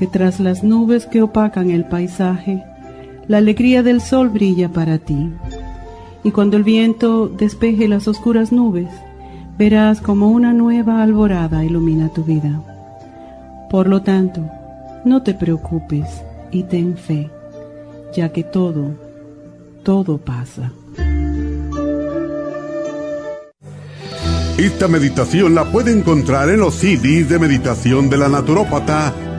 que tras las nubes que opacan el paisaje, la alegría del sol brilla para ti. Y cuando el viento despeje las oscuras nubes, verás como una nueva alborada ilumina tu vida. Por lo tanto, no te preocupes y ten fe, ya que todo, todo pasa. Esta meditación la puede encontrar en los CDs de meditación de la naturópata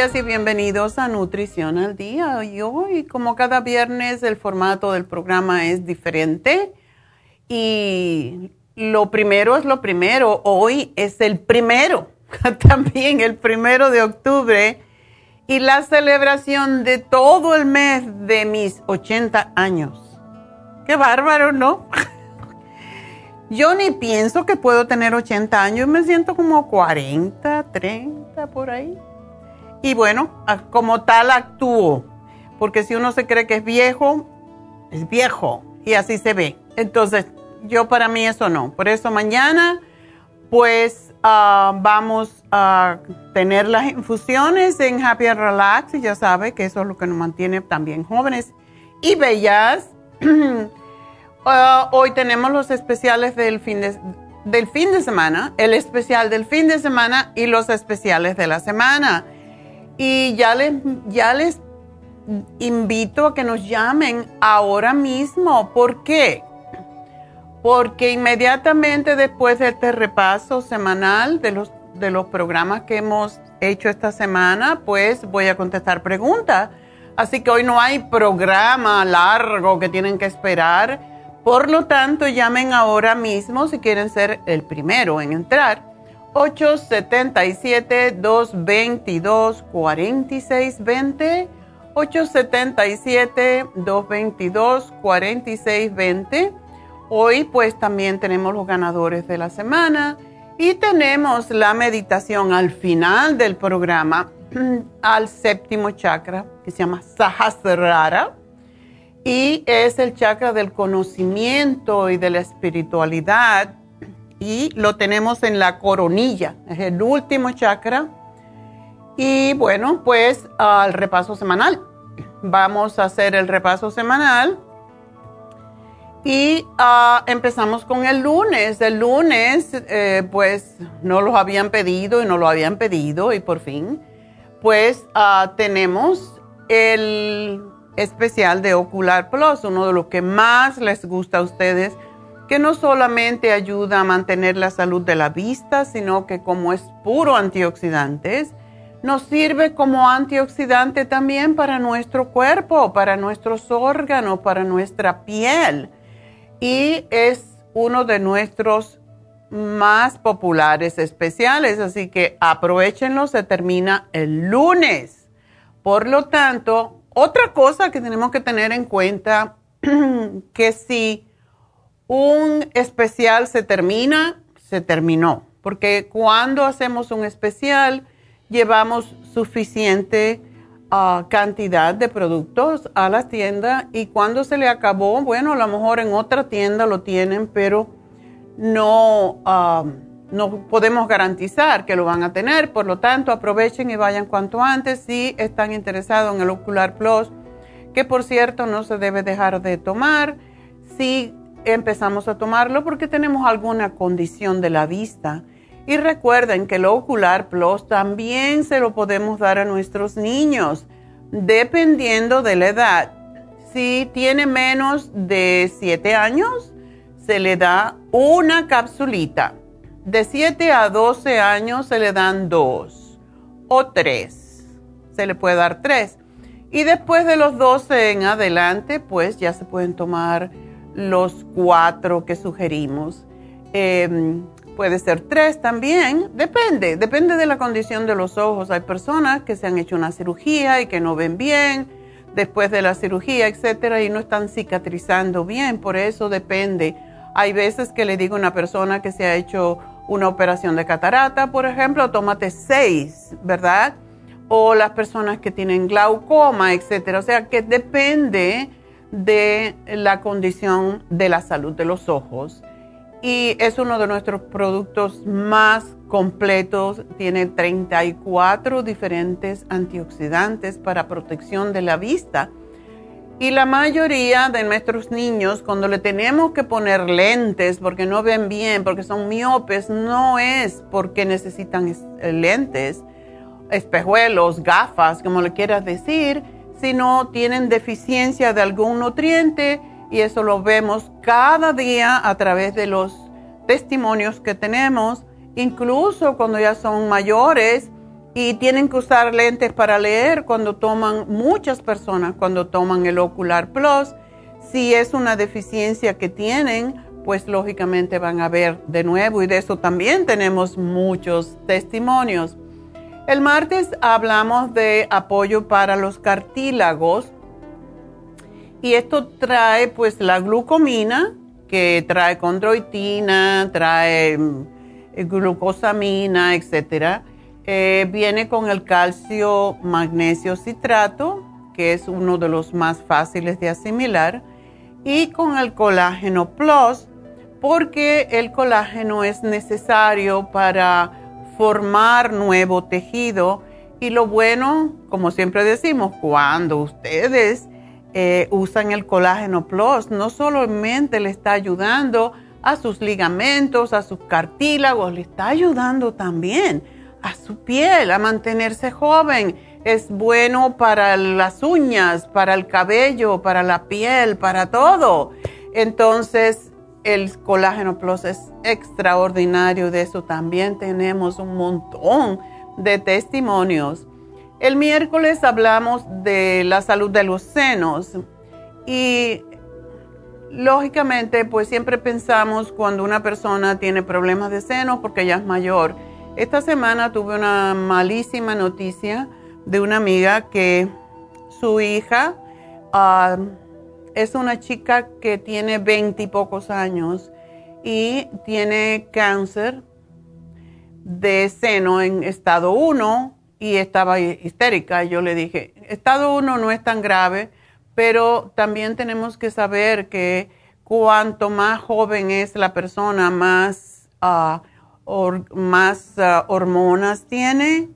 Y bienvenidos a Nutrición al Día. Y hoy, como cada viernes, el formato del programa es diferente. Y lo primero es lo primero. Hoy es el primero, también el primero de octubre. Y la celebración de todo el mes de mis 80 años. Qué bárbaro, ¿no? Yo ni pienso que puedo tener 80 años, me siento como 40, 30 por ahí. Y bueno, como tal actúo, porque si uno se cree que es viejo, es viejo y así se ve. Entonces, yo para mí eso no. Por eso mañana, pues ah, vamos a tener las infusiones en Happy and Relax y ya sabe que eso es lo que nos mantiene también jóvenes y bellas. Ah, hoy tenemos los especiales del fin, de, del fin de semana, el especial del fin de semana y los especiales de la semana. Y ya les, ya les invito a que nos llamen ahora mismo. ¿Por qué? Porque inmediatamente después de este repaso semanal de los, de los programas que hemos hecho esta semana, pues voy a contestar preguntas. Así que hoy no hay programa largo que tienen que esperar. Por lo tanto, llamen ahora mismo si quieren ser el primero en entrar. 877-222-4620. 877-222-4620. Hoy pues también tenemos los ganadores de la semana y tenemos la meditación al final del programa al séptimo chakra que se llama Sahasrara y es el chakra del conocimiento y de la espiritualidad y lo tenemos en la coronilla, es el último chakra. Y bueno, pues al repaso semanal. Vamos a hacer el repaso semanal y ah, empezamos con el lunes. El lunes, eh, pues no los habían pedido y no lo habían pedido y por fin, pues ah, tenemos el especial de Ocular Plus, uno de los que más les gusta a ustedes, que no solamente ayuda a mantener la salud de la vista, sino que como es puro antioxidantes, nos sirve como antioxidante también para nuestro cuerpo, para nuestros órganos, para nuestra piel. Y es uno de nuestros más populares especiales, así que aprovechenlo, se termina el lunes. Por lo tanto, otra cosa que tenemos que tener en cuenta, que si un especial se termina, se terminó, porque cuando hacemos un especial, llevamos suficiente ah, cantidad de productos a la tienda y cuando se le acabó, bueno, a lo mejor en otra tienda lo tienen, pero no, ah, no podemos garantizar que lo van a tener. Por lo tanto, aprovechen y vayan cuanto antes si están interesados en el Ocular Plus, que por cierto no se debe dejar de tomar si empezamos a tomarlo porque tenemos alguna condición de la vista y recuerden que el Ocular Plus también se lo podemos dar a nuestros niños, dependiendo de la edad. Si tiene menos de 7 años, se le da una capsulita. De 7 a 12 años se le dan dos o tres. Se le puede dar tres. Y después de los 12 en adelante, pues ya se pueden tomar los cuatro que sugerimos. Em, puede ser tres también, depende, depende de la condición de los ojos. Hay personas que se han hecho una cirugía y que no ven bien después de la cirugía, etcétera, y no están cicatrizando bien, por eso depende. Hay veces que le digo a una persona que se ha hecho una operación de catarata, por ejemplo, tómate seis, ¿verdad? O las personas que tienen glaucoma, etcétera. O sea que depende de la condición de la salud de los ojos y es uno de nuestros productos más completos. Tiene 34 diferentes antioxidantes para protección de la vista. Y la mayoría de nuestros niños, cuando le tenemos que poner lentes porque no ven bien, porque son miopes, no es porque necesitan lentes, espejuelos, gafas, como le quieras decir, sino tienen deficiencia de algún nutriente y eso lo vemos cada día a través de los testimonios que tenemos, incluso cuando ya son mayores y tienen que usar lentes para leer cuando toman, muchas personas cuando toman el Ocular Plus, si es una deficiencia que tienen, pues lógicamente van a ver de nuevo y de eso también tenemos muchos testimonios. El martes hablamos de apoyo para los cartílagos y esto trae pues la glucomina, que trae condroitina, trae mm, glucosamina, etc. Eh, viene con el calcio magnesio citrato, que es uno de los más fáciles de asimilar, y con el colágeno plus porque el colágeno es necesario para formar nuevo tejido y lo bueno, como siempre decimos, cuando ustedes eh, usan el colágeno plus, no solamente le está ayudando a sus ligamentos, a sus cartílagos, le está ayudando también a su piel, a mantenerse joven. Es bueno para las uñas, para el cabello, para la piel, para todo. Entonces, el colágeno plus es extraordinario. De eso también tenemos un montón de testimonios. El miércoles hablamos de la salud de los senos y lógicamente pues siempre pensamos cuando una persona tiene problemas de senos porque ya es mayor. Esta semana tuve una malísima noticia de una amiga que su hija ah, es una chica que tiene veinte y pocos años y tiene cáncer de seno en estado 1 y estaba histérica. Yo le dije, estado 1 no es tan grave, pero también tenemos que saber que cuanto más joven es la persona, más, ah, más ah, hormonas tiene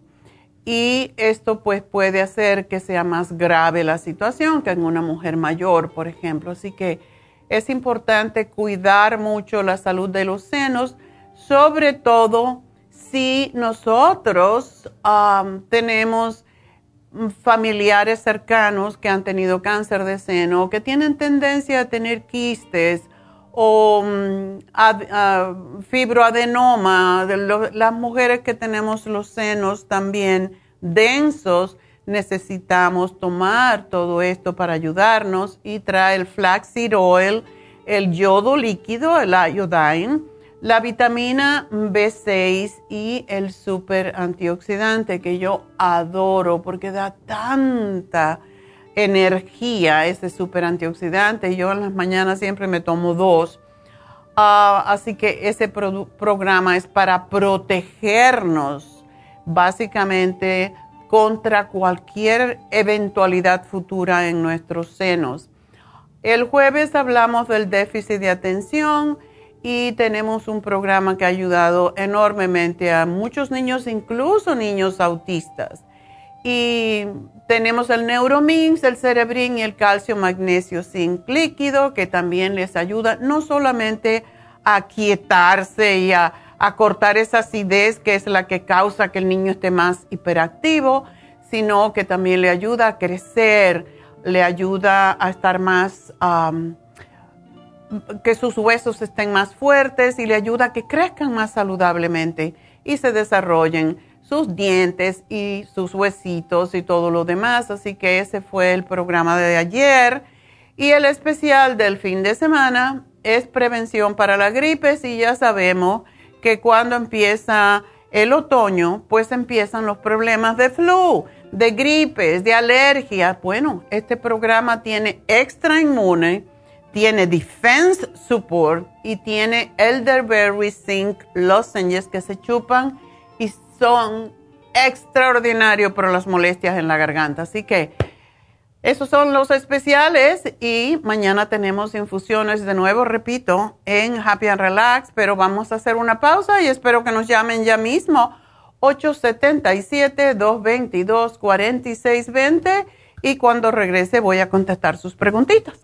y esto pues puede hacer que sea más grave la situación que en una mujer mayor, por ejemplo. Así que es importante cuidar mucho la salud de los senos, sobre todo si nosotros tenemos familiares cercanos que han tenido cáncer de seno, que tienen tendencia a tener quistes o mm, fibroadenoma, las mujeres que tenemos los senos también densos, necesitamos tomar todo esto para ayudarnos y trae el flaxseed oil, el yodo líquido, el iodine, la vitamina B6 y el super antioxidante que yo adoro porque da tanta energía ese super antioxidante. Yo en las mañanas siempre me tomo dos. Ah, así que ese programa es para protegernos básicamente contra cualquier eventualidad futura en nuestros senos. El jueves hablamos del déficit de atención y tenemos un programa que ha ayudado enormemente a muchos niños, incluso niños autistas. Y tenemos el Neuromix, el Cerebrin y el calcio, magnesio, zinc líquido, que también les ayuda no solamente a quietarse y a, a cortar esa acidez que es la que causa que el niño esté más hiperactivo, sino que también le ayuda a crecer, le ayuda a estar más que sus huesos estén más fuertes y le ayuda a que crezcan más saludablemente y se desarrollen sus dientes y sus huesitos y todo lo demás. Así que ese fue el programa de ayer. Y el especial del fin de semana es prevención para la gripe. Y ya sabemos que cuando empieza el otoño, pues empiezan los problemas de flu, de gripes, de alergias. Bueno, este programa tiene extra inmune tiene Defense Support y tiene Elderberry Zinc lozenges que se chupan y son extraordinarios para las molestias en la garganta. Así que esos son los especiales y mañana tenemos infusiones de nuevo, repito, en Happy and Relax, pero vamos a hacer una pausa y espero que nos llamen ya mismo 877-222-4620 y cuando regrese voy a contestar sus preguntitas.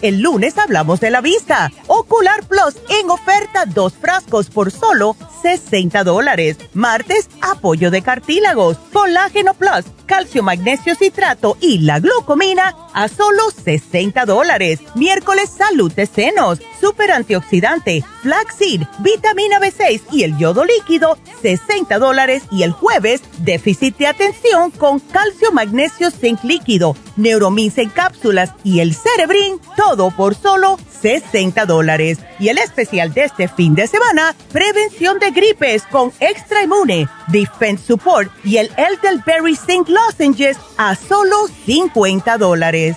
El lunes hablamos de la vista. Ocular Plus en oferta dos frascos por solo 60 dólares. Martes, apoyo de cartílagos, colágeno plus, calcio magnesio citrato y la glucomina a solo 60 dólares. Miércoles, salud de senos, super antioxidante, flaxseed, vitamina B6 y el yodo líquido, 60 dólares. Y el jueves, déficit de atención con calcio magnesio zinc líquido, neuromins en cápsulas y el cerebrin, todo por solo 60 dólares. Y el especial de este fin de semana, prevención de gripes con extra inmune, defense support y el elderberry zinc lozenges a solo 50 dólares.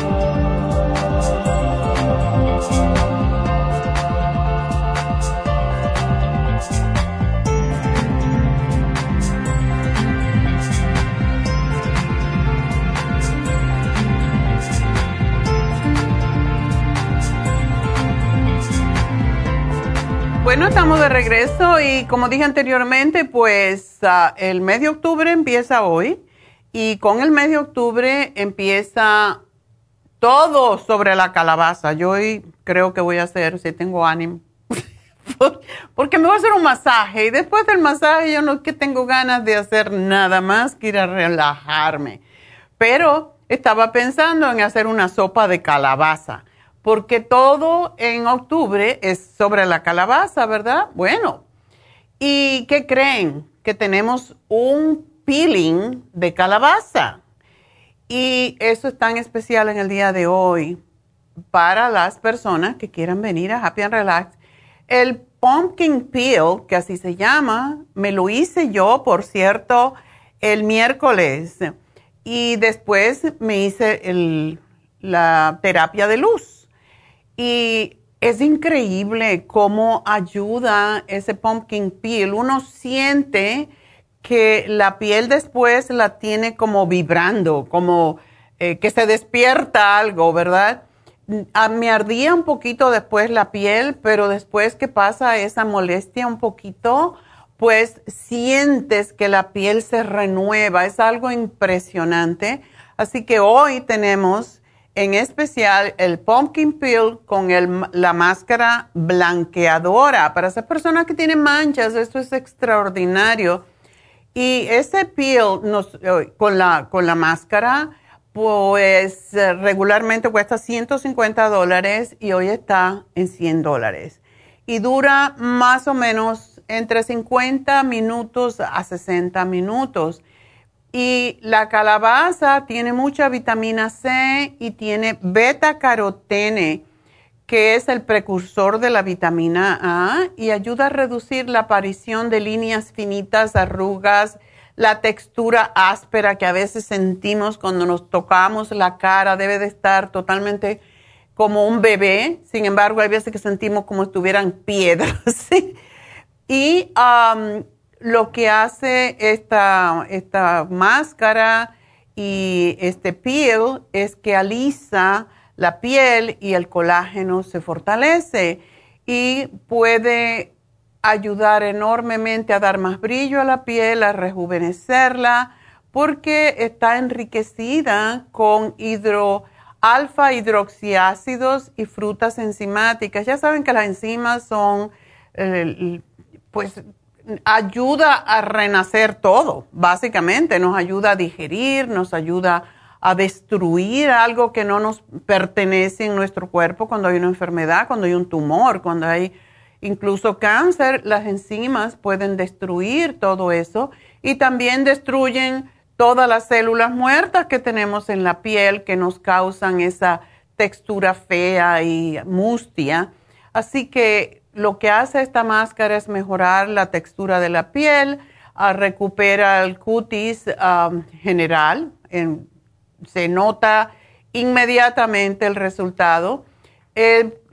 Bueno, estamos de regreso y como dije anteriormente, pues ah, el mes de octubre empieza hoy y con el mes de octubre empieza todo sobre la calabaza. Yo hoy creo que voy a hacer, si tengo ánimo, porque me voy a hacer un masaje y después del masaje yo no que tengo ganas de hacer nada más que ir a relajarme. Pero estaba pensando en hacer una sopa de calabaza porque todo en octubre es sobre la calabaza, ¿verdad? Bueno, ¿y qué creen? Que tenemos un peeling de calabaza. Y eso es tan especial en el día de hoy para las personas que quieran venir a Happy and Relax. El pumpkin peel, que así se llama, me lo hice yo, por cierto, el miércoles. Y después me hice la terapia de luz y es increíble cómo ayuda ese pumpkin peel. Uno siente que la piel después la tiene como vibrando, como eh, que se despierta algo, ¿verdad? A, me ardía un poquito después la piel, pero después que pasa esa molestia un poquito, pues sientes que la piel se renueva. Es algo impresionante. Así que hoy tenemos en especial el pumpkin peel con la máscara blanqueadora. Para esas personas que tienen manchas, esto es extraordinario. Y ese peel eh, con, la, con la máscara, pues eh, regularmente cuesta 150 dólares y hoy está en 100 dólares. Y dura más o menos entre 50 minutos a 60 minutos. Y la calabaza tiene mucha vitamina C y tiene beta carotene, que es el precursor de la vitamina A y ayuda a reducir la aparición de líneas finitas, arrugas, la textura áspera que a veces sentimos cuando nos tocamos la cara debe de estar totalmente como un bebé. Sin embargo, hay veces que sentimos como si estuvieran piedras. Y lo que hace esta, esta máscara y este peel es que alisa la piel y el colágeno se fortalece y puede ayudar enormemente a dar más brillo a la piel, a rejuvenecerla, porque está enriquecida con hidro, alfa hidroxiácidos y frutas enzimáticas. Ya saben que las enzimas son, eh, pues, ayuda a renacer todo, básicamente. Nos ayuda a digerir, nos ayuda a destruir algo que no nos pertenece en nuestro cuerpo cuando hay una enfermedad, cuando hay un tumor, cuando hay incluso cáncer, las enzimas pueden destruir todo eso y también destruyen todas las células muertas que tenemos en la piel que nos causan esa textura fea y mustia. Así que lo que hace esta máscara es mejorar la textura de la piel, a recupera el cutis um, general, se nota inmediatamente el resultado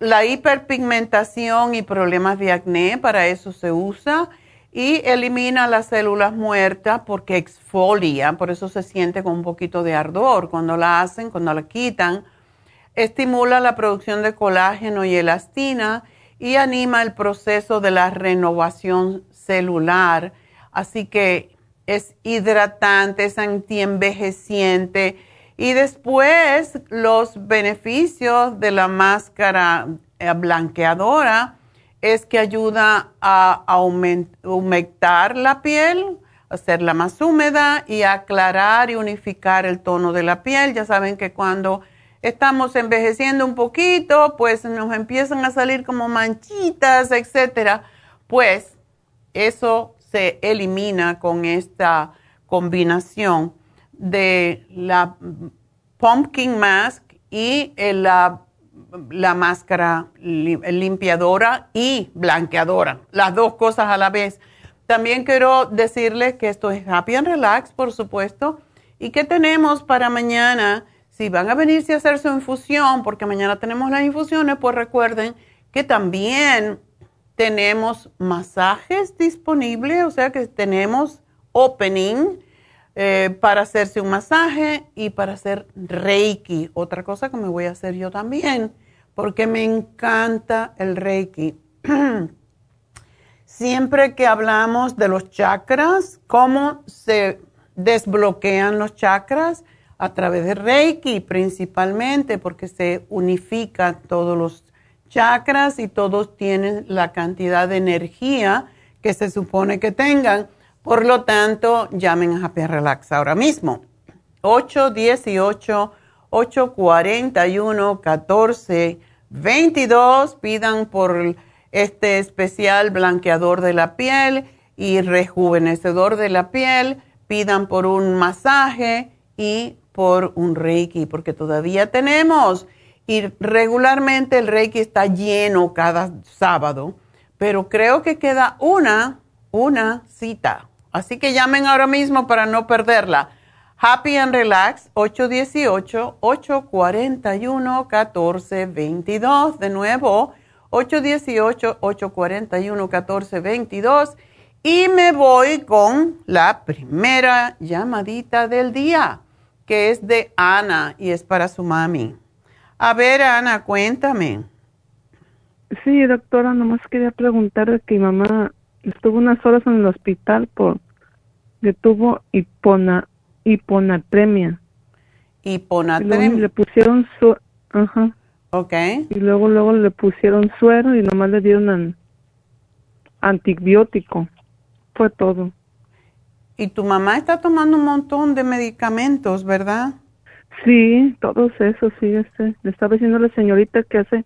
la hiperpigmentación y problemas de acné, para eso se usa. Y elimina las células muertas porque exfolia, por eso se siente con un poquito de ardor cuando la hacen, cuando la quitan. Estimula la producción de colágeno y elastina y anima el proceso de la renovación celular. Así que es hidratante, es antienvejeciente y después los beneficios de la máscara eh, blanqueadora es que ayuda a aumentar la piel, hacerla más húmeda y aclarar y unificar el tono de la piel. Ya saben que cuando estamos envejeciendo un poquito, pues nos empiezan a salir como manchitas, etcétera. Pues eso se elimina con esta combinación de la pumpkin mask y eh, la, la máscara limpiadora y blanqueadora, las dos cosas a la vez. También quiero decirles que esto es Happy and Relax, por supuesto, y que tenemos para mañana, si van a venirse a hacer su infusión, porque mañana tenemos las infusiones, pues recuerden que también tenemos masajes disponibles, o sea que tenemos opening eh, para hacerse un masaje y para hacer reiki. Otra cosa que me voy a hacer yo también, porque me encanta el reiki. Siempre que hablamos de los chakras, cómo se desbloquean los chakras a través de reiki principalmente, porque se unifican todos los chakras y todos tienen la cantidad de energía que se supone que tengan. Por lo tanto, llamen a Happy Relax ahora mismo. 818-841-1422. Pidan por este especial blanqueador de la piel y rejuvenecedor de la piel. Pidan por un masaje y por un reiki, porque todavía tenemos. Y regularmente el reiki está lleno cada sábado, pero creo que queda una, una cita Así que llamen ahora mismo para no perderla. Happy and Relax 818-841-1422. De nuevo, 818-841-1422. Y me voy con la primera llamadita del día, que es de Ana y es para su mami. A ver, Ana, cuéntame. Sí, doctora, nomás quería preguntar que mi mamá estuvo unas horas en el hospital por que tuvo hipona, hiponatremia. Hiponatremia. le pusieron su, ajá. Okay. Y luego luego le pusieron suero y nomás le dieron an, antibiótico. Fue todo. Y tu mamá está tomando un montón de medicamentos, ¿verdad? Sí, todos esos, sí, este. Le estaba diciendo a la señorita que hace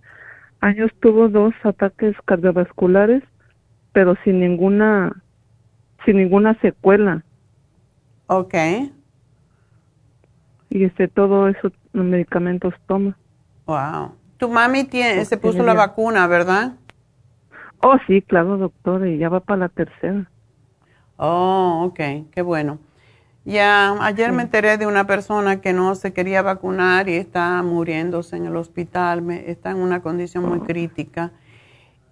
años tuvo dos ataques cardiovasculares pero sin ninguna sin ninguna secuela. Ok. Y este todo eso los medicamentos toma. Wow. Tu mami tiene, se puso la vacuna, ¿verdad? Oh, sí, claro, doctor, y ya va para la tercera. Oh, ok, qué bueno. Ya, ayer me enteré de una persona que no se quería vacunar y está muriéndose en el hospital, está en una condición muy crítica.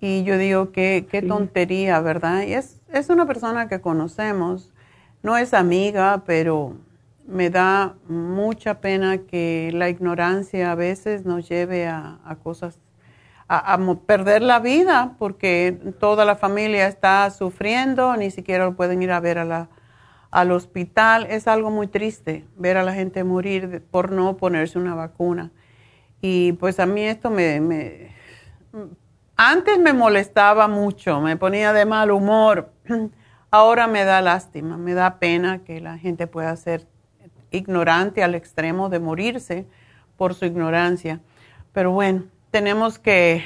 Y yo digo, qué, qué tontería, ¿verdad? Y es, es una persona que conocemos, no es amiga, pero me da mucha pena que la ignorancia a veces nos lleve a, cosas, a, perder la vida, porque toda la familia está sufriendo, ni siquiera lo pueden ir a ver a la al hospital. Es algo muy triste ver a la gente morir por no ponerse una vacuna. Y pues a mí esto me, antes me molestaba mucho, me ponía de mal humor. Ahora me da lástima, me da pena que la gente pueda ser ignorante al extremo de morirse por su ignorancia. Pero bueno, tenemos que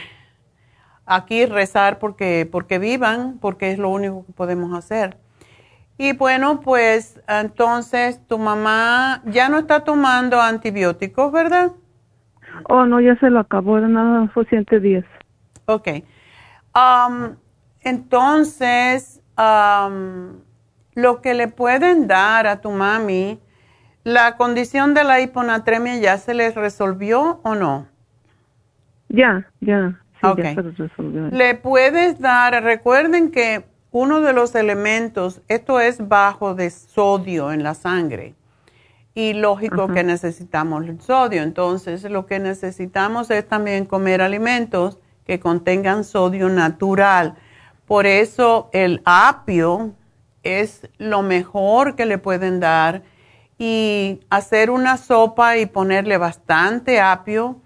aquí rezar porque, porque vivan, porque es lo único que podemos hacer. Y bueno, pues entonces tu mamá ya no está tomando antibióticos, ¿verdad? Oh, no, ya se lo acabó, era nada, fue 110. Ok. Um, entonces, um, lo que le pueden dar a tu mami, ¿la condición de la hiponatremia ya se les resolvió o no? Ya, ya, sí, ya. Le puedes dar, recuerden que uno de los elementos, esto es bajo de sodio en la sangre. Y lógico que necesitamos el sodio. Entonces, lo que necesitamos es también comer alimentos que contengan sodio natural. Por eso el apio es lo mejor que le pueden dar. Y hacer una sopa y ponerle bastante apio,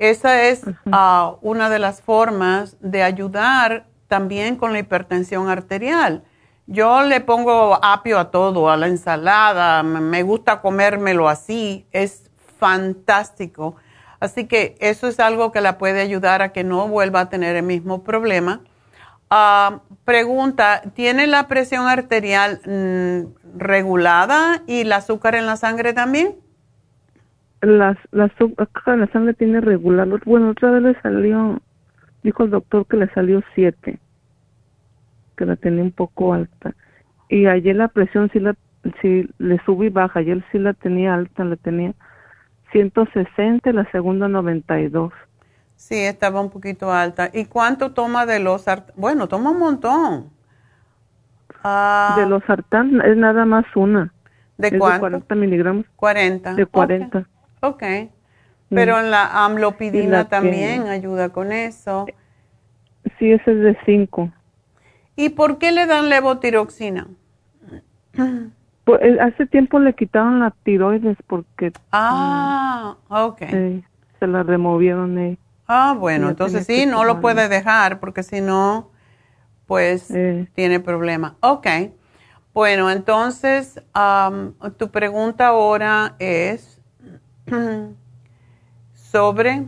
esa es ah, una de las formas de ayudar también con la hipertensión arterial. Yo le pongo apio a todo, a la ensalada, me gusta comérmelo así, es fantástico. Así que eso es algo que la puede ayudar a que no vuelva a tener el mismo problema. Ah, pregunta, ¿tiene la presión arterial mm, regulada y el azúcar en la sangre también? La, la azúcar en la sangre tiene regular. Bueno, otra vez le salió dijo el doctor que le salió 7, que la tenía un poco alta. Y ayer la presión sí, la, sí le subí baja, ayer sí la tenía alta, la tenía 160 y la segunda 92. Sí, estaba un poquito alta. ¿Y cuánto toma de los Bueno, toma un montón. Ah. de los sartán es nada más una. ¿De cuánto? 40 miligramos. 40. De 40. Ok. Pero en la amlopidina también ayuda con eso. Sí, ese es de 5. ¿Y por qué le dan levotiroxina? Pues, eh, hace tiempo le quitaron la tiroides porque... Ah, ok. se la removieron. Eh. Ah, bueno, entonces sí, no lo puede dejar porque si no, pues eh. tiene problema. Ok. Bueno, entonces tu pregunta ahora es... sobre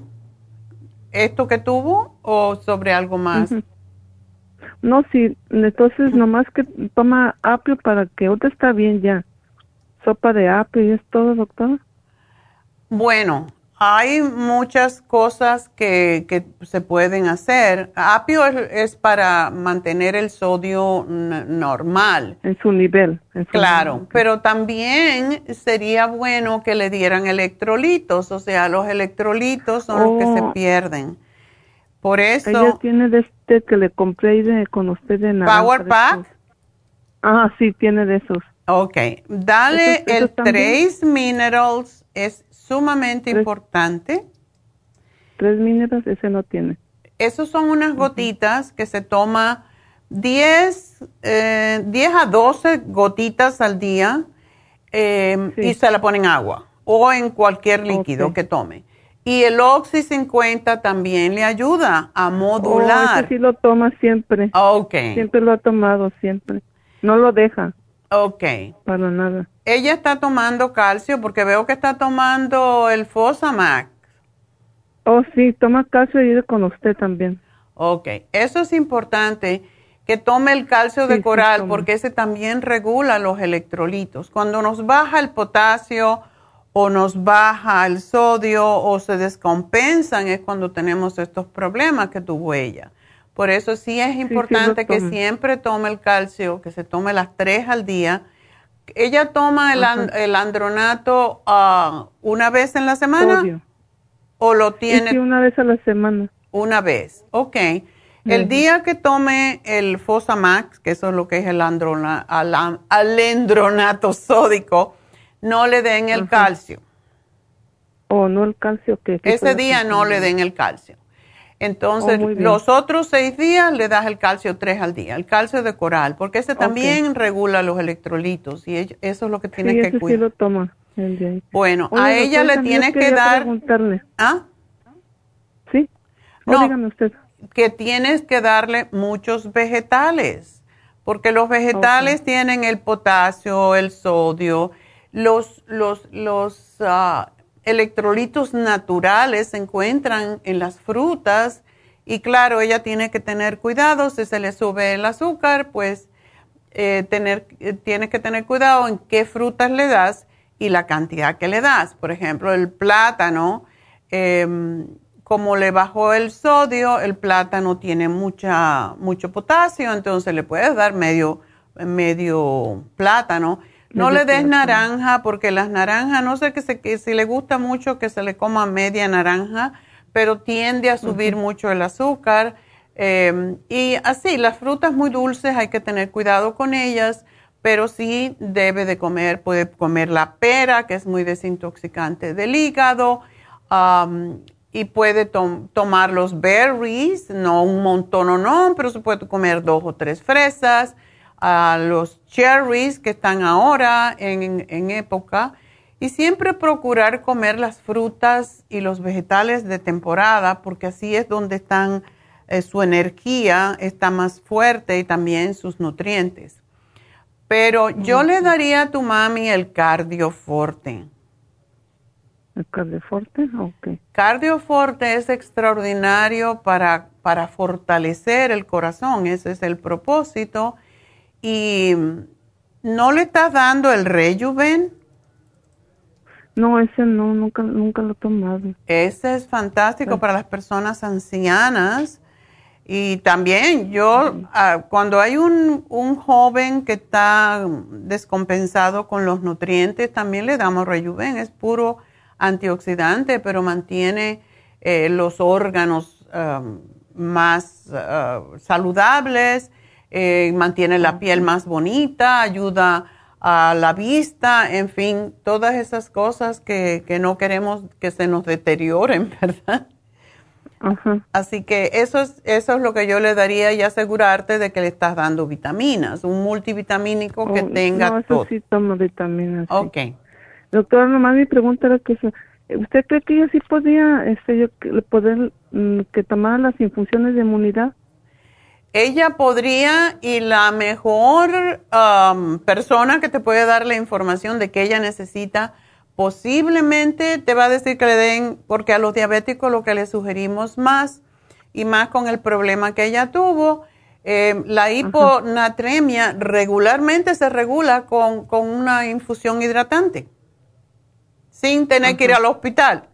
esto que tuvo o sobre algo más? No, sí, entonces nomás que toma apio para que otra está bien ya. Sopa de apio y es todo, doctor. Bueno, hay muchas cosas que, que se pueden hacer. Apio es, para mantener el sodio normal. En su nivel. claro, pero también sería bueno que le dieran electrolitos, o sea, los electrolitos son los que se oh. pierden. Por eso... Ella tiene de este que le compré de, con usted nada. ¿Power Pack? Ah, sí, tiene de esos. Ok, dale el Trace Minerals, es sumamente importante. Tres minerales, ese no tiene. Esos son unas gotitas que se toma 10, eh, a 12 gotitas al día em, y se la ponen agua o en cualquier líquido que tome. Y el Oxy 50 también le ayuda a modular. Oh, ese sí lo toma siempre. Ok. Siempre lo ha tomado, siempre. No lo deja. Ok. Para nada. Ella está tomando calcio porque veo que está tomando el Fosamax. Oh, sí, toma calcio y con usted también. Ok, eso es importante que tome el calcio de coral porque ese también regula los electrolitos. Cuando nos baja el potasio o nos baja el sodio o se descompensan es cuando tenemos estos problemas que tuvo ella. Por eso sí es importante que siempre tome el calcio, que se tome las tres al día ¿Ella toma el, andronato uh, una vez en la semana? ¿O lo tiene? Sí, una vez a la semana. Una vez, ok. El día que tome el Fosamax, que eso es lo que es el alendronato sódico, no le den el calcio. ¿O no el calcio que Ese día no le den el calcio. Entonces, oh, los otros seis días le das el calcio tres al día, el calcio de coral, porque ese también regula los electrolitos y eso es lo que tiene que cuidar. Sí lo toma. Bueno, a ella le tienes que dar. ¿Ah? Sí. No, dígame usted. Que tienes que darle muchos vegetales, porque los vegetales tienen el potasio, el sodio, los, los, los uh, electrolitos naturales se encuentran en las frutas y claro, ella tiene que tener cuidado, si se le sube el azúcar, pues eh, tener, eh, tiene que tener cuidado en qué frutas le das y la cantidad que le das. Por ejemplo, el plátano, em, como le bajó el sodio, el plátano tiene mucha, mucho potasio, entonces le puedes dar medio, medio plátano no le des naranja porque las naranjas, no sé que, se, que si le gusta mucho que se le coma media naranja, pero tiende a subir mucho el azúcar. Em, y así, las frutas muy dulces hay que tener cuidado con ellas, pero sí debe de comer, puede comer la pera, que es muy desintoxicante del hígado, y puede tomar los berries, no un montón o no, pero se puede comer dos o tres fresas a los cherries que están ahora en, época y siempre procurar comer las frutas y los vegetales de temporada porque así es donde están eh, su energía está más fuerte y también sus nutrientes. Pero yo le daría a tu mami el cardioforte. ¿El cardioforte? Ok. Cardioforte es extraordinario para, para fortalecer el corazón, ese es el propósito ¿Y no le estás dando el Rejuven? No, ese no, nunca, nunca lo he tomado. Ese es fantástico para las personas ancianas. Y también yo, ah, cuando hay un, un, joven que está descompensado con los nutrientes, también le damos Rejuven. Es puro antioxidante, pero mantiene eh, los órganos ah, más ah, saludables eh, mantiene la piel más bonita, ayuda a la vista, en fin, todas esas cosas que, no queremos que se nos deterioren, ¿verdad? Así que eso es, eso es lo que yo le daría y asegurarte de que le estás dando vitaminas, un multivitamínico que tenga no, eso sí tomo vitaminas. Ok. Doctora, nomás mi pregunta era que ¿usted cree que ella sí podía, este, yo, poder mm, que tomara las infusiones de inmunidad? Ella podría y la mejor um, persona que te puede dar la información de que ella necesita posiblemente te va a decir que le den, porque a los diabéticos lo que le sugerimos más y más con el problema que ella tuvo, eh, la hiponatremia regularmente se regula con, una infusión hidratante, sin tener que ir al hospital.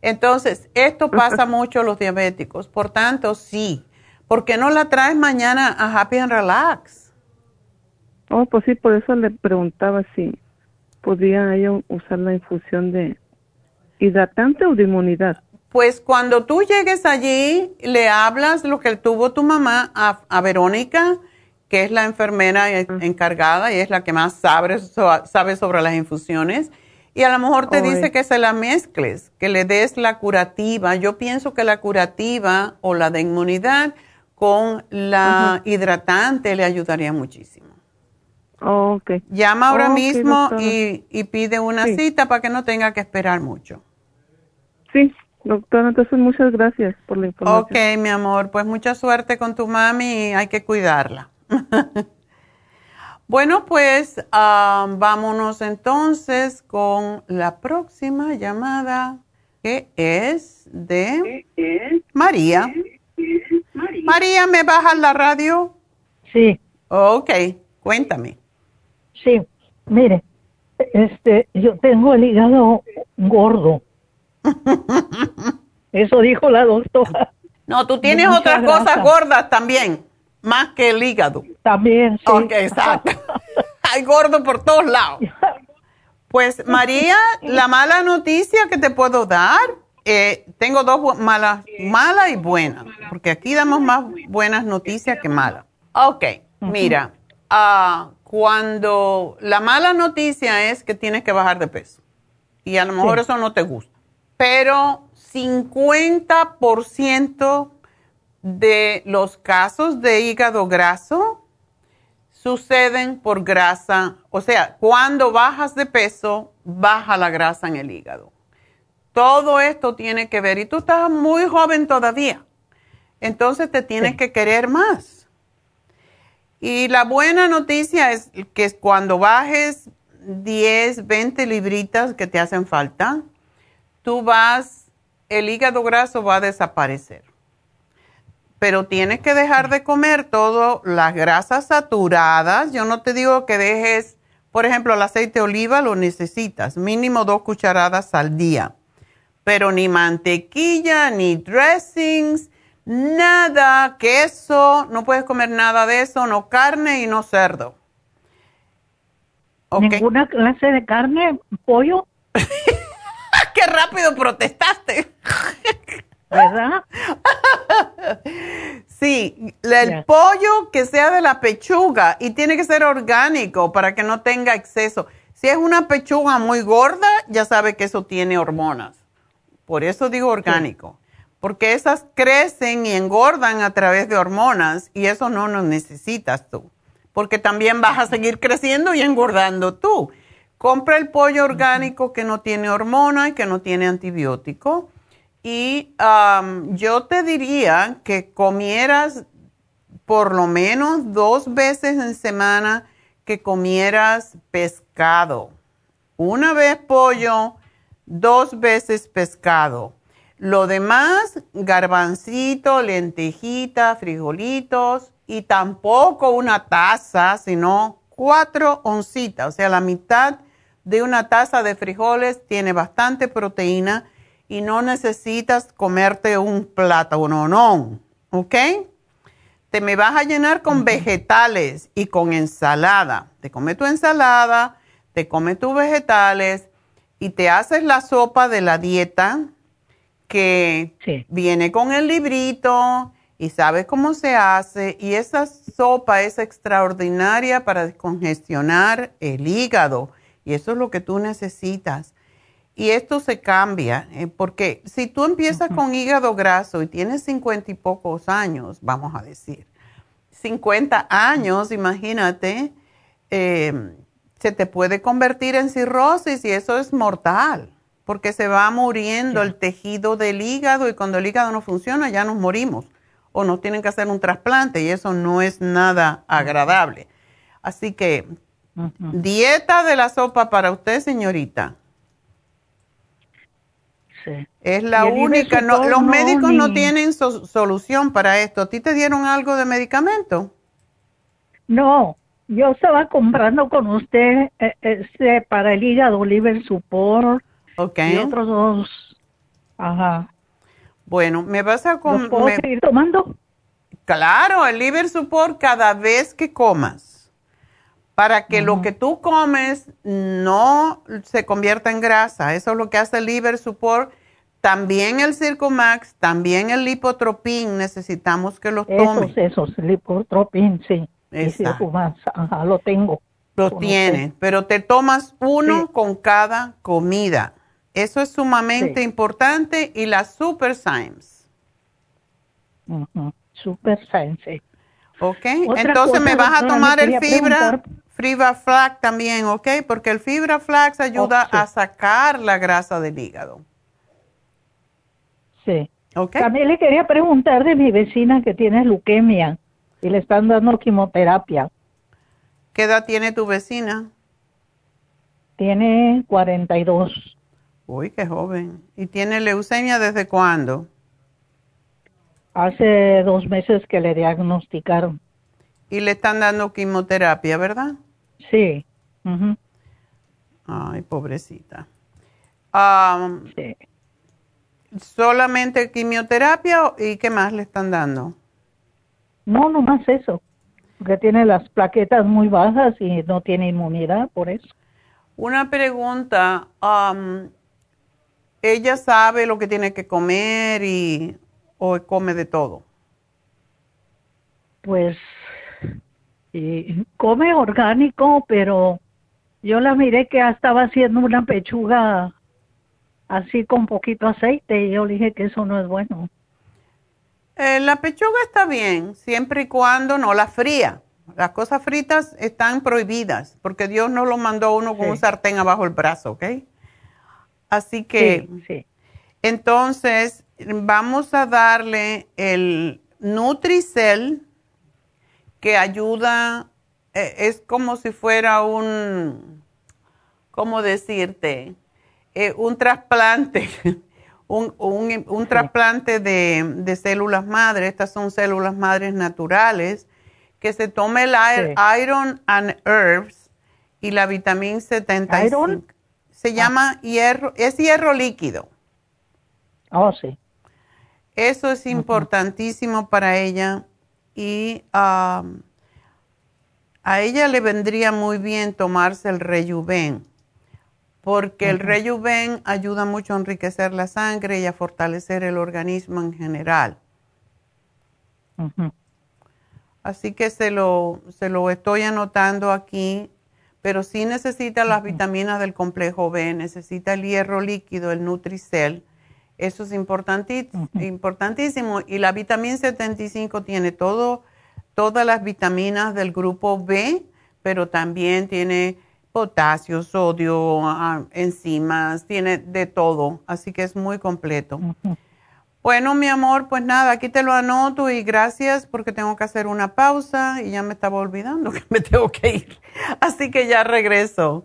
Entonces, esto pasa mucho a los diabéticos. Por tanto, sí, ¿por qué no la traes mañana a Happy and Relax? Oh, pues sí, por eso le preguntaba si podía ella usar la infusión de hidratante o de inmunidad. Pues cuando tú llegues allí, le hablas lo que tuvo tu mamá a, Verónica, que es la enfermera encargada y es la que más sabe, sabe sobre las infusiones. Y a lo mejor te dice que se la mezcles, que le des la curativa. Yo pienso que la curativa o la de inmunidad con la hidratante le ayudaría muchísimo. okay. Llama ahora mismo y, pide una cita para que no tenga que esperar mucho. Sí, doctora, entonces muchas gracias por la información. Ok, mi amor, pues mucha suerte con tu mami y hay que cuidarla. bueno, pues ah, vámonos entonces con la próxima llamada que es de María. María, ¿me bajas la radio? Sí. Ok, cuéntame. Sí, mire, este, yo tengo el hígado gordo. Eso dijo la doctora. No, tú tienes otras cosas gordas también, más que el hígado. También, sí. Ok, exacto. hay gordo por todos lados. Pues María, la mala noticia que te puedo dar, eh, tengo dos malas, mala y buena, porque aquí damos más buenas noticias que malas. Ok, mira, ah, cuando la mala noticia es que tienes que bajar de peso y a lo mejor eso no te gusta, pero 50% de los casos de hígado graso suceden por grasa, o sea, cuando bajas de peso, baja la grasa en el hígado. Todo esto tiene que ver, y tú estás muy joven todavía, entonces te tienes que querer más. Y la buena noticia es que cuando bajes 10, 20 libritas que te hacen falta, tú vas, el hígado graso va a desaparecer. Pero tienes que dejar de comer todas las grasas saturadas. Yo no te digo que dejes, por ejemplo, el aceite de oliva lo necesitas, mínimo dos cucharadas al día, pero ni mantequilla, ni dressings, nada, queso, no puedes comer nada de eso, no carne y no cerdo. ¿Ninguna clase de carne, pollo? ¡Qué rápido protestaste! ¿verdad? sí, el pollo que sea de la pechuga y tiene que ser orgánico para que no tenga exceso. Si es una pechuga muy gorda, ya sabe que eso tiene hormonas. Por eso digo orgánico. Porque esas crecen y engordan a través de hormonas y eso no lo necesitas tú. Porque también vas a seguir creciendo y engordando tú. Compra el pollo orgánico que no tiene hormona y que no tiene antibiótico y yo te diría que comieras por lo menos dos veces en semana que comieras pescado. Una vez pollo, dos veces pescado. Lo demás, garbancito, lentejita, frijolitos y tampoco una taza, sino cuatro oncitas. O sea, la mitad de una taza de frijoles tiene bastante proteína y no necesitas comerte un plátano, no, ¿ok? Te me vas a llenar con vegetales y con ensalada. Te come tu ensalada, te come tus vegetales y te haces la sopa de la dieta que viene con el librito y sabes cómo se hace. Y esa sopa es extraordinaria para descongestionar el hígado. Y eso es lo que tú necesitas. Y esto se cambia, eh, porque si tú empiezas con hígado graso y tienes cincuenta y pocos años, vamos a decir, 50 años, imagínate, eh, se te puede convertir en cirrosis y eso es mortal, porque se va muriendo el tejido del hígado y cuando el hígado no funciona ya nos morimos o nos tienen que hacer un trasplante y eso no es nada agradable. Así que, dieta de la sopa para usted, señorita es la única. los médicos no tienen solución para esto. ¿A ti te dieron algo de medicamento? No, yo estaba comprando con usted eh, este para el hígado liver support okay. y otros dos. Ajá. Bueno, me vas a comer. ¿Puedo seguir tomando? Claro, el liver support cada vez que comas para que lo que tú comes no se convierta en grasa. Eso es lo que hace el liver support también el Circumax, también el Lipotropin, necesitamos que los tomes. Esos, esos, Lipotropin, sí. Ajá, lo tengo. Lo tienes, pero te tomas uno con cada comida. Eso es sumamente importante. Y la Super Science. Super Science, Ok, entonces me vas a tomar el fibra, fibra flax también, ok, porque el fibra flax ayuda a sacar la grasa del hígado. Sí. También le quería preguntar de mi vecina que tiene leucemia y le están dando quimioterapia. ¿Qué edad tiene tu vecina? Tiene 42. Uy, qué joven. ¿Y tiene leucemia desde cuándo? Hace dos meses que le diagnosticaron. Y le están dando quimioterapia, ¿verdad? Sí. Ay, pobrecita. Um, sí. ¿Solamente quimioterapia y qué más le están dando? No, no más eso. que tiene las plaquetas muy bajas y no tiene inmunidad por eso. Una pregunta, ¿ella sabe lo que tiene que comer y o come de todo? Pues come orgánico, pero yo la miré que estaba haciendo una pechuga así con poquito aceite y yo le dije que eso no es bueno. Eh, la pechuga está bien, siempre y cuando no la fría. Las cosas fritas están prohibidas porque Dios no lo mandó uno con un sartén abajo el brazo, ¿ok? Así que, entonces, vamos a darle el Nutricel que ayuda, eh, es como si fuera un, ¿cómo decirte? Eh, un trasplante un, un, trasplante de, células madres, estas son células madres naturales, que se tome el Iron and Herbs y la vitamina 75. Se llama hierro, es hierro líquido. Oh, sí. Eso es importantísimo para ella y a ella le vendría muy bien tomarse el rejuven porque el rejuven ayuda mucho a enriquecer la sangre y a fortalecer el organismo en general. Así que se lo, se lo estoy anotando aquí, pero sí necesita las vitaminas del complejo B, necesita el hierro líquido, el Nutricel. Eso es importantísimo. Y la vitamina 75 tiene todo, todas las vitaminas del grupo B, pero también tiene potasio, sodio, enzimas, tiene de todo, así que es muy completo. Bueno, mi amor, pues nada, aquí te lo anoto y gracias porque tengo que hacer una pausa y ya me estaba olvidando que me tengo que ir. Así que ya regreso.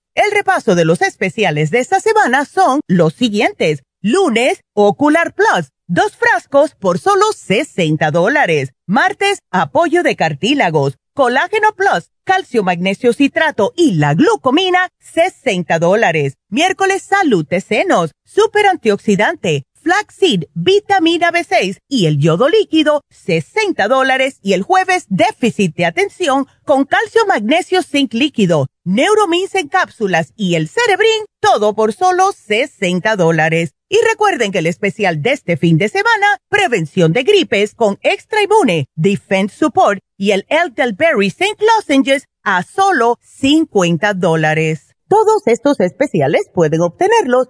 El repaso de los especiales de esta semana son los siguientes. Lunes, Ocular Plus, dos frascos por solo 60 dólares. Martes, apoyo de cartílagos, colágeno plus, calcio magnesio citrato y la glucomina, 60 dólares. Miércoles, salud de senos, super antioxidante, flaxseed, vitamina B6 y el yodo líquido, 60 dólares. Y el jueves, déficit de atención con calcio magnesio zinc líquido, neuromins en cápsulas y el cerebrin, todo por solo 60 dólares. Y recuerden que el especial de este fin de semana, prevención de gripes con extra inmune, defense support y el Elderberry St. Lozenges a solo 50 dólares. Todos estos especiales pueden obtenerlos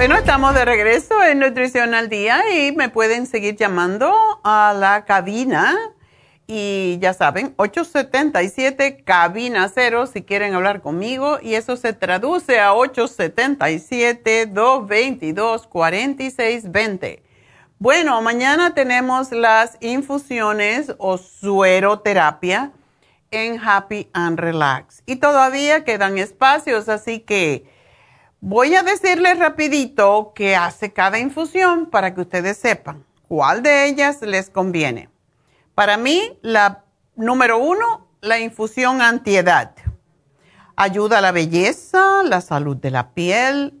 Bueno, estamos de regreso en Nutrición al Día y me pueden seguir llamando a la cabina. Y ya saben, 877 cabina cero si quieren hablar conmigo. Y eso se traduce a 877-222-4620. Bueno, mañana tenemos las infusiones o sueroterapia en Happy and Relax. Y todavía quedan espacios, así que Voy a decirles rapidito qué hace cada infusión para que ustedes sepan cuál de ellas les conviene. Para mí, la número uno, la infusión antiedad. Ayuda a la belleza, la salud de la piel,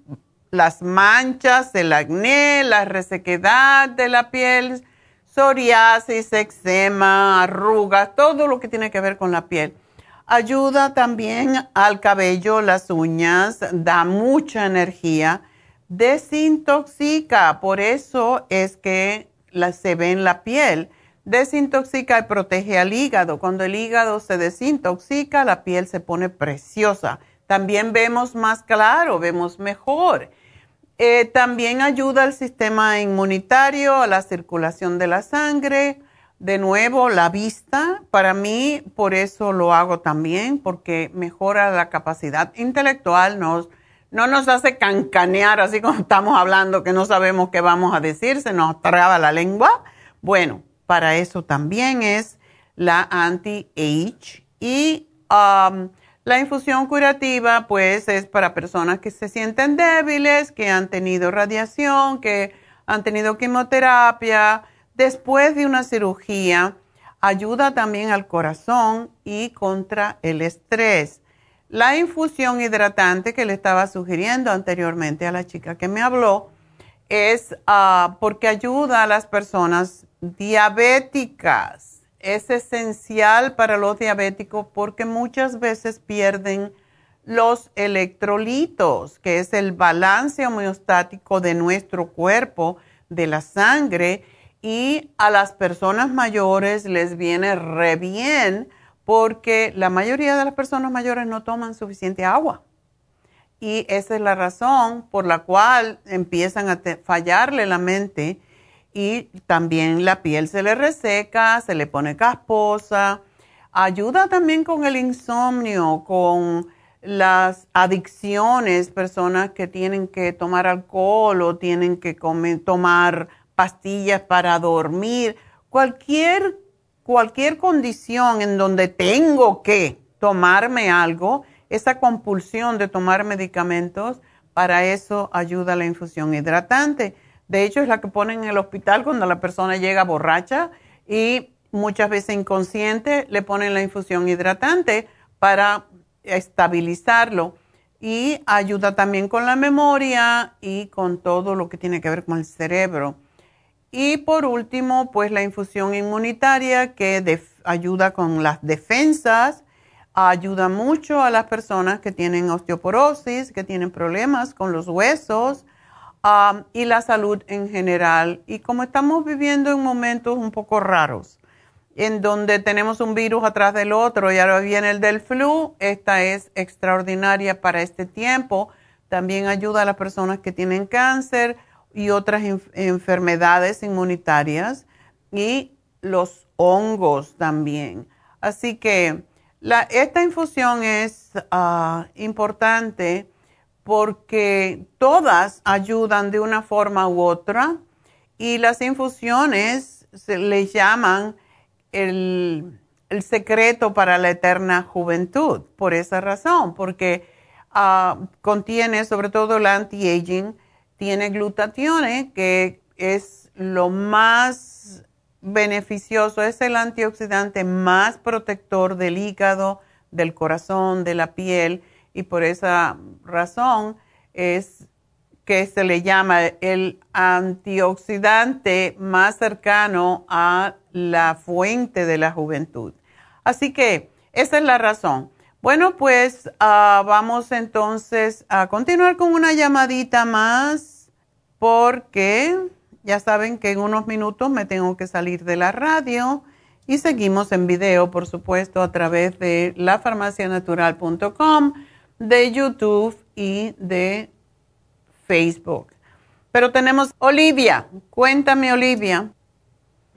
las manchas, el acné, la resequedad de la piel, psoriasis, eczema, arrugas, todo lo que tiene que ver con la piel Ayuda también al cabello, las uñas, da mucha energía, desintoxica, por eso es que se ve en la piel. Desintoxica y protege al hígado. Cuando el hígado se desintoxica, la piel se pone preciosa. También vemos más claro, vemos mejor. Eh, también ayuda al sistema inmunitario, a la circulación de la sangre de nuevo, la vista, para mí, por eso lo hago también, porque mejora la capacidad intelectual, nos, no nos hace cancanear así como estamos hablando, que no sabemos qué vamos a decir, se nos traba la lengua. Bueno, para eso también es la anti-age. Y um, la infusión curativa, pues, es para personas que se sienten débiles, que han tenido radiación, que han tenido quimioterapia, después de una cirugía, ayuda también al corazón y contra el estrés. La infusión hidratante que le estaba sugiriendo anteriormente a la chica que me habló es ah, porque ayuda a las personas diabéticas. Es esencial para los diabéticos porque muchas veces pierden los electrolitos, que es el balance homeostático de nuestro cuerpo, de la sangre y a las personas mayores les viene re bien porque la mayoría de las personas mayores no toman suficiente agua. Y esa es la razón por la cual empiezan a fallarle la mente y también la piel se le reseca, se le pone casposa. Ayuda también con el insomnio, con las adicciones, personas que tienen que tomar alcohol o tienen que comer, tomar pastillas para dormir, cualquier, cualquier condición en donde tengo que tomarme algo, esa compulsión de tomar medicamentos, para eso ayuda la infusión hidratante. De hecho, es la que ponen en el hospital cuando la persona llega borracha y muchas veces inconsciente, le ponen la infusión hidratante para estabilizarlo y ayuda también con la memoria y con todo lo que tiene que ver con el cerebro. Y por último, pues la infusión inmunitaria que ayuda con las defensas, ayuda mucho a las personas que tienen osteoporosis, que tienen problemas con los huesos y la salud en general. Y como estamos viviendo en momentos un poco raros, en donde tenemos un virus atrás del otro y ahora viene el del flu, esta es extraordinaria para este tiempo. También ayuda a las personas que tienen cáncer y otras enfermedades inmunitarias y los hongos también. Así que esta infusión es ah, importante porque todas ayudan de una forma u otra y las infusiones se le llaman el, secreto para la eterna juventud, por esa razón, porque ah, contiene sobre todo el anti-aging, tiene glutatione, que es lo más beneficioso, es el antioxidante más protector del hígado, del corazón, de la piel, y por esa razón es que se le llama el antioxidante más cercano a la fuente de la juventud. Así que esa es la razón. Bueno, pues ah, vamos entonces a continuar con una llamadita más porque ya saben que en unos minutos me tengo que salir de la radio y seguimos en video, por supuesto, a través de lafarmacianatural.com, de YouTube y de Facebook. Pero tenemos Olivia. Cuéntame, Olivia.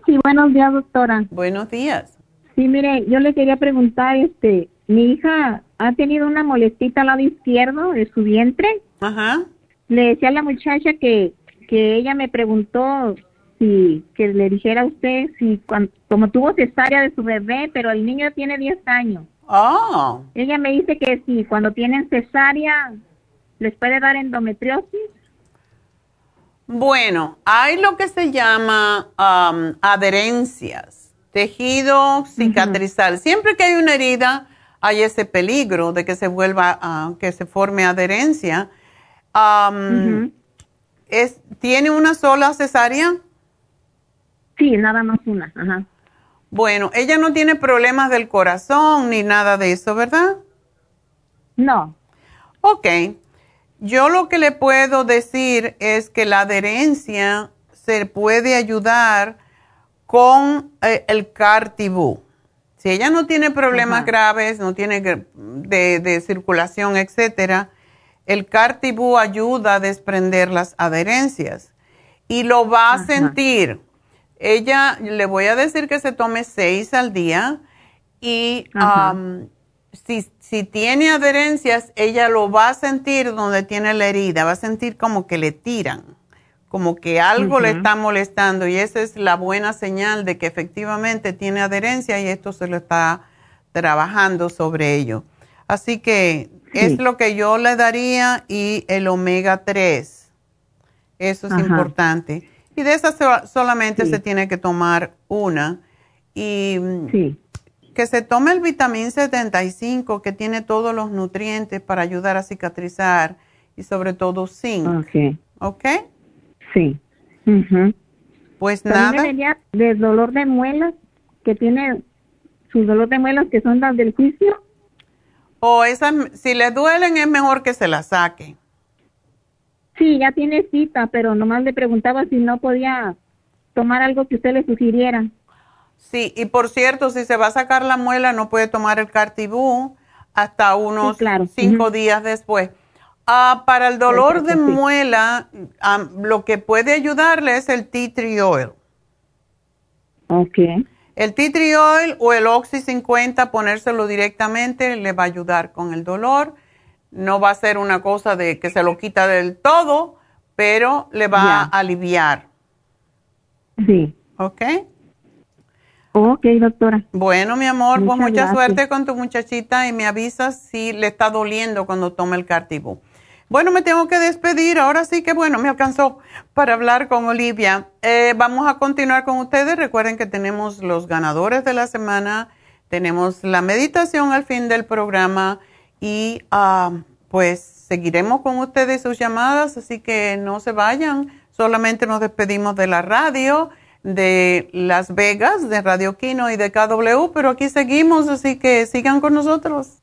Sí, buenos días, doctora. Buenos días. Sí, mire, yo le quería preguntar, este, mi hija ha tenido una molestita al lado izquierdo de su vientre. Ajá. Le decía a la muchacha que, que ella me preguntó si, que le dijera a usted si, como tuvo cesárea de su bebé, pero el niño tiene 10 años. Oh. Ella me dice que si cuando tienen cesárea les puede dar endometriosis. Bueno, hay lo que se llama um, adherencias, tejido cicatrizal. Siempre que hay una herida, hay ese peligro de que se vuelva, a que se forme adherencia. Um, es, ¿Tiene una sola cesárea? Sí, nada más una. Ajá. Bueno, ella no tiene problemas del corazón ni nada de eso, ¿verdad? No. Ok. Yo lo que le puedo decir es que la adherencia se puede ayudar con eh, el cartibú. Si ella no tiene problemas graves, no tiene de, circulación, etcétera, el cartibú ayuda a desprender las adherencias y lo va a sentir. Ella, le voy a decir que se tome seis al día y um, si, si, tiene adherencias, ella lo va a sentir donde tiene la herida, va a sentir como que le tiran, como que algo le está molestando y esa es la buena señal de que efectivamente tiene adherencia y esto se lo está trabajando sobre ello. Así que es lo que yo le daría y el omega 3. Eso es importante. Y de esas solamente se tiene que tomar una. Y que se tome el vitamín 75, que tiene todos los nutrientes para ayudar a cicatrizar y sobre todo zinc. Ok. ¿Ok? Sí. Pues nada. de dolor de muelas, que tiene su dolor de muelas que son las del juicio. O esas, si le duelen es mejor que se las saque. Sí, ya tiene cita, pero nomás le preguntaba si no podía tomar algo que usted le sugiriera. Sí, y por cierto, si se va a sacar la muela, no puede tomar el cartibú hasta unos cinco días después. Ah, para el dolor de muela, lo que puede ayudarle es el tea tree oil. Ok. El tea tree oil o el Oxy 50, ponérselo directamente, le va a ayudar con el dolor no va a ser una cosa de que se lo quita del todo, pero le va a aliviar. Sí. ¿Ok? Ok, doctora. Bueno, mi amor, pues mucha suerte con tu muchachita y me avisas si le está doliendo cuando tome el cartibú. Bueno, me tengo que despedir. Ahora sí que, bueno, me alcanzó para hablar con Olivia. Eh, vamos a continuar con ustedes. Recuerden que tenemos los ganadores de la semana, tenemos la meditación al fin del programa y ah, pues seguiremos con ustedes sus llamadas, así que no se vayan, solamente nos despedimos de la radio de Las Vegas, de Radio Kino y de KW, pero aquí seguimos, así que sigan con nosotros.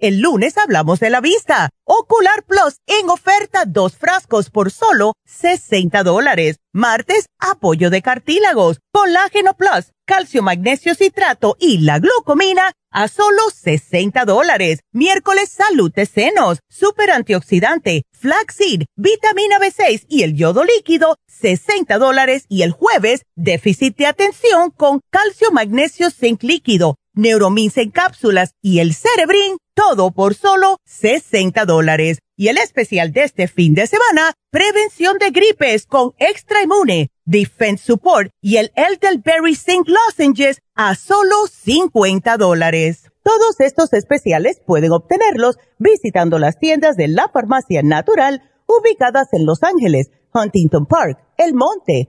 El lunes hablamos de la vista. Ocular Plus en oferta dos frascos por solo 60 dólares. Martes, apoyo de cartílagos, colágeno plus, calcio magnesio citrato y la glucomina a solo 60 dólares. Miércoles, salud de senos, super antioxidante, flaxseed, vitamina B6 y el yodo líquido, 60 dólares. Y el jueves, déficit de atención con calcio magnesio zinc líquido Neuromins en cápsulas y el Cerebrin, todo por solo 60 dólares. Y el especial de este fin de semana, prevención de gripes con Extra Inmune, Defense Support y el Elderberry Zinc Lozenges a solo 50 dólares. Todos estos especiales pueden obtenerlos visitando las tiendas de la farmacia natural ubicadas en Los Ángeles, Huntington Park, El Monte,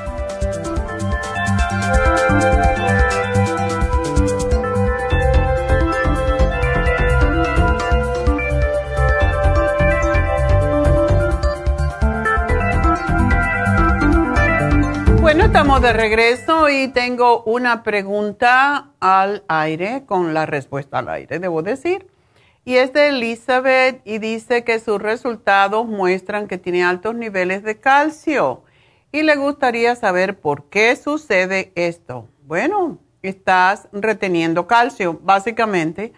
Bueno, estamos de regreso y tengo una pregunta al aire, con la respuesta al aire, debo decir. Y es de Elizabeth y dice que sus resultados muestran que tiene altos niveles de calcio. Y le gustaría saber por qué sucede esto. Bueno, estás reteniendo calcio, básicamente.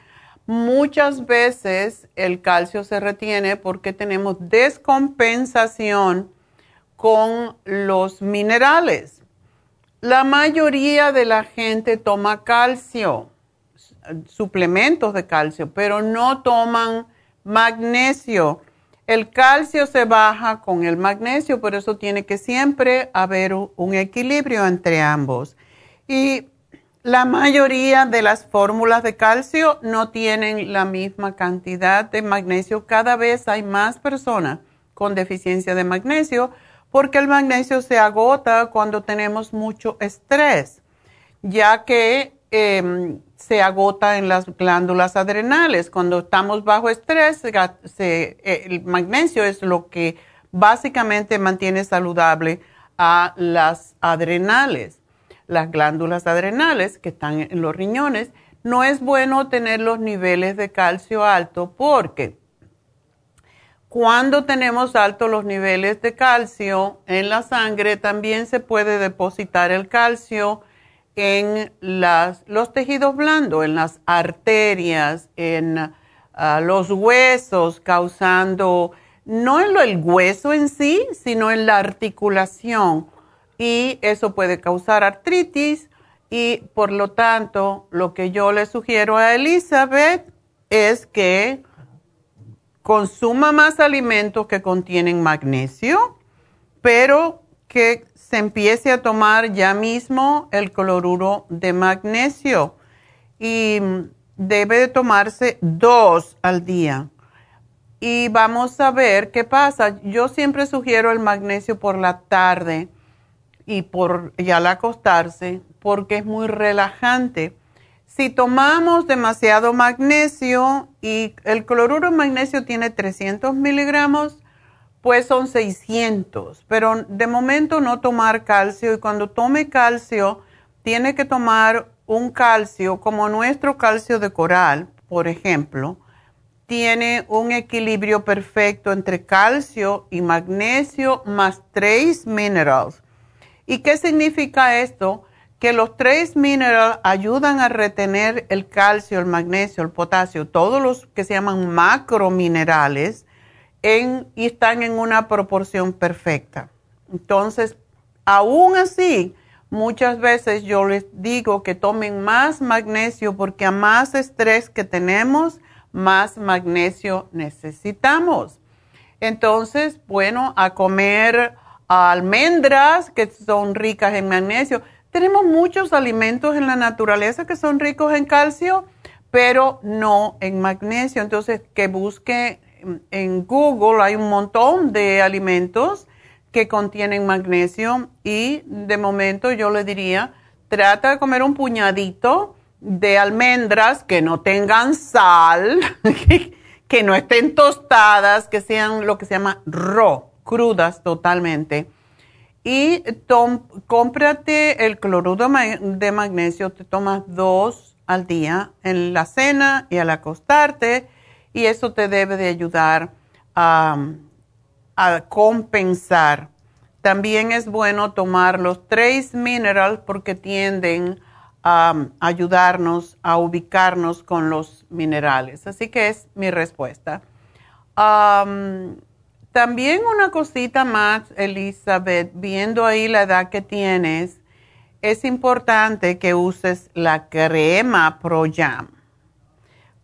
Muchas veces el calcio se retiene porque tenemos descompensación con los minerales. La mayoría de la gente toma calcio, suplementos de calcio, pero no toman magnesio. El calcio se baja con el magnesio, por eso tiene que siempre haber un equilibrio entre ambos. Y la mayoría de las fórmulas de calcio no tienen la misma cantidad de magnesio. Cada vez hay más personas con deficiencia de magnesio porque el magnesio se agota cuando tenemos mucho estrés, ya que em, se agota en las glándulas adrenales. Cuando estamos bajo estrés, eh, el magnesio es lo que básicamente mantiene saludable a las adrenales, las glándulas adrenales que están en los riñones. No es bueno tener los niveles de calcio alto porque cuando tenemos altos los niveles de calcio en la sangre, también se puede depositar el calcio en los tejidos blandos, en las arterias, en ah, los huesos, causando, no en el hueso en sí, sino en la articulación. Y eso puede causar artritis y por lo tanto, lo que yo le sugiero a Elizabeth es que consuma más alimentos que contienen magnesio, pero que se empiece a tomar ya mismo el cloruro de magnesio y debe de tomarse dos al día. Y vamos a ver qué pasa. Yo siempre sugiero el magnesio por la tarde y por ya al acostarse porque es muy relajante si tomamos demasiado magnesio y el cloruro de magnesio tiene 300 miligramos, pues son 600. Pero de momento no tomar calcio y cuando tome calcio, tiene que tomar un calcio como nuestro calcio de coral, por ejemplo. Tiene un equilibrio perfecto entre calcio y magnesio más trace minerals. ¿Y qué significa esto? Que los tres minerales ayudan a retener el calcio, el magnesio, el potasio, todos los que se llaman macrominerales, en, y están en una proporción perfecta. Entonces, aún así, muchas veces yo les digo que tomen más magnesio porque a más estrés que tenemos, más magnesio necesitamos. Entonces, bueno, a comer almendras que son ricas en magnesio. Tenemos muchos alimentos en la naturaleza que son ricos en calcio, pero no en magnesio. Entonces, que busque en Google, hay un montón de alimentos que contienen magnesio y de momento yo le diría, trata de comer un puñadito de almendras que no tengan sal, que no estén tostadas, que sean lo que se llama raw, crudas totalmente y cómprate el cloruro de magnesio, te tomas dos al día en la cena y al acostarte y eso te debe de ayudar a, compensar. También es bueno tomar los Trace Minerals porque tienden a ayudarnos a ubicarnos con los minerales. Así que es mi respuesta. También una cosita más, Elizabeth, viendo ahí la edad que tienes, es importante que uses la crema ProYam,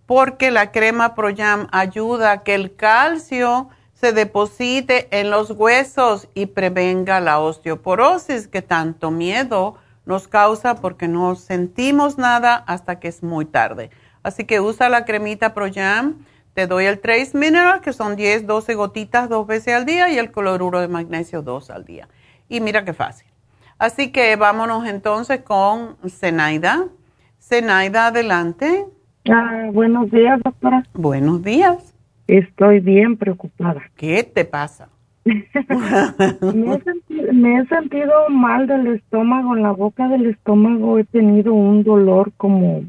porque la crema ProYam ayuda a que el calcio se deposite en los huesos y prevenga la osteoporosis que tanto miedo nos causa porque no sentimos nada hasta que es muy tarde. Así que usa la cremita ProYam te doy el Trace Mineral, que son 10, 12 gotitas dos veces al día, y el cloruro de magnesio dos al día. Y mira qué fácil. Así que vámonos entonces con Zenaida. Zenaida, adelante. Ah, buenos días, doctora. Buenos días. Estoy bien preocupada. ¿Qué te pasa? me, he sentido, me, he sentido, mal del estómago, en la boca del estómago he tenido un dolor como,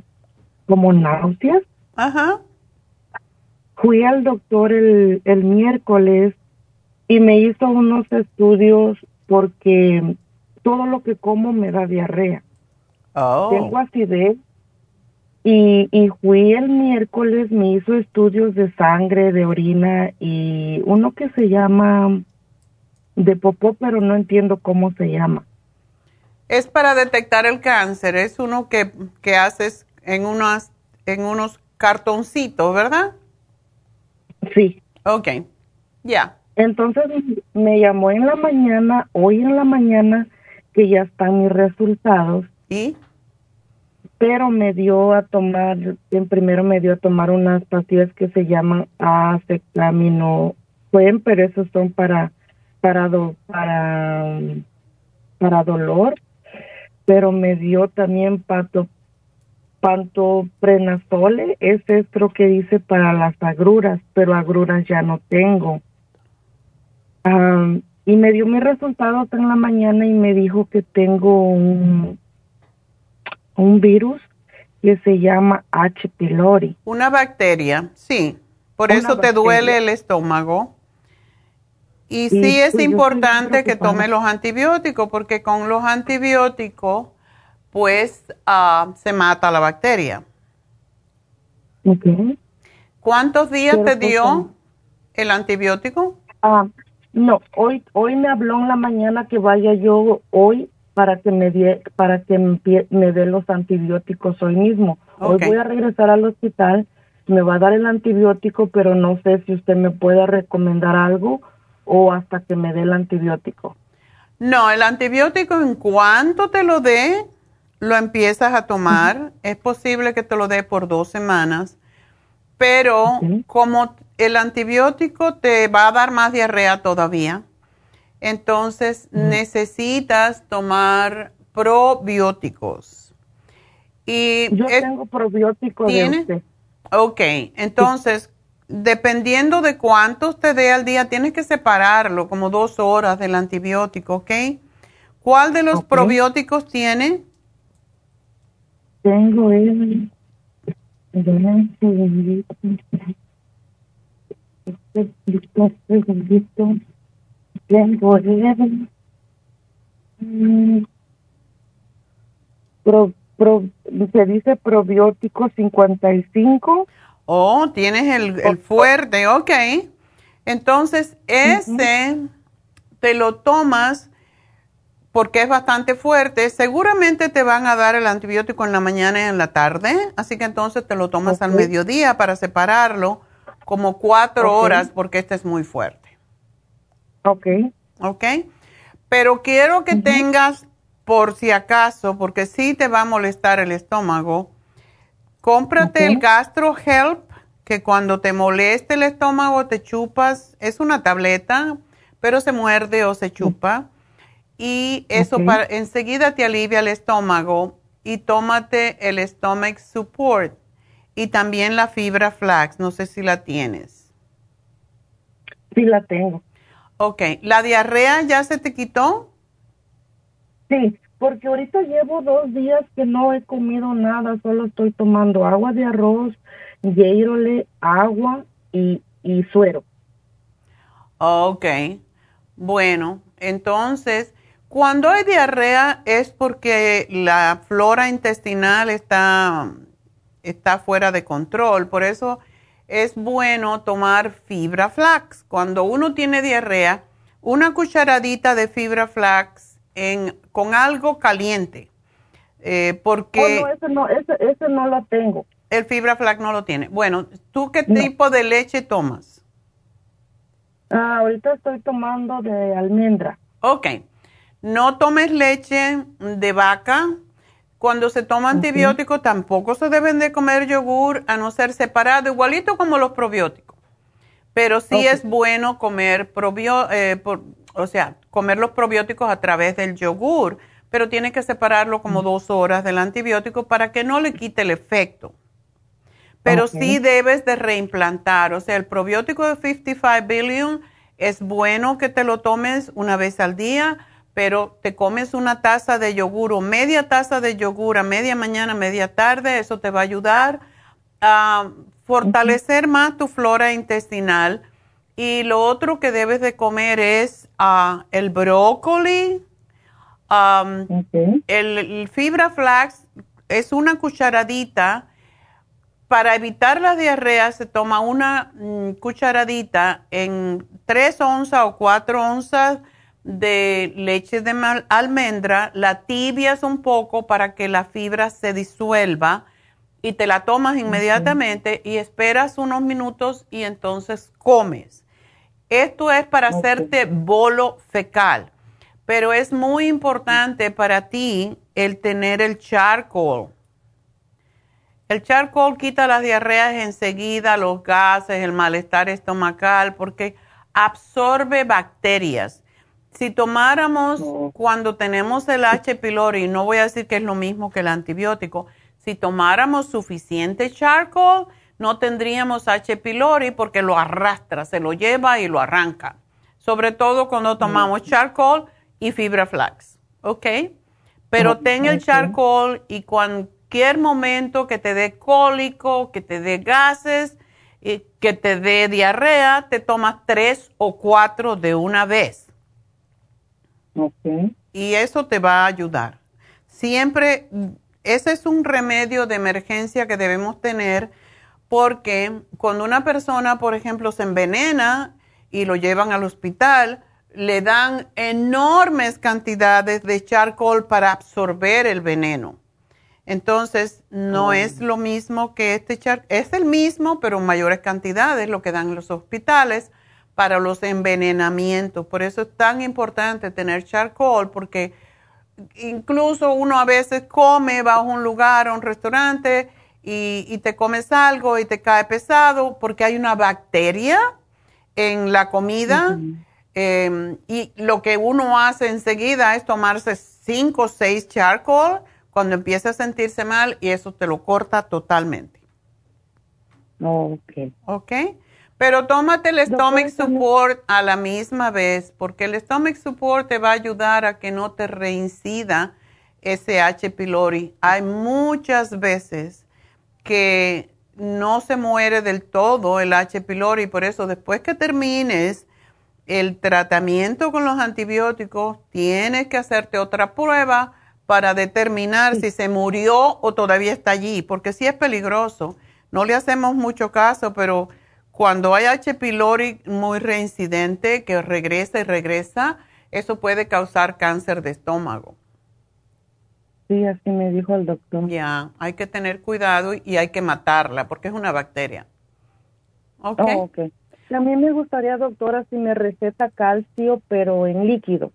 como náuseas. Ajá. Fui al doctor el, el miércoles y me hizo unos estudios porque todo lo que como me da diarrea. Oh. Tengo acidez y, y fui el miércoles, me hizo estudios de sangre, de orina y uno que se llama de popó, pero no entiendo cómo se llama. Es para detectar el cáncer, es uno que, que haces en, unas, en unos cartoncitos, ¿verdad? Sí. Ok, ya. Entonces me llamó en la mañana, hoy en la mañana, que ya están mis resultados. ¿Y? Pero me dio a tomar, en primero me dio a tomar unas pastillas que se llaman acetaminofén, pero esos son para, para, para, para dolor. Pero me dio también pato, pantoprenazole, ese es lo que dice para las agruras, pero agruras ya no tengo. y me dio mi resultado en la mañana y me dijo que tengo un, un virus que se llama H. pylori. Una bacteria, sí. Por eso te duele el estómago. Y sí, es pues, importante que tome los antibióticos, porque con los antibióticos pues ah, se mata la bacteria. ¿Cuántos días te dio el antibiótico? Ah, no, hoy hoy me habló en la mañana que vaya yo hoy para que me para que me, dé los antibióticos hoy mismo. Hoy voy a regresar al hospital, me va a dar el antibiótico, pero no sé si usted me puede recomendar algo o hasta que me dé el antibiótico. No, el antibiótico en cuanto te lo dé, lo empiezas a tomar, es posible que te lo dé por dos semanas, pero como el antibiótico te va a dar más diarrea todavía, entonces necesitas tomar probióticos. Y Yo tengo probióticos de usted. Ok, entonces, dependiendo de cuántos te dé al día, tienes que separarlo como dos horas del antibiótico, ¿ok? ¿Cuál de los probióticos tiene? Tengo el... Tengo el... Pro, pro, se dice probiótico 55. Oh, tienes el, el fuerte, ok. Entonces, ese te lo tomas porque es bastante fuerte, seguramente te van a dar el antibiótico en la mañana y en la tarde, así que entonces te lo tomas al mediodía para separarlo como cuatro horas porque este es muy fuerte. Ok. Ok. Pero quiero que tengas, por si acaso, porque sí te va a molestar el estómago, cómprate el Gastro Help, que cuando te moleste el estómago te chupas, es una tableta, pero se muerde o se chupa. Y eso para, enseguida te alivia el estómago y tómate el Stomach Support y también la fibra flax, no sé si la tienes. Sí, la tengo. Ok, ¿la diarrea ya se te quitó? Sí, porque ahorita llevo dos días que no he comido nada, solo estoy tomando agua de arroz, hierole, agua y, y suero. Ok, bueno, entonces, cuando hay diarrea es porque la flora intestinal está, está fuera de control, por eso es bueno tomar fibra flax. Cuando uno tiene diarrea, una cucharadita de fibra flax en, con algo caliente. Eh, porque... Oh, no, ese no, ese, no lo tengo. El fibra flax no lo tiene. Bueno, ¿tú qué tipo de leche tomas? Ah, ahorita estoy tomando de almendra. Ok. No tomes leche de vaca. Cuando se toma antibiótico tampoco se deben de comer yogur a no ser separado, igualito como los probióticos. Pero sí es bueno comer probióticos, eh, o sea, comer los probióticos a través del yogur, pero tiene que separarlo como dos horas del antibiótico para que no le quite el efecto. Pero sí debes de reimplantar, o sea, el probiótico de 55 billion es bueno que te lo tomes una vez al día pero te comes una taza de yogur o media taza de yogur a media mañana, media tarde, eso te va a ayudar a fortalecer más tu flora intestinal. Y lo otro que debes de comer es ah, el brócoli, el, fibra flax, es una cucharadita. Para evitar las diarreas se toma una mm, cucharadita en 3 onzas o 4 onzas de leche de almendra, la tibias un poco para que la fibra se disuelva y te la tomas inmediatamente y esperas unos minutos y entonces comes. Esto es para hacerte bolo fecal, pero es muy importante para ti el tener el charcoal. El charcoal quita las diarreas enseguida, los gases, el malestar estomacal, porque absorbe bacterias si tomáramos cuando tenemos el H. pylori, no voy a decir que es lo mismo que el antibiótico, si tomáramos suficiente charcoal, no tendríamos H. pylori porque lo arrastra, se lo lleva y lo arranca. Sobre todo cuando tomamos charcoal y fibra flax, ¿ok? Pero ten el charcoal y cualquier momento que te dé cólico, que te dé gases, y que te dé diarrea, te tomas tres o cuatro de una vez y eso te va a ayudar. Siempre, ese es un remedio de emergencia que debemos tener porque cuando una persona, por ejemplo, se envenena y lo llevan al hospital, le dan enormes cantidades de charcoal para absorber el veneno. Entonces, no oh. es lo mismo que este charcoal, es el mismo, pero en mayores cantidades, lo que dan en los hospitales para los envenenamientos. Por eso es tan importante tener charcoal, porque incluso uno a veces come, va a un lugar, a un restaurante, y, te comes algo y te cae pesado porque hay una bacteria en la comida. Em, y lo que uno hace enseguida es tomarse cinco o seis charcoal cuando empieza a sentirse mal y eso te lo corta totalmente. Ok. Ok. Pero tómate el stomach support a la misma vez, porque el stomach support te va a ayudar a que no te reincida ese H. pylori. Hay muchas veces que no se muere del todo el H. pylori, por eso después que termines el tratamiento con los antibióticos, tienes que hacerte otra prueba para determinar si se murió o todavía está allí, porque sí es peligroso. No le hacemos mucho caso, pero cuando hay H. pylori muy reincidente que regresa y regresa, eso puede causar cáncer de estómago. Sí, así me dijo el doctor. Ya, hay que tener cuidado y hay que matarla porque es una bacteria. ¿Ok? Oh, okay. A mí me gustaría, doctora, si me receta calcio, pero en líquido.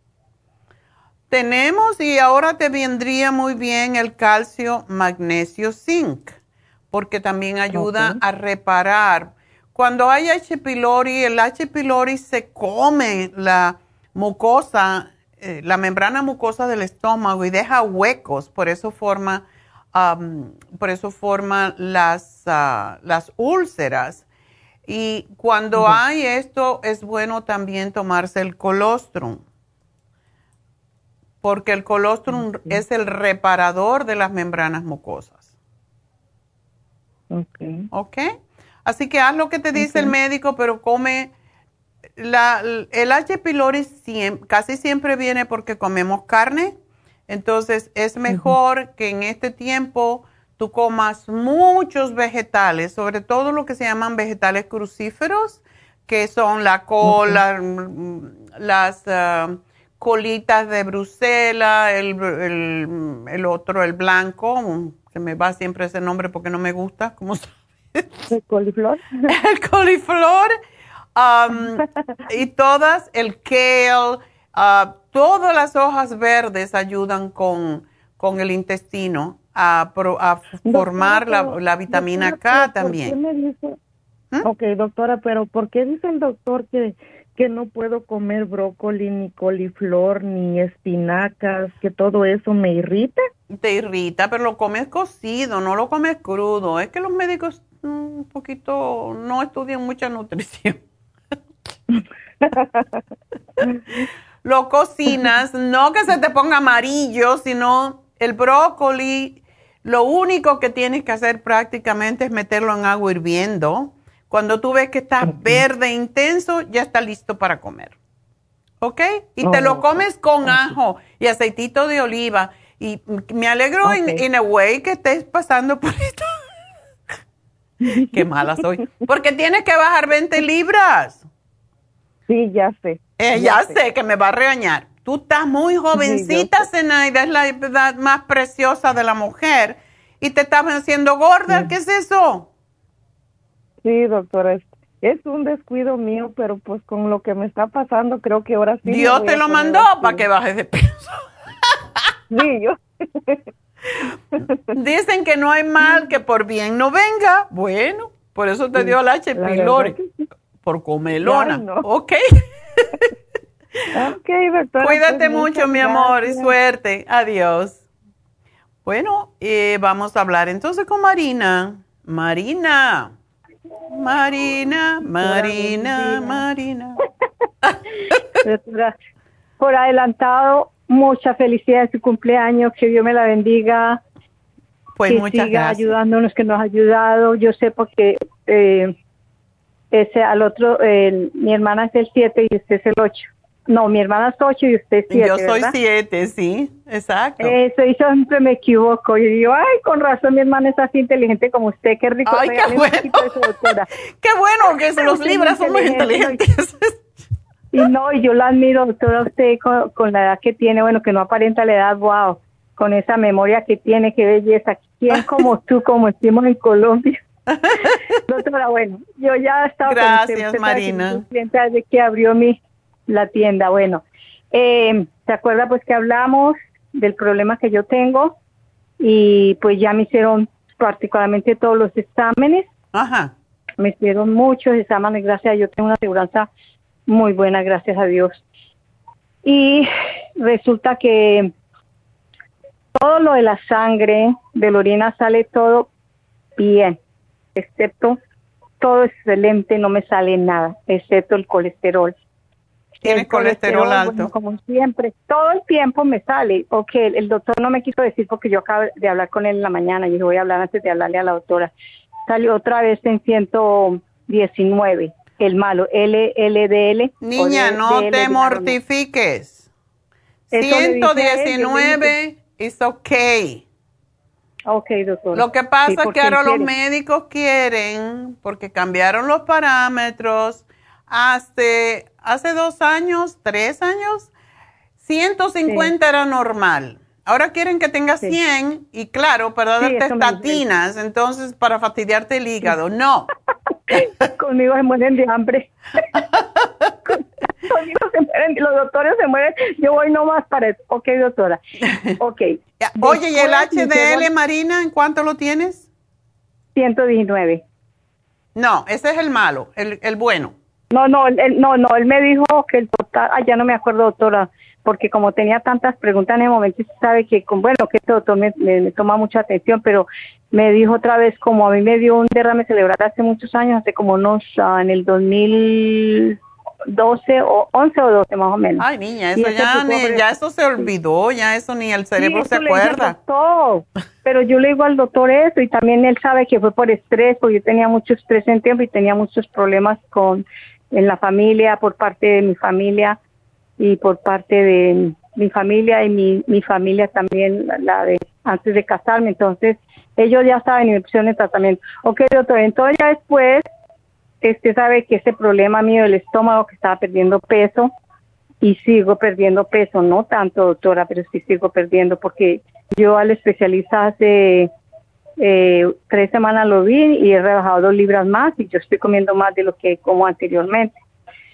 Tenemos y ahora te vendría muy bien el calcio, magnesio, zinc, porque también ayuda a reparar. Cuando hay H. pylori, el H. pylori se come la mucosa, eh, la membrana mucosa del estómago y deja huecos, por eso forma, por eso forma las, ah, las úlceras. Y cuando hay esto, es bueno también tomarse el colostrum porque el colostrum es el reparador de las membranas mucosas. Ok. Ok. Así que haz lo que te dice el médico, pero come. La, el H. pylori casi siempre viene porque comemos carne. Entonces es mejor que en este tiempo tú comas muchos vegetales, sobre todo lo que se llaman vegetales crucíferos, que son la cola, las. Ah, colitas de Bruselas, el, otro, el blanco, se me va siempre ese nombre porque no me gusta, ¿cómo ¿El coliflor? el coliflor, um, y todas, el kale, uh, todas las hojas verdes ayudan con, con el intestino a, formar la, vitamina K también. me dice? ¿Mm? Ok, doctora, pero ¿por qué dice el doctor que que no puedo comer brócoli, ni coliflor, ni espinacas, que todo eso me irrita. Te irrita, pero lo comes cocido, no lo comes crudo. Es que los médicos un poquito no estudian mucha nutrición. lo cocinas, no que se te ponga amarillo, sino el brócoli, lo único que tienes que hacer prácticamente es meterlo en agua hirviendo cuando tú ves que está verde intenso, ya está listo para comer. ¿Ok? Y te lo oh, comes con ajo y aceitito de oliva. Y me alegro en a way que estés pasando por esto. Qué mala soy. Porque tienes que bajar 20 libras. Sí, ya sé. Eh, ya, sé. que me va a regañar. Tú estás muy jovencita, Zenaida, es la edad más preciosa de la mujer. Y te estás haciendo gorda. ¿Qué es eso? Sí, doctora, es, un descuido mío, pero pues con lo que me está pasando, creo que ahora sí. Dios te lo mandó para que bajes de peso. sí, yo. Dicen que no hay mal que por bien no venga. Bueno, por eso te dio el H. pylori. Por comelona. Ok. ok, doctora. Cuídate pues, mucho, mi amor, y suerte. Adiós. Bueno, eh, vamos a hablar entonces con Marina. Marina. Marina, Marina, Marina. Por adelantado, mucha felicidad en su cumpleaños, que Dios me la bendiga. Pues que muchas siga ayudándonos, que nos ha ayudado. Yo sé porque eh, ese al otro, mi hermana es el 7 y usted es el 8. No, mi hermana es 8 y usted es 7. Yo soy 7, sí, exacto. Eso, y siempre me equivoco. Y digo, ay, con razón, mi hermana es así inteligente como usted, qué rico. Ay, qué bueno. qué bueno que los libras son muy inteligentes. Y no, y yo la admiro, toda usted con, la edad que tiene, bueno, que no aparenta la edad, wow, con esa memoria que tiene, qué belleza. ¿Quién como tú, como decimos en Colombia? Doctora, bueno, yo ya estaba Gracias, con Marina. Desde que abrió mi la tienda. Bueno, eh, ¿se acuerda pues que hablamos del problema que yo tengo? Y pues ya me hicieron particularmente todos los exámenes. Ajá. Me hicieron muchos exámenes, gracias Dios tengo una aseguranza muy buena, gracias a Dios. Y resulta que todo lo de la sangre, de la orina sale todo bien, excepto todo excelente, no me sale nada, excepto el colesterol. Tienes colesterol, alto. como siempre, todo el tiempo me sale. Ok, el, doctor no me quiso decir porque yo acabo de hablar con él en la mañana y dije, voy a hablar antes de hablarle a la doctora. Salió otra vez en 119, el malo, LLDL. Niña, no te mortifiques. 119 es ok. Ok, doctor. Lo que pasa es que ahora los médicos quieren, porque cambiaron los parámetros, hace, hace dos años, tres años, 150 era normal. Ahora quieren que tengas 100 y claro, para darte estatinas, entonces para fastidiarte el hígado. No. Conmigo se mueren de hambre. Conmigo se mueren, los doctores se mueren, yo voy nomás para eso. Ok, doctora. Ok. Oye, ¿y el HDL, Marina, en cuánto lo tienes? 119. No, ese es el malo, el, el bueno. No, no, él, no, no, él me dijo que el total, ah, ya no me acuerdo, doctora, porque como tenía tantas preguntas en el momento, sabe que, con, bueno, que este doctor me, toma mucha atención, pero me dijo otra vez, como a mí me dio un derrame cerebral hace muchos años, hace como unos, uh, en el 2012 o 11 o 12 más o menos. Ay, niña, eso ya, ya eso se olvidó, ya eso ni el cerebro se acuerda. Pero yo le digo al doctor eso y también él sabe que fue por estrés, porque yo tenía mucho estrés en tiempo y tenía muchos problemas con en la familia, por parte de mi familia y por parte de mi familia y mi, mi familia también, la de antes de casarme. Entonces, ellos ya saben y me pusieron el tratamiento. Ok, doctor, entonces ya después, usted sabe que ese problema mío del estómago, que estaba perdiendo peso, y sigo perdiendo peso, no tanto, doctora, pero sí sigo perdiendo, porque yo al especialista hace eh, tres semanas lo vi y he rebajado dos libras más y yo estoy comiendo más de lo que como anteriormente.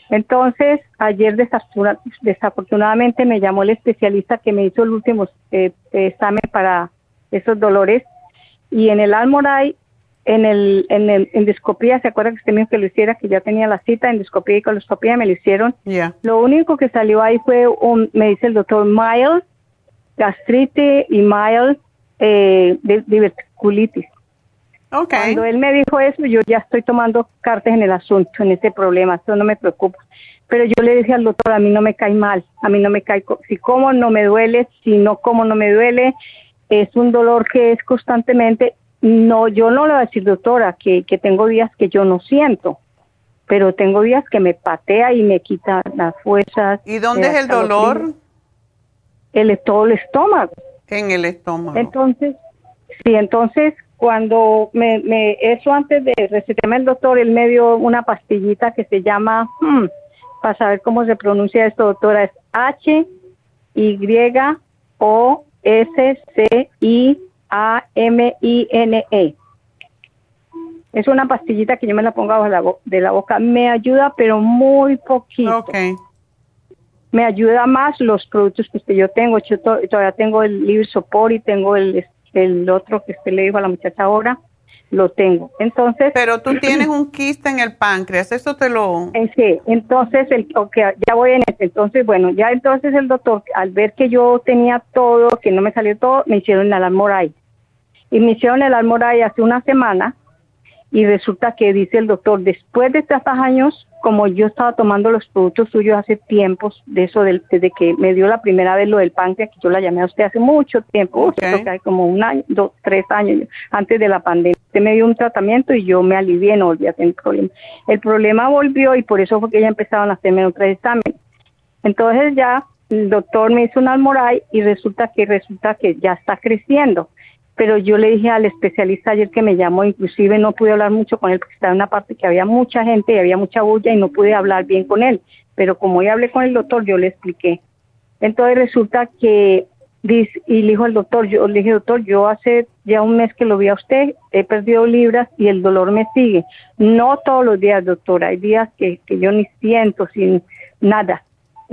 Entonces, ayer desafortunadamente me llamó el especialista que me hizo el último eh, examen para esos dolores y en el Almoray, en el en el endoscopía, ¿se acuerda que usted me que lo hiciera? Que ya tenía la cita, endoscopía y coloscopía, me lo hicieron. Lo único que salió ahí fue, un, me dice el doctor, mild gastritis y mild eh, diverticulitis. Cuando él me dijo eso, yo ya estoy tomando cartas en el asunto, en ese problema, eso no me preocupa. Pero yo le dije al doctor, a mí no me cae mal, a mí no me cae, si como no me duele, si no como no me duele, es un dolor que es constantemente, no, yo no le voy a decir, doctora, que, que tengo días que yo no siento, pero tengo días que me patea y me quita las fuerzas. ¿Y dónde es el dolor? El, todo el estómago. En el estómago. Entonces, sí, entonces cuando me, me, eso antes de recetarme el doctor, él me dio una pastillita que se llama, hmm, para saber cómo se pronuncia esto, doctora, es H Y O S C I A M I N E. Es una pastillita que yo me la pongo abajo de la, boca. Me ayuda, pero muy poquito. Okay. Me ayuda más los productos que yo tengo. Yo todavía tengo el liver sopor y tengo el el otro que usted le dijo a la muchacha ahora, lo tengo. Entonces. Pero tú tienes un quiste en el páncreas, eso te lo. Eh, sí, entonces, el, okay, ya voy en este. Entonces, bueno, ya entonces el doctor, al ver que yo tenía todo, que no me salió todo, me hicieron el almoray. Y me hicieron el almoray hace una semana y resulta que dice el doctor, después de tantos años, como yo estaba tomando los productos suyos hace tiempos, de eso desde que me dio la primera vez lo del páncreas, que yo la llamé a usted hace mucho tiempo, creo que como un año, dos, tres años antes de la pandemia. Usted me dio un tratamiento y yo me alivié, no volví a tener problema. El problema volvió y por eso fue que ya empezaron a hacerme otro examen. Entonces ya el doctor me hizo un almoray y resulta que resulta que ya está creciendo pero yo le dije al especialista ayer que me llamó, inclusive no pude hablar mucho con él porque estaba en una parte que había mucha gente y había mucha bulla y no pude hablar bien con él, pero como ya hablé con el doctor, yo le expliqué. Entonces resulta que, dice, y le dijo el doctor, yo le dije, doctor, yo hace ya un mes que lo vi a usted, he perdido libras y el dolor me sigue. No todos los días, doctor, hay días que yo ni siento, sin nada,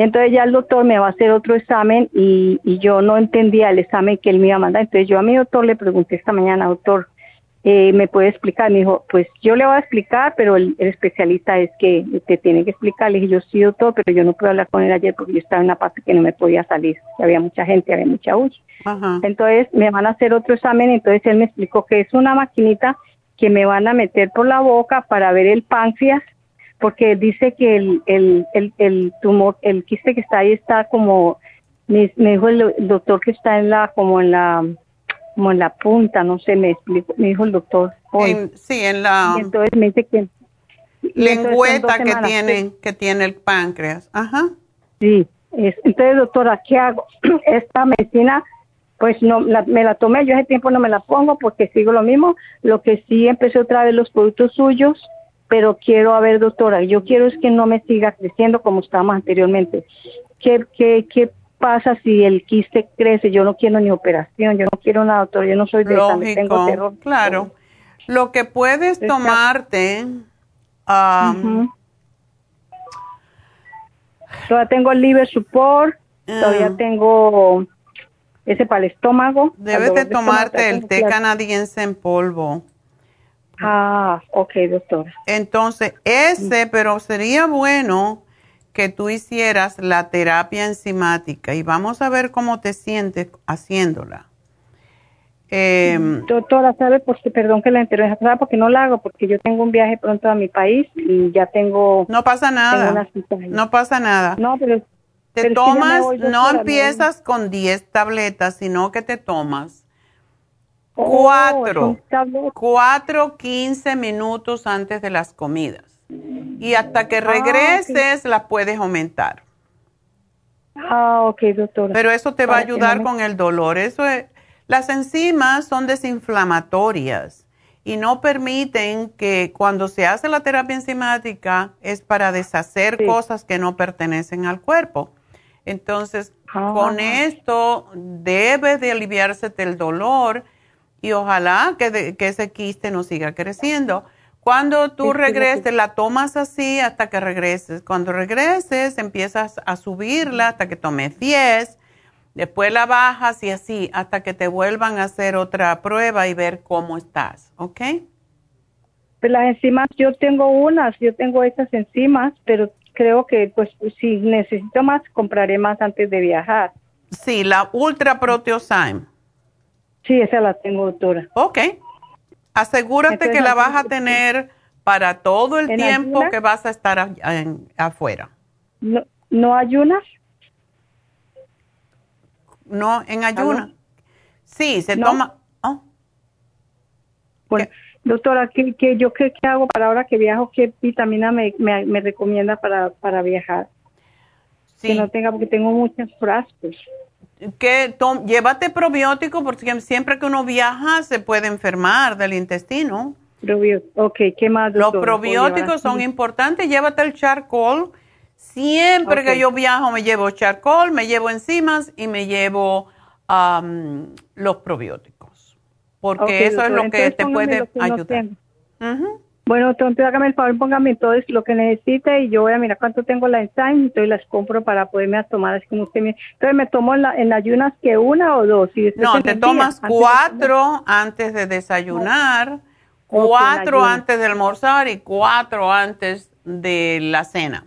entonces ya el doctor me va a hacer otro examen y, yo no entendía el examen que él me iba a mandar. Entonces yo a mi doctor le pregunté esta mañana, doctor, eh, ¿me puede explicar? Me dijo, pues yo le voy a explicar, pero el, especialista es que te tiene que explicar. Le dije, yo sí, doctor, pero yo no pude hablar con él ayer porque yo estaba en una parte que no me podía salir. Había mucha gente, había mucha hucha. Entonces me van a hacer otro examen. Entonces él me explicó que es una maquinita que me van a meter por la boca para ver el páncreas porque dice que el, el, el, el tumor, el quiste que está ahí está como, me, dijo el, doctor que está en la, como en la, como en la punta, no sé, me explico, me dijo el doctor. sí, en la. entonces me dice que. Lengüeta que tiene, que tiene el páncreas. Ajá. Sí. entonces, doctora, ¿qué hago? Esta medicina, pues no, me la tomé, yo ese tiempo no me la pongo porque sigo lo mismo. Lo que sí empecé otra vez los productos suyos pero quiero, a ver, doctora, yo quiero es que no me siga creciendo como estábamos anteriormente. ¿Qué, qué, qué pasa si el quiste crece? Yo no quiero ni operación, yo no quiero nada, doctora, yo no soy de esa, tengo terror. Claro. Lo que puedes tomarte, Todavía tengo el liver support, todavía tengo ese para el estómago. Debes de tomarte el té canadiense en polvo. Ah, ok, doctora. Entonces, ese, pero sería bueno que tú hicieras la terapia enzimática y vamos a ver cómo te sientes haciéndola. Em, doctora, ¿sabe? Porque, perdón que la interrumpa, porque no la hago, porque yo tengo un viaje pronto a mi país y ya tengo... No pasa nada, no pasa nada. No, pero... Te tomas, no empiezas con 10 tabletas, sino que te tomas oh, cuatro, cuatro, 15 minutos antes de las comidas. Y hasta que ah, regreses las puedes aumentar. Ah, ok, doctora. Pero eso te va a ayudar con el dolor. Eso es, las enzimas son desinflamatorias y no permiten que cuando se hace la terapia enzimática es para deshacer cosas que no pertenecen al cuerpo. Entonces, ah. con esto debe de aliviarse el dolor y ojalá que, que, ese quiste no siga creciendo. Cuando tú regreses, la tomas así hasta que regreses. Cuando regreses, empiezas a subirla hasta que tomes 10 Después la bajas y así hasta que te vuelvan a hacer otra prueba y ver cómo estás, ¿ok? Pues las enzimas, yo tengo unas, yo tengo estas enzimas, pero creo que pues si necesito más, compraré más antes de viajar. Sí, la Ultra Proteosyme. Sí, esa la tengo, doctora. Ok. Asegúrate que la vas a tener para todo el tiempo que vas a estar afuera. ¿No, ¿No ayunas? No, en ayuno. Sí, se toma. Oh. Bueno, doctora, ¿qué, qué yo qué, hago para ahora que viajo? ¿Qué vitamina me, me, recomienda para, para viajar? Sí. Que no tenga, porque tengo muchos frascos. Que llévate probiótico porque siempre que uno viaja se puede enfermar del intestino. Ok, ¿qué más? Los probióticos son importantes. Llévate el charcoal Siempre que yo viajo me llevo charcoal, me llevo enzimas y me llevo los probióticos. Porque eso es lo que te puede ayudar. Bueno, entonces hágame el favor, póngame todo lo que necesite y yo voy a mirar cuánto tengo la enzyme y las compro para poderme tomar así como usted me... Entonces me tomo en, en ayunas que una o dos. no, te tomas cuatro antes de desayunar, cuatro antes de almorzar y cuatro antes de la cena.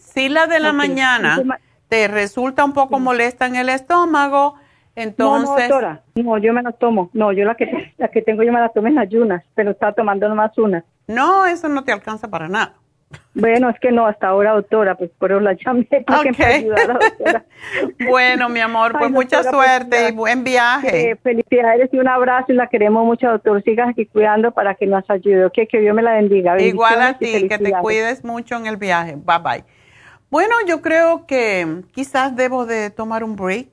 Si la de la mañana te resulta un poco molesta en el estómago, entonces... No, doctora, no, yo me la tomo. No, yo la que, la que tengo yo me la tomo en ayunas, pero estaba tomando nomás una. No, eso no te alcanza para nada. Bueno, es que no, hasta ahora, doctora, pues por eso la llamé para que me ayudara, doctora. bueno, mi amor, pues mucha pues, suerte y buen viaje. Eh, felicidades y un abrazo y la queremos mucho, doctor. Sigas aquí cuidando para que nos ayude. que Dios me la bendiga. Igual a ti, que te cuides mucho en el viaje. Bye bye. Bueno, yo creo que quizás debo de tomar un break.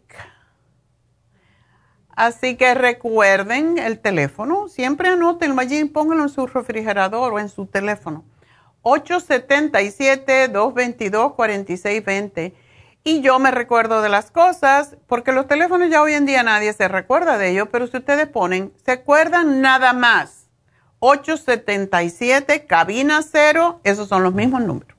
Así que recuerden el teléfono, siempre anoten allí, pónganlo en su refrigerador o en su teléfono. 877-222-4620. Y yo me recuerdo de las cosas, porque los teléfonos ya hoy en día nadie se recuerda de ellos, pero si ustedes ponen, se acuerdan nada más. 877, cabina cero, esos son los mismos números.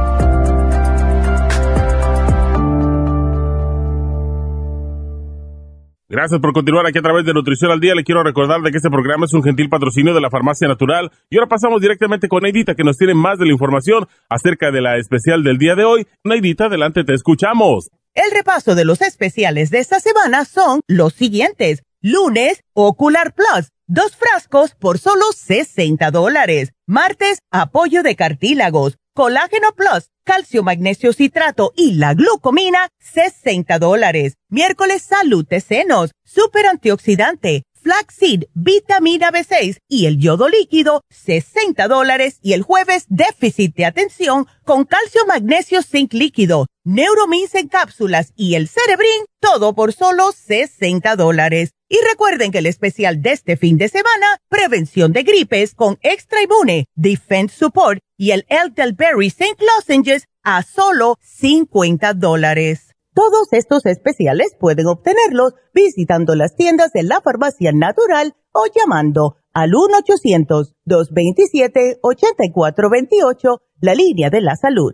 Gracias por continuar aquí a través de Nutrición al Día. Le quiero recordar de que este programa es un gentil patrocinio de la Farmacia Natural. Y ahora pasamos directamente con Neidita, que nos tiene más de la información acerca de la especial del día de hoy. Neidita, adelante, te escuchamos. El repaso de los especiales de esta semana son los siguientes. Lunes, Ocular Plus, dos frascos por solo 60 dólares. Martes, apoyo de cartílagos, colágeno plus, calcio magnesio citrato y la glucomina, 60 dólares. Miércoles, salud de senos, super antioxidante, flaxseed, vitamina B6 y el yodo líquido, 60 dólares. Y el jueves, déficit de atención con calcio magnesio zinc líquido, neuromins en cápsulas y el cerebrin, todo por solo 60 dólares. Y recuerden que el especial de este fin de semana, prevención de gripes con extra inmune, defense support y el Elderberry St. Lozenges a solo 50 dólares. Todos estos especiales pueden obtenerlos visitando las tiendas de la farmacia natural o llamando al 1-800-227-8428, la línea de la salud.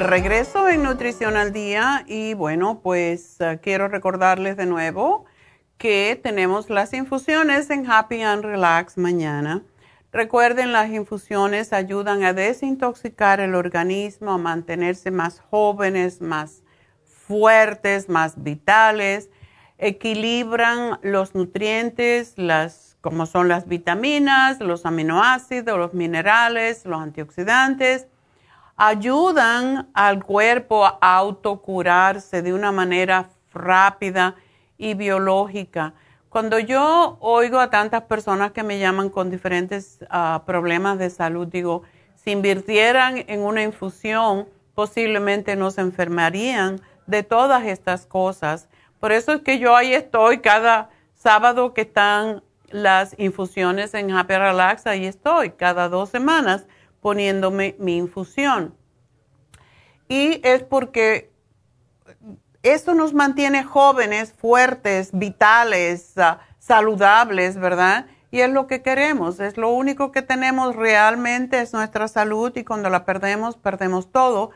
Regreso en Nutrición al Día y bueno, pues eh, quiero recordarles de nuevo que tenemos las infusiones en Happy and Relax mañana. Recuerden, las infusiones ayudan a desintoxicar el organismo, a mantenerse más jóvenes, más fuertes, más vitales, equilibran los nutrientes, las, como son las vitaminas, los aminoácidos, los minerales, los antioxidantes ayudan al cuerpo a autocurarse de una manera rápida y biológica. Cuando yo oigo a tantas personas que me llaman con diferentes ah, problemas de salud, digo, si invirtieran en una infusión, posiblemente no se enfermarían de todas estas cosas. Por eso es que yo ahí estoy cada sábado que están las infusiones en Happy Relax, ahí estoy cada dos semanas poniéndome mi infusión. Y es porque esto nos mantiene jóvenes, fuertes, vitales, ah, saludables, ¿verdad? Y es lo que queremos, es lo único que tenemos realmente, es nuestra salud y cuando la perdemos, perdemos todo.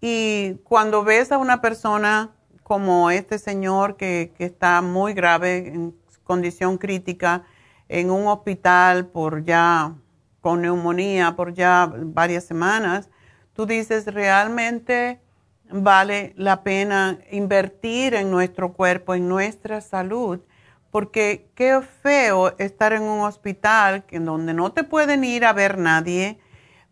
Y cuando ves a una persona como este señor que, que está muy grave, en condición crítica, en un hospital por ya con neumonía por ya varias semanas, tú dices, realmente vale la pena invertir en nuestro cuerpo, en nuestra salud, porque qué feo estar en un hospital en donde no te pueden ir a ver nadie,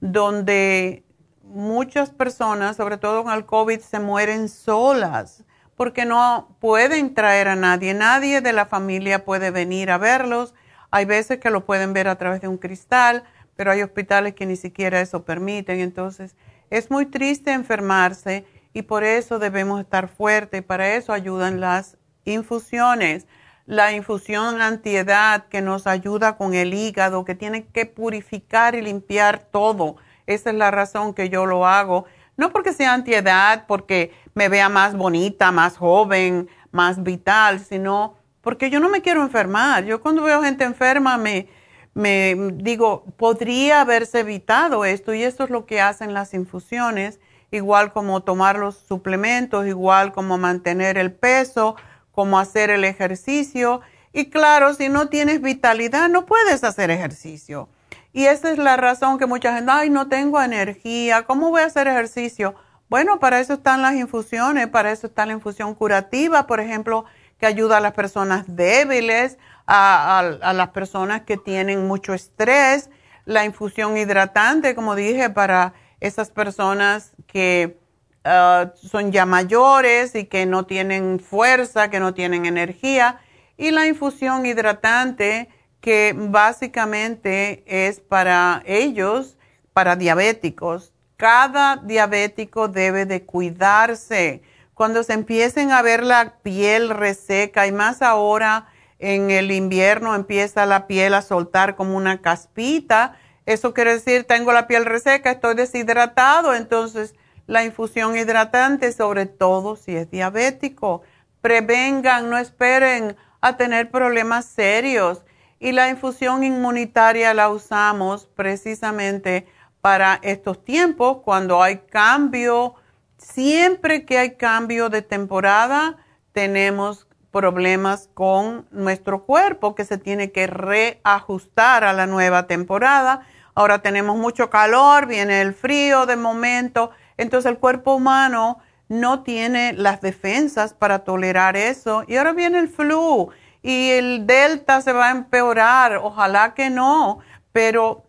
donde muchas personas, sobre todo con el COVID, se mueren solas porque no pueden traer a nadie, nadie de la familia puede venir a verlos. Hay veces que lo pueden ver a través de un cristal, pero hay hospitales que ni siquiera eso permiten. Entonces, es muy triste enfermarse y por eso debemos estar fuertes. Para eso ayudan las infusiones. La infusión antiedad que nos ayuda con el hígado, que tiene que purificar y limpiar todo. Esa es la razón que yo lo hago. No porque sea antiedad, porque me vea más bonita, más joven, más vital, sino porque yo no me quiero enfermar. Yo cuando veo gente enferma me, me digo, podría haberse evitado esto y esto es lo que hacen las infusiones, igual como tomar los suplementos, igual como mantener el peso, como hacer el ejercicio Y claro, si no tienes vitalidad, no puedes hacer ejercicio. Y esa es la razón que mucha gente, ay, no tengo energía, ¿cómo voy a hacer ejercicio? Bueno, para eso están las infusiones, para eso está la infusión curativa, por ejemplo, que ayuda a las personas débiles, a, las personas que tienen mucho estrés, la infusión hidratante, como dije, para esas personas que ah, son ya mayores y que no tienen fuerza, que no tienen energía, y la infusión hidratante que básicamente es para ellos, para diabéticos. Cada diabético debe de cuidarse. Cuando se empiecen a ver la piel reseca y más ahora en el invierno empieza la piel a soltar como una caspita, eso quiere decir tengo la piel reseca, estoy deshidratado, entonces la infusión hidratante, sobre todo si es diabético, prevengan, no esperen a tener problemas serios. Y la infusión inmunitaria la usamos precisamente para estos tiempos, cuando hay cambio, siempre que hay cambio de temporada, tenemos problemas con nuestro cuerpo que se tiene que reajustar a la nueva temporada. Ahora tenemos mucho calor, viene el frío de momento, entonces el cuerpo humano no tiene las defensas para tolerar eso. Y ahora viene el flu y el delta se va a empeorar, ojalá que no, pero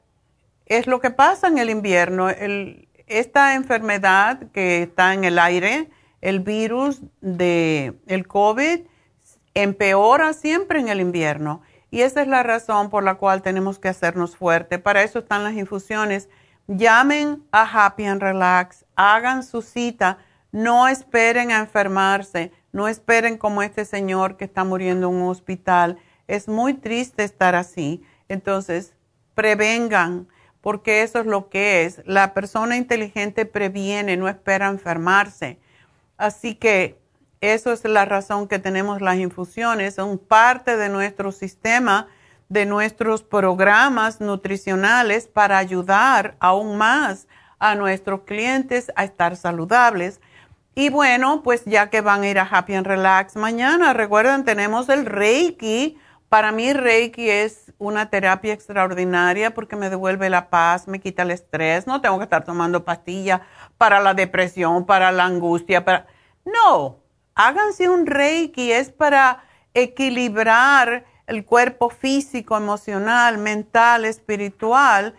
es lo que pasa en el invierno. esta enfermedad que está en el aire, el virus del el COVID, empeora siempre en el invierno. Y esa es la razón por la cual tenemos que hacernos fuertes. Para eso están las infusiones. Llamen a Happy and Relax, hagan su cita, no esperen a enfermarse no esperen como este señor que está muriendo en un hospital. Es muy triste estar así. Entonces, prevengan, porque eso es lo que es. La persona inteligente previene, no espera enfermarse. Así que eso es la razón que tenemos las infusiones. Son parte de nuestro sistema, de nuestros programas nutricionales para ayudar aún más a nuestros clientes a estar saludables y bueno, pues ya que van a ir a Happy and Relax mañana, recuerden, tenemos el Reiki. Para mí Reiki es una terapia extraordinaria porque me devuelve la paz, me quita el estrés, no tengo que estar tomando pastillas para la depresión, para la angustia, para... No, háganse un Reiki, es para equilibrar el cuerpo físico, emocional, mental, espiritual.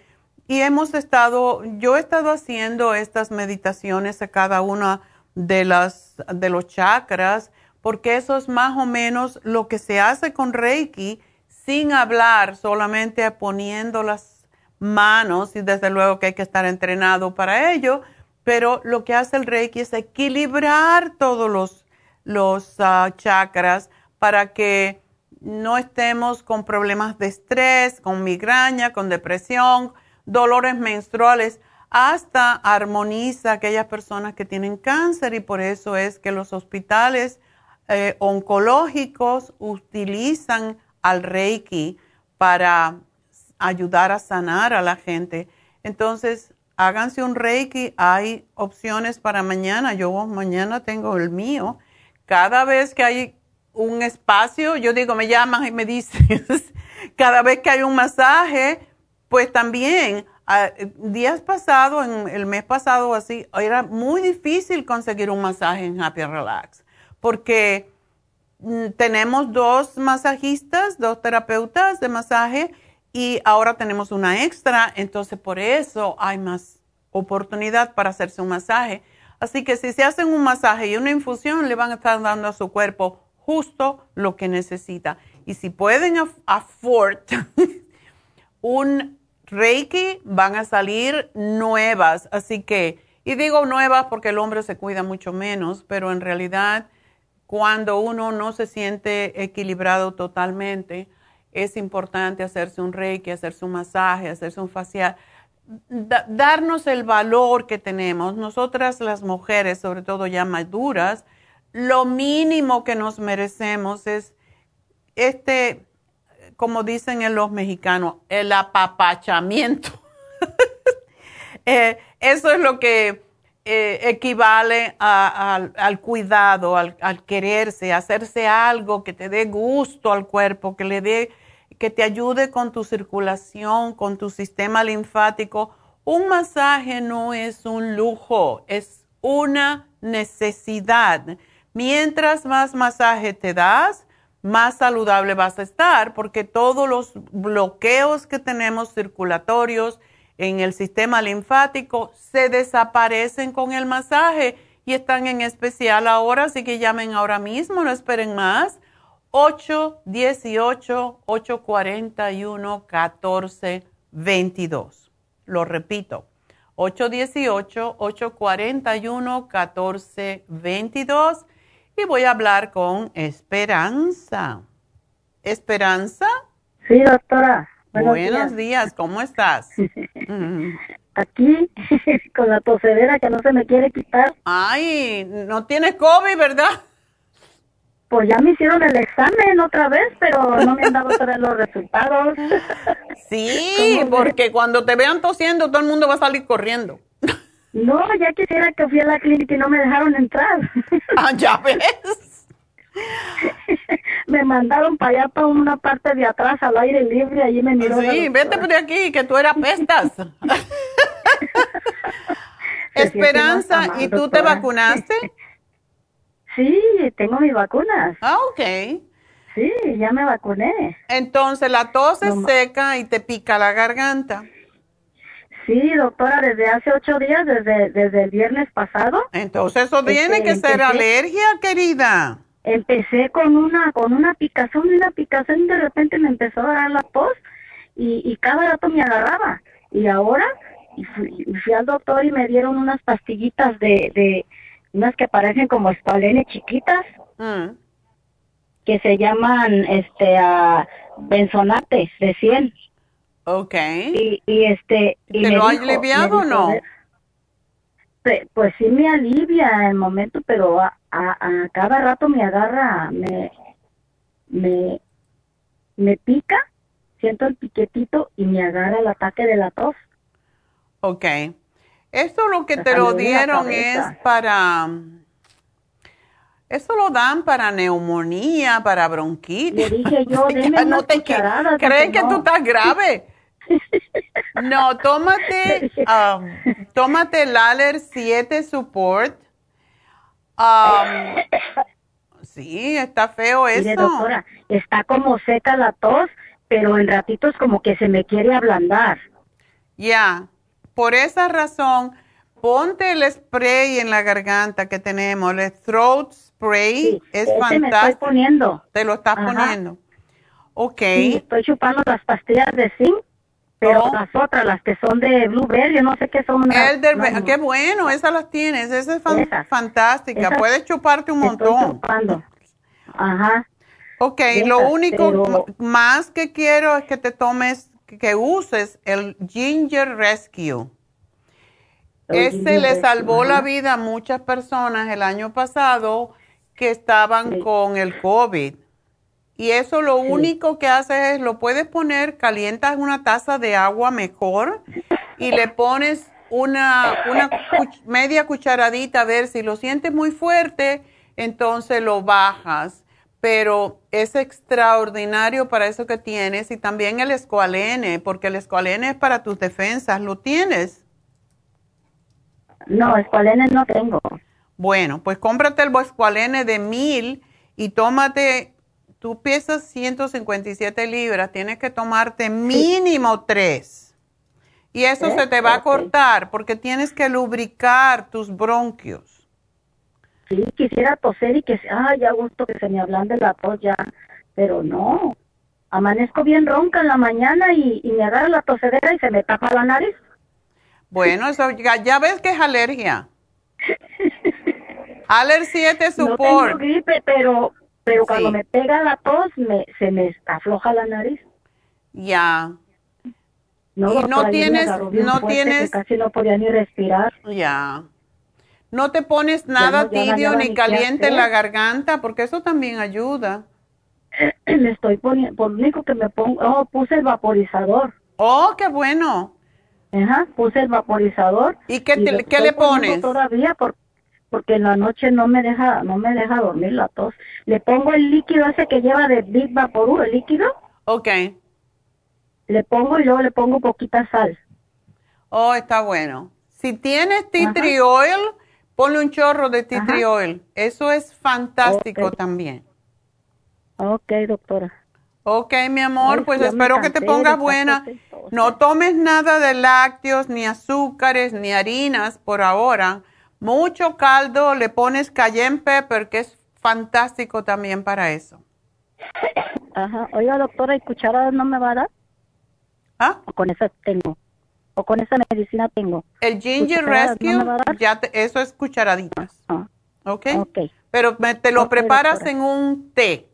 Y hemos estado, yo he estado haciendo estas meditaciones a cada una de, las, de los chakras, porque eso es más o menos lo que se hace con Reiki sin hablar, solamente poniendo las manos, y desde luego que hay que estar entrenado para ello, pero lo que hace el Reiki es equilibrar todos los, los ah, chakras para que no estemos con problemas de estrés, con migraña, con depresión, dolores menstruales hasta armoniza aquellas personas que tienen cáncer y por eso es que los hospitales eh, oncológicos utilizan al Reiki para ayudar a sanar a la gente. Entonces, háganse un Reiki, hay opciones para mañana, yo mañana tengo el mío. Cada vez que hay un espacio, yo digo, me llaman y me dices, cada vez que hay un masaje, pues también Ah, días pasados, en el mes pasado así, era muy difícil conseguir un masaje en Happy Relax porque mm, tenemos dos masajistas, dos terapeutas de masaje y ahora tenemos una extra, entonces por eso hay más oportunidad para hacerse un masaje. Así que si se hacen un masaje y una infusión, le van a estar dando a su cuerpo justo lo que necesita. Y si pueden afford un Reiki van a salir nuevas, así que, y digo nuevas porque el hombre se cuida mucho menos, pero en realidad cuando uno no se siente equilibrado totalmente, es importante hacerse un Reiki, hacerse un masaje, hacerse un facial, darnos el valor que tenemos. Nosotras las mujeres, sobre todo ya maduras, lo mínimo que nos merecemos es este como dicen en los mexicanos, el apapachamiento. Eh, eso es lo que eh, equivale al cuidado, al, quererse, hacerse algo que te dé gusto al cuerpo, que le dé, que te ayude con tu circulación, con tu sistema linfático. Un masaje no es un lujo, es una necesidad. Mientras más masaje te das, más saludable vas a estar, porque todos los bloqueos que tenemos circulatorios, en el sistema linfático se desaparecen con el masaje y están en especial ahora, así que llamen ahora mismo, no esperen más. 818-841-1422. Lo repito, 818-841-1422. Y voy a hablar con Esperanza. ¿Esperanza? Sí, doctora. Buenos, días. ¿cómo estás? Aquí, con la tosedera que no se me quiere quitar. Ay, no tienes COVID, ¿verdad? Pues ya me hicieron el examen otra vez, pero no me han dado todavía los resultados. Sí, porque cuando te vean tosiendo, todo el mundo va a salir corriendo. No, ya quisiera que fui a la clínica y no me dejaron entrar. Ah, ya ves. me mandaron para allá, para una parte de atrás, al aire libre, allí me miró. Sí, vete por aquí, que tú eras pestas. Esperanza, ¿y tú te vacunaste? Sí, tengo mis vacunas. Ah, ok. Sí, ya me vacuné. Entonces, la tos es seca y te pica la garganta. Sí, doctora, desde hace ocho días, desde, desde el viernes pasado. Entonces, eso tiene este, que ser alergia, querida empecé con una con una picazón y una picazón y de repente me empezó a dar la tos y, y cada rato me agarraba y ahora fui, fui, al doctor y me dieron unas pastillitas de, de unas que parecen como espalenes chiquitas mm. que se llaman este a benzonates de 100 okay y, este y ¿te lo ha aliviado o no? pues sí me alivia el momento, pero a, a, cada rato me agarra, me, me, me pica, siento el piquetito y me agarra el ataque de la tos. Ok. Esto lo que te lo dieron es para... Eso lo dan para neumonía, para bronquitis. Le dije yo, no te ¿Creen que tú estás grave? No, tómate, um, tómate el Aller 7 Support. Um, sí, está feo eso. doctora, está como seca la tos, pero en ratitos como que se me quiere ablandar. Ya, por esa razón, ponte el spray en la garganta que tenemos, el throat spray es fantástico. Me estoy poniendo. Te lo estás poniendo. Ok. Sí, estoy chupando las pastillas de zinc pero las otras, las que son de blueberry, no sé qué son. Elder, qué bueno, esas las tienes, esa es fantástica, puedes chuparte un montón. Ajá. Ok, lo único más que quiero es que te tomes, que uses el Ginger Rescue. Ese le salvó la vida a muchas personas el año pasado que estaban con el COVID. Y eso lo único que hace es, lo puedes poner, calientas una taza de agua mejor y le pones una, una media cucharadita a ver si lo sientes muy fuerte, entonces lo bajas. Pero es extraordinario para eso que tienes y también el escualene, porque el escualene es para tus defensas. ¿Lo tienes? No, escualene no tengo. Bueno, pues cómprate el escualene de mil y tómate tú pesas 157 libras, tienes que tomarte mínimo tres. Y eso se te va a cortar porque tienes que lubricar tus bronquios. Sí, quisiera toser y que, ah, ya gusto que se me de la tos ya, pero no. Amanezco bien ronca en la mañana y, me agarra la tosedera y se me tapa la nariz. Bueno, eso ya, ves que es alergia. Aler 7 support. No tengo gripe, pero pero cuando me pega la tos, me, se me afloja la nariz. Ya. No, y no tienes, no tienes. Casi no podía ni respirar. Ya. No te pones nada tibio ni caliente en la garganta, porque eso también ayuda. Me estoy poniendo, por lo único que me pongo, oh, puse el vaporizador. Oh, qué bueno. Ajá, puse el vaporizador. ¿Y qué, te- estoy qué le pones? Todavía por- porque en la noche no me deja no me deja dormir la tos. Le pongo el líquido ese que lleva de Big Vaporú, el líquido. Ok. Le pongo y luego le pongo poquita sal. Oh, está bueno. Si tienes tea tree oil, ponle un chorro de tea tree oil. Eso es fantástico también. Ok, doctora. Ok, mi amor, Ay, pues espero que te pongas buena. No tomes nada de lácteos, ni azúcares, ni harinas por ahora. Mucho caldo, le pones cayenne pepper, que es fantástico también para eso. Ajá. Oiga, doctora, ¿y cucharadas no me va a dar? ¿Ah? Con esa tengo. O con esa medicina tengo. El Ginger ¿Cucharadas Rescue, no ya te- eso es cucharaditas. ¿Ok? Ok. Pero me- te lo preparas doctora. en un té.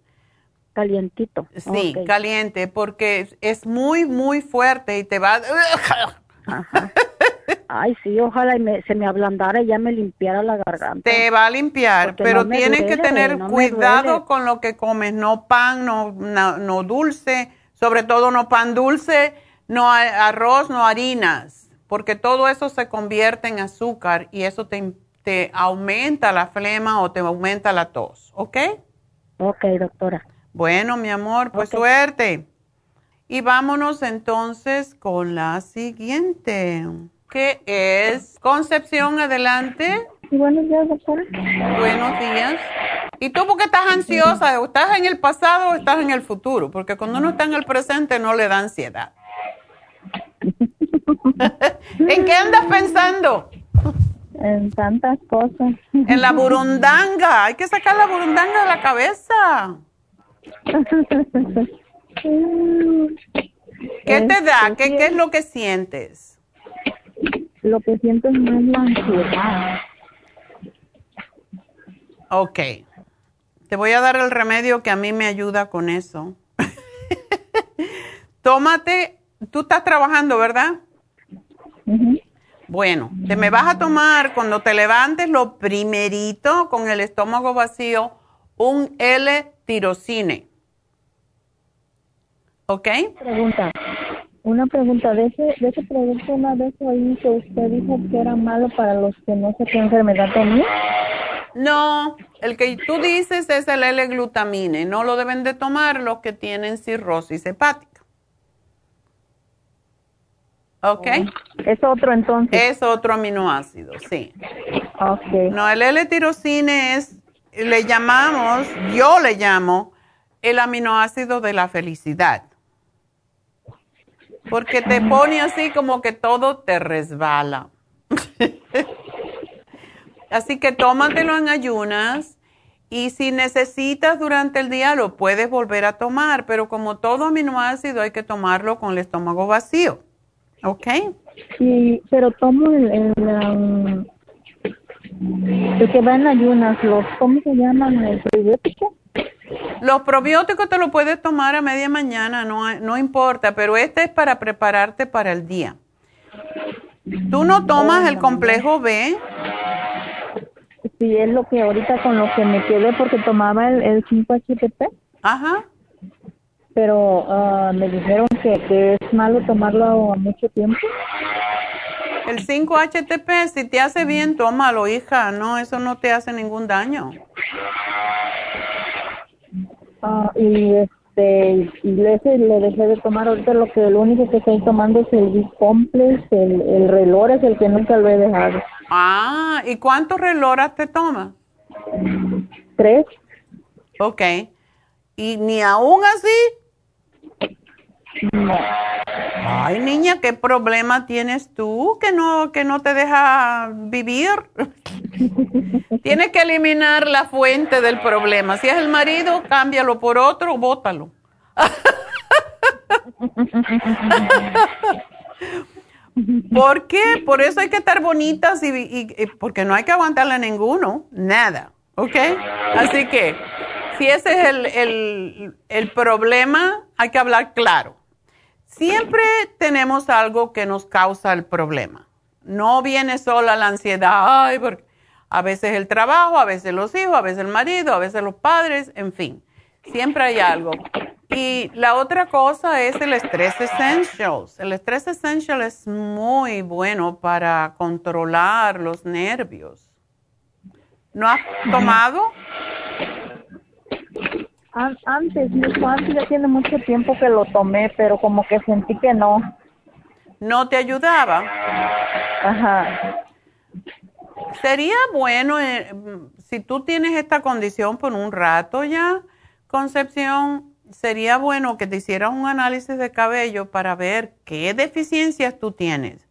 Calientito. Sí, caliente, porque es- muy, muy fuerte y te va... Ay, sí, ojalá y me- se me ablandara y ya me limpiara la garganta. Te va a limpiar, Porque pero no tienes que tener no cuidado con lo que comes, no pan, no, no, no dulce, sobre todo no pan dulce, no arroz, no harinas, porque todo eso se convierte en azúcar y eso te, te aumenta la flema o te aumenta la tos, ¿ok? Ok, doctora. Bueno, mi amor, pues suerte. Y vámonos entonces con la siguiente, que es Concepción, adelante. Buenos días, doctora. Buenos días. ¿Y tú por qué estás ansiosa? ¿O ¿Estás en el pasado o estás en el futuro? Porque cuando uno está en el presente no le da ansiedad. ¿En qué andas pensando? En tantas cosas. En la burundanga. Hay que sacar la burundanga de la cabeza. ¿Qué te da? ¿Qué, qué es lo que sientes? Lo que siento es más la ansiedad. Ok. Te voy a dar el remedio que a mí me ayuda con eso. Tómate, tú estás trabajando, ¿verdad? Bueno, te me vas a tomar cuando te levantes lo primerito con el estómago vacío, un L-tirocine. ¿Ok? Pregunta. Una pregunta. De ese, de ese producto una vez oí que usted dijo que era malo para los que no sé qué enfermedad tenían. No, el que tú dices es el L-glutamine. No lo deben de tomar los que tienen cirrosis hepática. ¿Ok? Es otro entonces. Es otro aminoácido, sí. Ok. No, el L-tirocine es, le llamamos, yo le llamo el aminoácido de la felicidad. Porque te pone así como que todo te resbala. así que tómatelo en ayunas y si necesitas durante el día lo puedes volver a tomar, pero como todo aminoácido hay que tomarlo con el estómago vacío. ¿Ok? Sí, pero tomo el, el, um, el que va en ayunas, los, ¿cómo se llaman? ¿El probiótico? Los probióticos te lo puedes tomar a media mañana, no, no importa, pero este es para prepararte para el día. ¿Tú no tomas el complejo B? Sí, es lo que ahorita con lo que me quedé porque tomaba el, el 5-HTP. Ajá. Pero ah, me dijeron que, que es malo tomarlo a mucho tiempo. El 5-HTP, si te hace bien, tómalo, hija. No, eso no te hace ningún daño. Ah, y este y ese le dejé de tomar ahorita lo que lo único que estoy tomando es el Bicomplex, el, el reloj es el que nunca lo he dejado. Ah, ¿y cuántos reloras te tomas? Tres. Ok. ¿Y ni aún así? No. Ay, niña, ¿qué problema tienes tú que no, que no te deja vivir? Tienes que eliminar la fuente del problema. Si es el marido, cámbialo por otro, bótalo. ¿Por qué? Por eso hay que estar bonitas y, y- y- porque no hay que aguantarle a ninguno, nada, ¿ok? Así que si ese es el, el- el problema, hay que hablar claro. Siempre tenemos algo que nos causa el problema. No viene sola la ansiedad, ay, porque a veces el trabajo, a veces los hijos, a veces el marido, a veces los padres, en fin. Siempre hay algo. Y la otra cosa es el Stress Essentials. El Stress Essential es muy bueno para controlar los nervios. ¿No has tomado? Antes, antes ya tiene mucho tiempo que lo tomé, pero como que sentí que no. ¿No te ayudaba? Ajá. Sería bueno, eh, si tú tienes esta condición por un rato ya, Concepción, sería bueno que te hicieras un análisis de cabello para ver qué deficiencias tú tienes.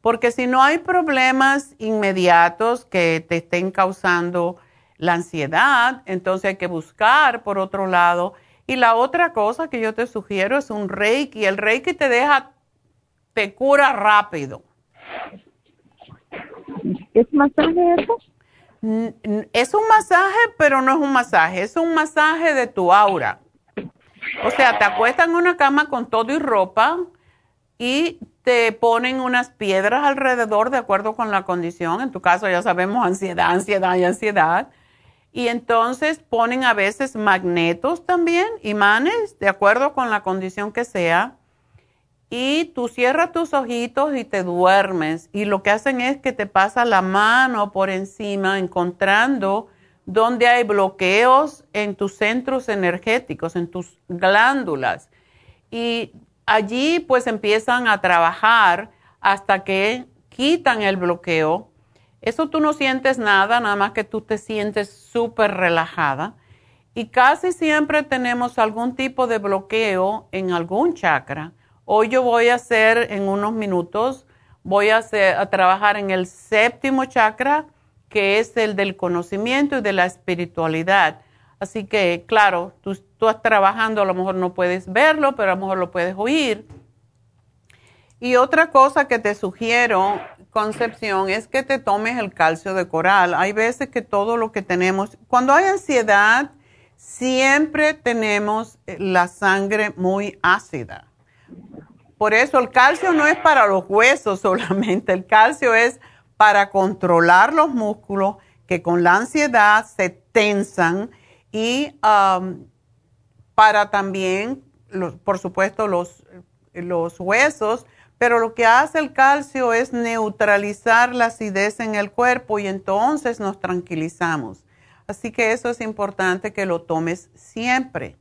Porque si no hay problemas inmediatos que te estén causando la ansiedad, entonces hay que buscar por otro lado. Y la otra cosa que yo te sugiero es un reiki. El reiki te deja, te cura rápido. ¿Es masaje eso? Es un masaje, pero no es un masaje, es un masaje de tu aura. O sea, te acuestan en una cama con todo y ropa y te ponen unas piedras alrededor de acuerdo con la condición. En tu caso ya sabemos ansiedad, ansiedad y ansiedad. Y entonces ponen a veces magnetos también, imanes, de acuerdo con la condición que sea. Y tú cierras tus ojitos y te duermes. Y lo que hacen es que te pasa la mano por encima, encontrando donde hay bloqueos en tus centros energéticos, en tus glándulas. Y allí pues empiezan a trabajar hasta que quitan el bloqueo eso tú no sientes nada, nada más que tú te sientes súper relajada. Y casi siempre tenemos algún tipo de bloqueo en algún chakra. Hoy yo voy a hacer en unos minutos, voy a, trabajar en el séptimo chakra, que es el del conocimiento y de la espiritualidad. Así que, claro, tú, tú estás trabajando, a lo mejor no puedes verlo, pero a lo mejor lo puedes oír. Y otra cosa que te sugiero Concepción es que te tomes el calcio de coral. Hay veces que todo lo que tenemos, cuando hay ansiedad, siempre tenemos eh, la sangre muy ácida. Por eso el calcio no es para los huesos solamente, el calcio es para controlar los músculos que con la ansiedad se tensan y para también, por supuesto, los, los huesos pero lo que hace el calcio es neutralizar la acidez en el cuerpo y entonces nos tranquilizamos. Así que eso es importante que lo tomes siempre.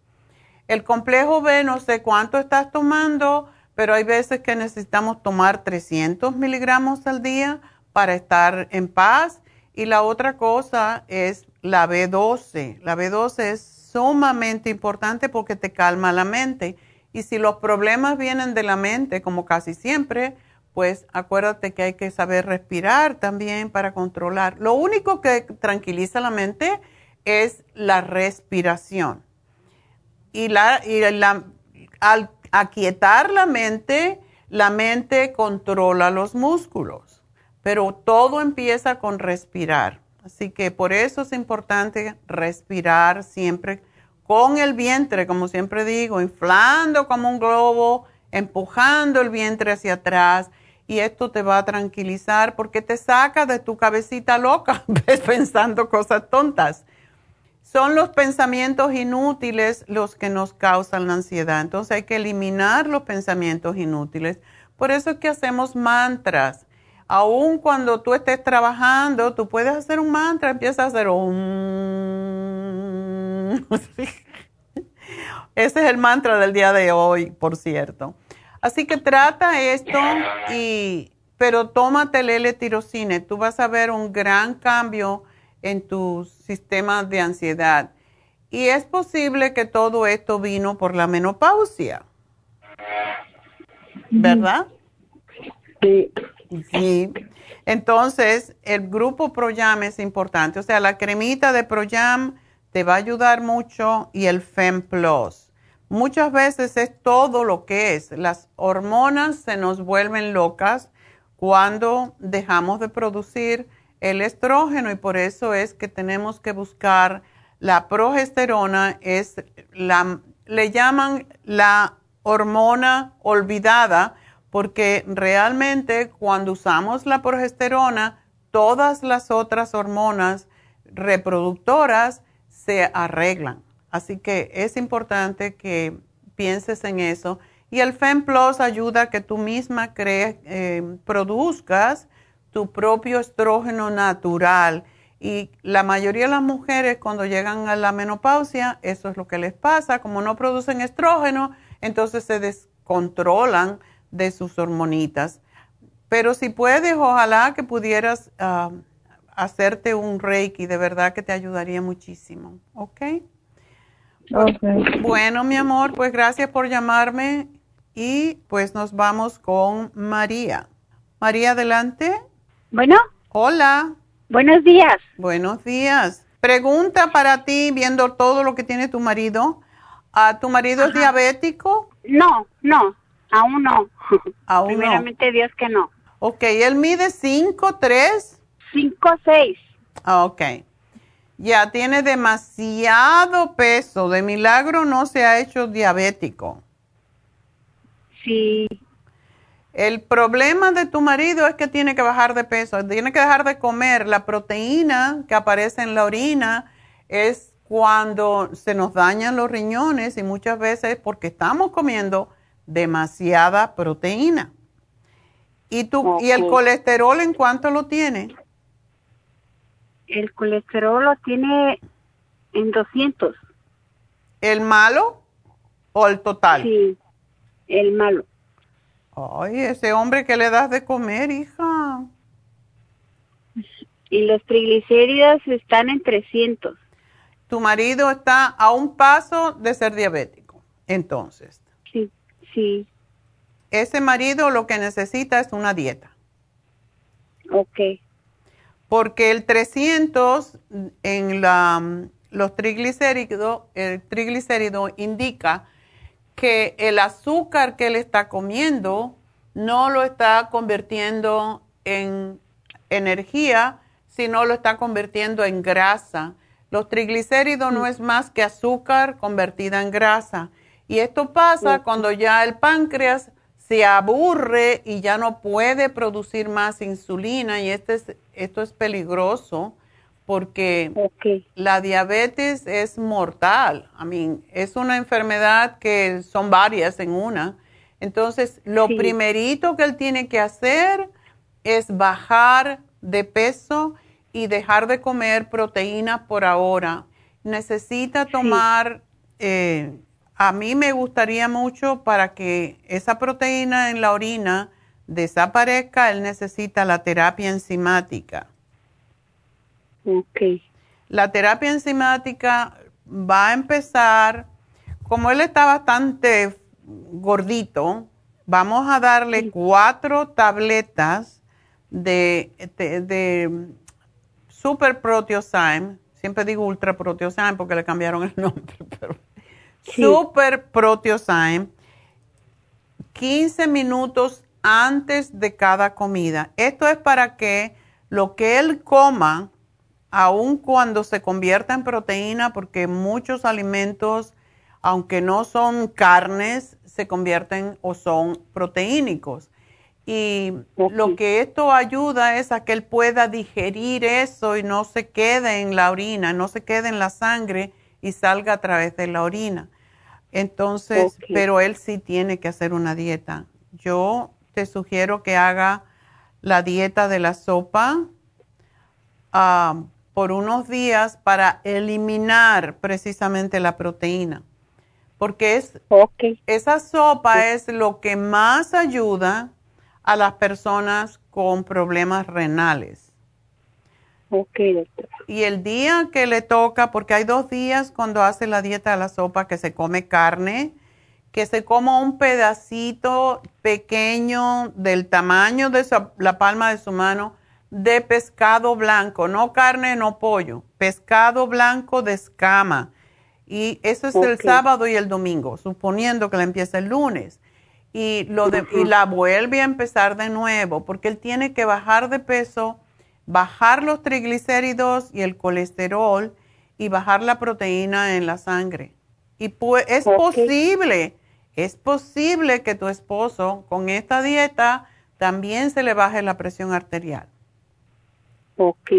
El complejo B, no sé cuánto estás tomando, pero hay veces que necesitamos tomar 300 miligramos al día para estar en paz. Y la otra cosa es la B12. La B12 es sumamente importante porque te calma la mente y si los problemas vienen de la mente, como casi siempre, pues acuérdate que hay que saber respirar también para controlar. Lo único que tranquiliza la mente es la respiración. Y, la, al aquietar la mente, la mente controla los músculos, pero todo empieza con respirar. Así que por eso es importante respirar siempre con el vientre, como siempre digo, inflando como un globo, empujando el vientre hacia atrás. Y esto te va a tranquilizar porque te saca de tu cabecita loca, pensando cosas tontas. Son los pensamientos inútiles los que nos causan la ansiedad. Entonces hay que eliminar los pensamientos inútiles. Por eso es que hacemos mantras. Aún cuando tú estés trabajando, tú puedes hacer un mantra, empieza a hacer un... Ese es el mantra del día de hoy, por cierto. Así que trata esto y pero tómate el L-tirocine. Tú vas a ver un gran cambio en tu sistema de ansiedad. Y es posible que todo esto vino por la menopausia. ¿Verdad? Sí. Sí. Entonces, el grupo Proyam es importante. O sea, la cremita de Proyam te va a ayudar mucho y el FEM Plus. Muchas veces es todo lo que es. Las hormonas se nos vuelven locas cuando dejamos de producir el estrógeno y por eso es que tenemos que buscar la progesterona, es la, le llaman la hormona olvidada porque realmente cuando usamos la progesterona, todas las otras hormonas reproductoras se arreglan. Así que es importante que pienses en eso. Y el FEM Plus ayuda a que tú misma crees, eh, produzcas tu propio estrógeno natural. Y la mayoría de las mujeres cuando llegan a la menopausia, eso es lo que les pasa. Como no producen estrógeno, entonces se descontrolan de sus hormonitas. Pero si puedes, ojalá que pudieras ah, hacerte un reiki, de verdad que te ayudaría muchísimo. ¿Ok? Bueno, mi amor, pues gracias por llamarme y pues nos vamos con María. María, adelante. Bueno. Hola. Buenos días. Buenos días. Pregunta para ti, viendo todo lo que tiene tu marido. ¿A ¿Tu marido es diabético? No, no, aún no. Aún Primeramente Dios que no. Ok, ¿él mide 5, 3? 5, 6. Ah, ok. Ya tiene demasiado peso. De milagro no se ha hecho diabético. Sí. El problema de tu marido es que tiene que bajar de peso, tiene que dejar de comer. La proteína que aparece en la orina es cuando se nos dañan los riñones y muchas veces porque estamos comiendo demasiada proteína. ¿Y, tú, ¿Y el colesterol en cuánto lo tiene? El colesterol lo tiene en 200. ¿El malo o el total? Sí, el malo. Ay, ese hombre que le das de comer, hija. Y los triglicéridos están en 300. Tu marido está a un paso de ser diabético, entonces. Sí, sí. Ese marido lo que necesita es una dieta. Ok. Porque el 300 en la, los triglicéridos, el triglicérido indica que el azúcar que él está comiendo no lo está convirtiendo en energía, sino lo está convirtiendo en grasa. Los triglicéridos no es más que azúcar convertida en grasa. Y esto pasa cuando ya el páncreas se aburre y ya no puede producir más insulina y este es, esto es peligroso porque la diabetes es mortal. I mean, es una enfermedad que son varias en una. Entonces, lo primerito que él tiene que hacer es bajar de peso y dejar de comer proteína por ahora. Necesita tomar eh, a mí me gustaría mucho para que esa proteína en la orina desaparezca, él necesita la terapia enzimática. Ok. La terapia enzimática va a empezar, como él está bastante gordito, vamos a darle cuatro tabletas de, de, Super Proteosyme. Siempre digo Ultra Proteosyme porque le cambiaron el nombre, pero Super Proteosyme, 15 minutos antes de cada comida. Esto es para que lo que él coma, aun cuando se convierta en proteína, porque muchos alimentos, aunque no son carnes, se convierten o son proteínicos. Y lo que esto ayuda es a que él pueda digerir eso y no se quede en la orina, no se quede en la sangre y salga a través de la orina. Entonces, pero él sí tiene que hacer una dieta. Yo te sugiero que haga la dieta de la sopa ah, por unos días para eliminar precisamente la proteína. Porque es, esa sopa es lo que más ayuda a las personas con problemas renales. Ok, doctora. Y el día que le toca, porque hay dos días cuando hace la dieta de la sopa que se come carne, que se coma un pedacito pequeño del tamaño de la palma de su mano de pescado blanco, no carne, no pollo, pescado blanco de escama. Y eso es el sábado y el domingo, suponiendo que la empieza el lunes. Y, lo y la vuelve a empezar de nuevo, porque él tiene que bajar de peso bajar los triglicéridos y el colesterol y bajar la proteína en la sangre. Y pues es posible, es posible que tu esposo con esta dieta también se le baje la presión arterial. Ok.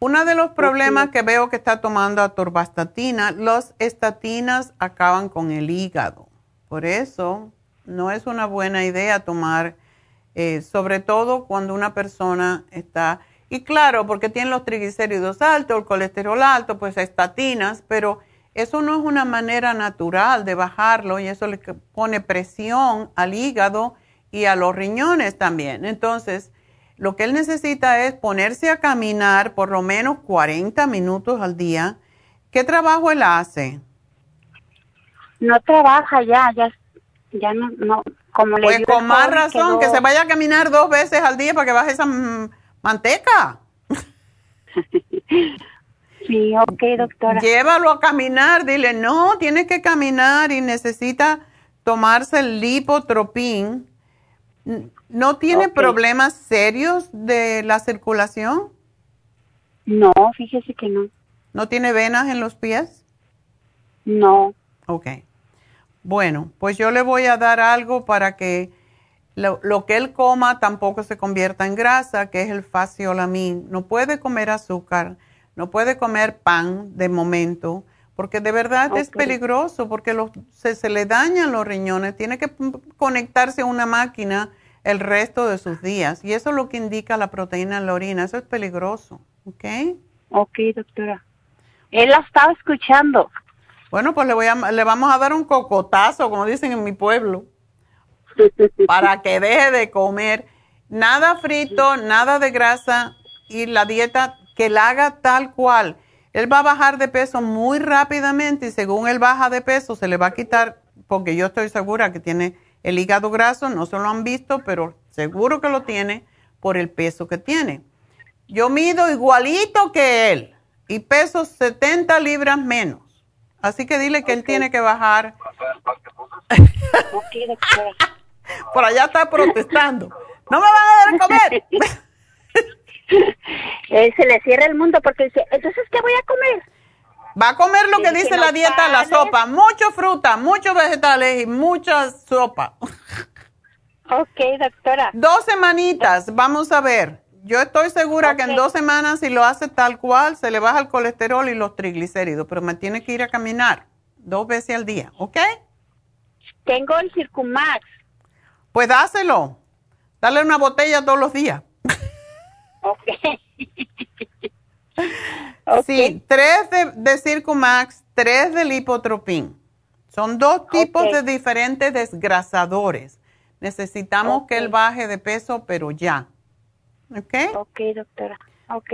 Uno de los problemas que veo que está tomando atorvastatina, las estatinas acaban con el hígado. Por eso no es una buena idea tomar, eh, sobre todo cuando una persona está, y claro, porque tiene los triglicéridos altos, el colesterol alto, pues estatinas, pero eso no es una manera natural de bajarlo y eso le pone presión al hígado y a los riñones también. Entonces, lo que él necesita es ponerse a caminar por lo menos 40 minutos al día. ¿Qué trabajo él hace? No trabaja ya, ya, ya no, no como le Pues con más razón, que se vaya a caminar dos veces al día para que baje esa manteca. Sí, ok, doctora. Llévalo a caminar, dile, no, tiene que caminar y necesita tomarse el lipotropín. ¿No tiene problemas serios de la circulación? No, fíjese que no. ¿No tiene venas en los pies? No. Ok. Bueno, pues yo le voy a dar algo para que lo, lo que él coma tampoco se convierta en grasa, que es el faciolamin. No puede comer azúcar, no puede comer pan de momento, porque de verdad es peligroso, porque los- se, se le dañan los riñones. Tiene que conectarse a una máquina el resto de sus días. Y eso es lo que indica la proteína en la orina. Eso es peligroso. ¿Ok? Ok, doctora. Él la estaba escuchando. Bueno, pues le, voy a, le vamos a dar un cocotazo, como dicen en mi pueblo, para que deje de comer nada frito, nada de grasa y la dieta que la haga tal cual. Él va a bajar de peso muy rápidamente y según él baja de peso se le va a quitar, porque yo estoy segura que tiene el hígado graso, no se lo han visto, pero seguro que lo tiene por el peso que tiene. Yo mido igualito que él y peso 70 libras menos. Así que dile que él tiene que bajar. Por allá está protestando. No me van a dar de comer. Él se le cierra el mundo porque dice, entonces, ¿qué voy a comer? Va a comer lo que Dice la dieta, la sopa. Mucho fruta, muchos vegetales y mucha sopa. Ok, doctora. Dos semanitas, vamos a ver. Yo estoy segura que en dos semanas, si lo hace tal cual, se le baja el colesterol y los triglicéridos, pero me tiene que ir a caminar dos veces al día, ¿ok? Tengo el Circumax. Pues dáselo. Dale una botella todos los días. Ok. Sí, tres de, de Circumax, tres de Lipotropin. Son dos tipos de diferentes desgrasadores. Necesitamos que él baje de peso, pero ya. ¿Ok? Ok, doctora. Ok.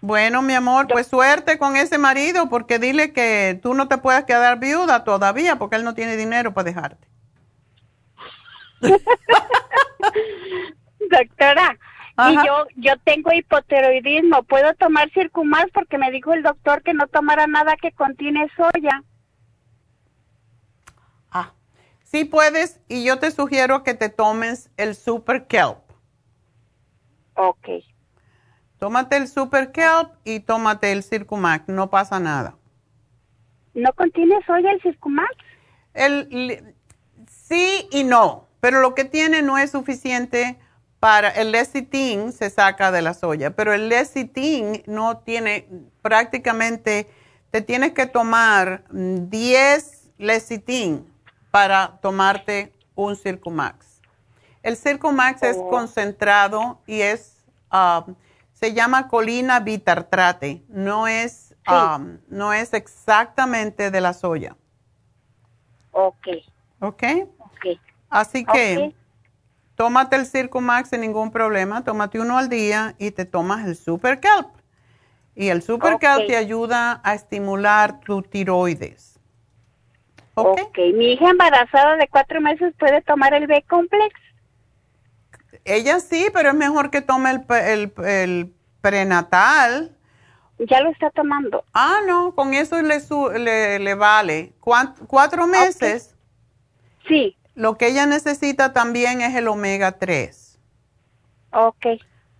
Bueno, mi amor, pues suerte con ese marido, porque dile que tú no te puedes quedar viuda todavía, porque él no tiene dinero para dejarte. Doctora, Ajá. y yo yo tengo hipotiroidismo. ¿Puedo tomar Circumax? Porque me dijo el doctor que no tomara nada que contiene soya. Sí puedes, y yo te sugiero que te tomes el Super Kelp. Ok. Tómate el Super Kelp y tómate el Circumax, no pasa nada. ¿No contiene soya el Circumax? El, sí y no, pero lo que tiene no es suficiente para el lecitin se saca de la soya, pero el lecitin no tiene prácticamente, te tienes que tomar mm, 10 lecitin para tomarte un Circumax. El Circumax es concentrado y es, ah, se llama colina bitartrate, no es, ah, no es exactamente de la soya. Ok. ¿Ok? Ok. Así que Ok. tómate el Circumax sin ningún problema, tómate uno al día y te tomas el Super Kelp. Y el Super Ok. Kelp te ayuda a estimular tu tiroides. ¿Ok? Ok. Mi hija embarazada de cuatro meses puede tomar el B-Complex. Ella sí, pero es mejor que tome el, el, el prenatal. Ya lo está tomando. Ah, no, con eso le, su- le, le vale. ¿Cuatro meses? Sí. Lo que ella necesita también es el omega 3. Ok.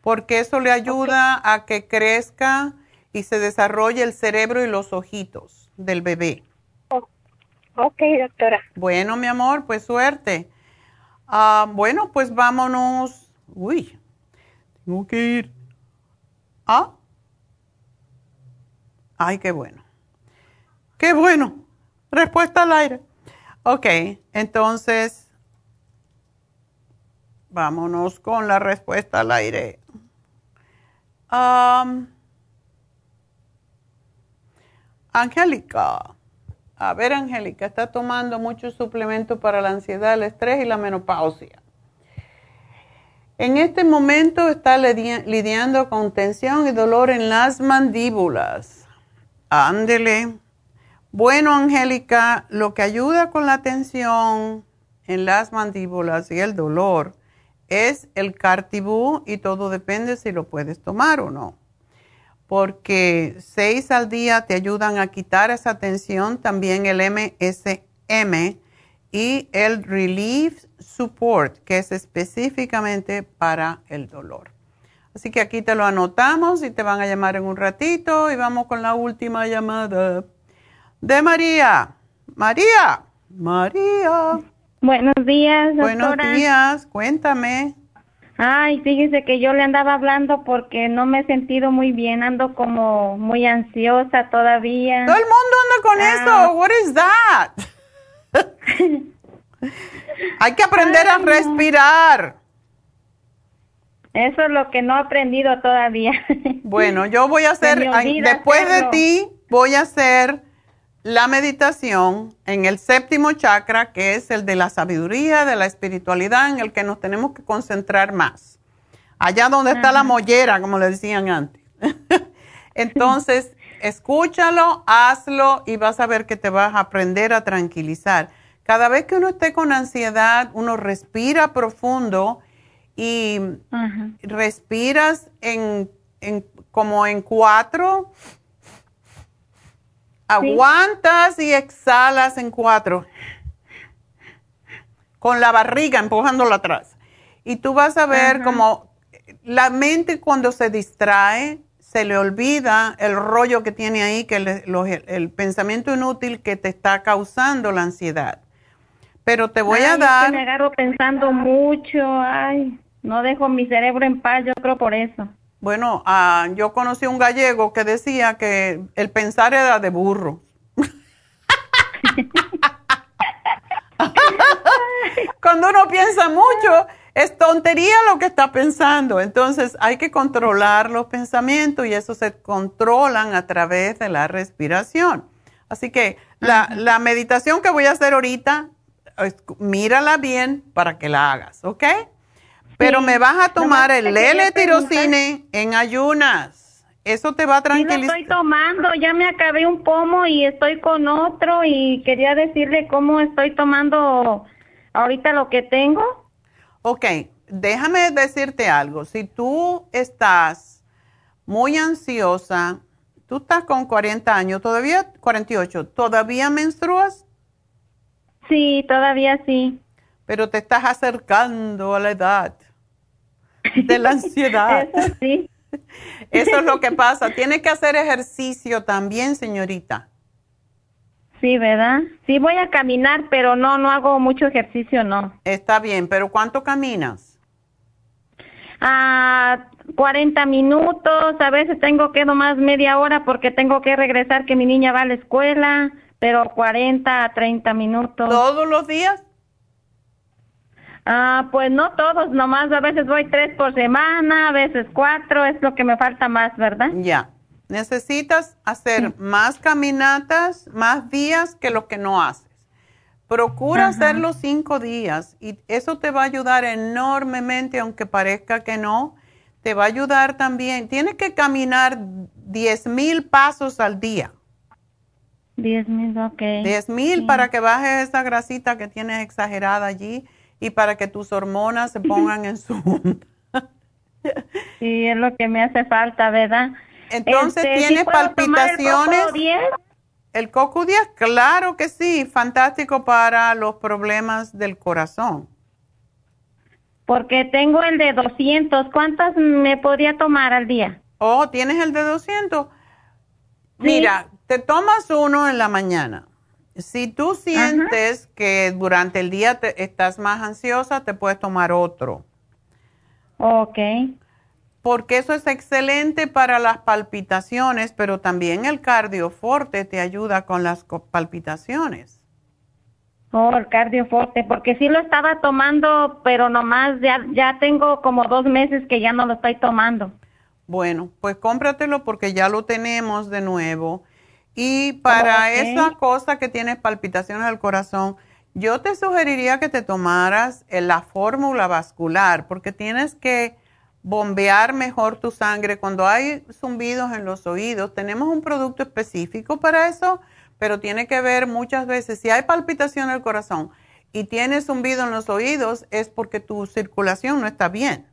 porque eso le ayuda a que crezca y se desarrolle el cerebro y los ojitos del bebé. Ok, doctora. Bueno, mi amor, pues suerte. Ah, bueno, pues vámonos. Uy, tengo que ir. Ah, Ay, qué bueno. Qué bueno. Respuesta al aire. Ok, entonces vámonos con la respuesta al aire. Um, Angélica. A ver, Angélica, está tomando muchos suplementos para la ansiedad, el estrés y la menopausia. En este momento está lidiando con tensión y dolor en las mandíbulas. Ándele. Bueno, Angélica, lo que ayuda con la tensión en las mandíbulas y el dolor es el cartibú y todo depende si lo puedes tomar o no. Porque seis al día te ayudan a quitar esa tensión, también el MSM y el Relief Support, que es específicamente para el dolor. Así que aquí te lo anotamos y te van a llamar en un ratito y vamos con la última llamada de María. María, María. Buenos días, doctora. Buenos días, cuéntame. Ay, fíjese que yo le andaba hablando porque no me he sentido muy bien, ando como muy ansiosa todavía. Todo el mundo anda con ah. eso. What is that? Hay que aprender a respirar. Eso es lo que no he aprendido todavía. Bueno, yo voy a hacer, después de ti, voy a hacer la meditación en el séptimo chakra, que es el de la sabiduría, de la espiritualidad, en el que nos tenemos que concentrar más. Allá donde está la mollera, como le decían antes. Entonces, escúchalo, hazlo y vas a ver que te vas a aprender a tranquilizar. Cada vez que uno esté con ansiedad, uno respira profundo y respiras en, en, como en cuatro Aguantas y exhalas en cuatro. Con la barriga empujándola atrás. Y tú vas a ver como la mente cuando se distrae, se le olvida el rollo que tiene ahí, que el, pensamiento inútil que te está causando la ansiedad. Pero te voy a dar... me agarro pensando mucho, ay, no dejo mi cerebro en paz, yo creo por eso. Bueno, ah, yo conocí un gallego que decía que el pensar era de burro. Cuando uno piensa mucho, es tontería lo que está pensando. Entonces hay que controlar los pensamientos y eso se controlan a través de la respiración. Así que la, la meditación que voy a hacer ahorita, mírala bien para que la hagas, ¿ok? Pero me vas a tomar el L-tirocine en ayunas. Eso te va a tranquilizar. Sí, lo estoy tomando, ya me acabé un pomo y estoy con otro y quería decirle cómo estoy tomando ahorita lo que tengo. Ok, déjame decirte algo. Si tú estás muy ansiosa, tú estás con 40 años, todavía 48, ¿todavía menstruas? Sí, todavía sí. Pero te estás acercando a la edad de la ansiedad. Eso sí. Eso es lo que pasa. Tiene que hacer ejercicio también, señorita. Sí, ¿verdad? Sí, voy a caminar, pero no, no hago mucho ejercicio, no. Está bien, pero ¿cuánto caminas? Ah, 40 minutos, a veces tengo que nomás media hora porque tengo que regresar que mi niña va a la escuela, pero 40 a 30 minutos. ¿Todos los días? Ah, pues no todos, nomás a veces voy tres por semana, a veces cuatro, es lo que me falta más, ¿verdad? Ya. Necesitas hacer más caminatas, más días que lo que no haces. Procura hacerlo cinco días y eso te va a ayudar enormemente, aunque parezca que no. Te va a ayudar también. Tienes que caminar diez mil pasos al día. Diez mil, ok. Diez mil para que bajes esa grasita que tienes exagerada allí y para que tus hormonas se pongan en su... sí, es lo que me hace falta, ¿verdad? Entonces, este, ¿tienes palpitaciones? El coco 10? claro que sí, fantástico para los problemas del corazón. Porque tengo el de 200, ¿cuántas me podría tomar al día? Oh, ¿tienes el de 200? Mira, te tomas uno en la mañana si tú sientes que durante el día te, estás más ansiosa, te puedes tomar otro. Ok. porque eso es excelente para las palpitaciones, pero también el cardioforte te ayuda con las palpitaciones. Oh, el cardioforte, porque sí lo estaba tomando, pero nomás ya, ya tengo como dos meses que ya no lo estoy tomando. Bueno, pues cómpratelo porque ya lo tenemos de nuevo. Y para esa cosa que tienes palpitaciones del corazón, yo te sugeriría que te tomaras la fórmula vascular, porque tienes que bombear mejor tu sangre. Cuando hay zumbidos en los oídos, tenemos un producto específico para eso, pero tiene que ver muchas veces, si hay palpitación del corazón y tienes zumbido en los oídos, es porque tu circulación no está bien.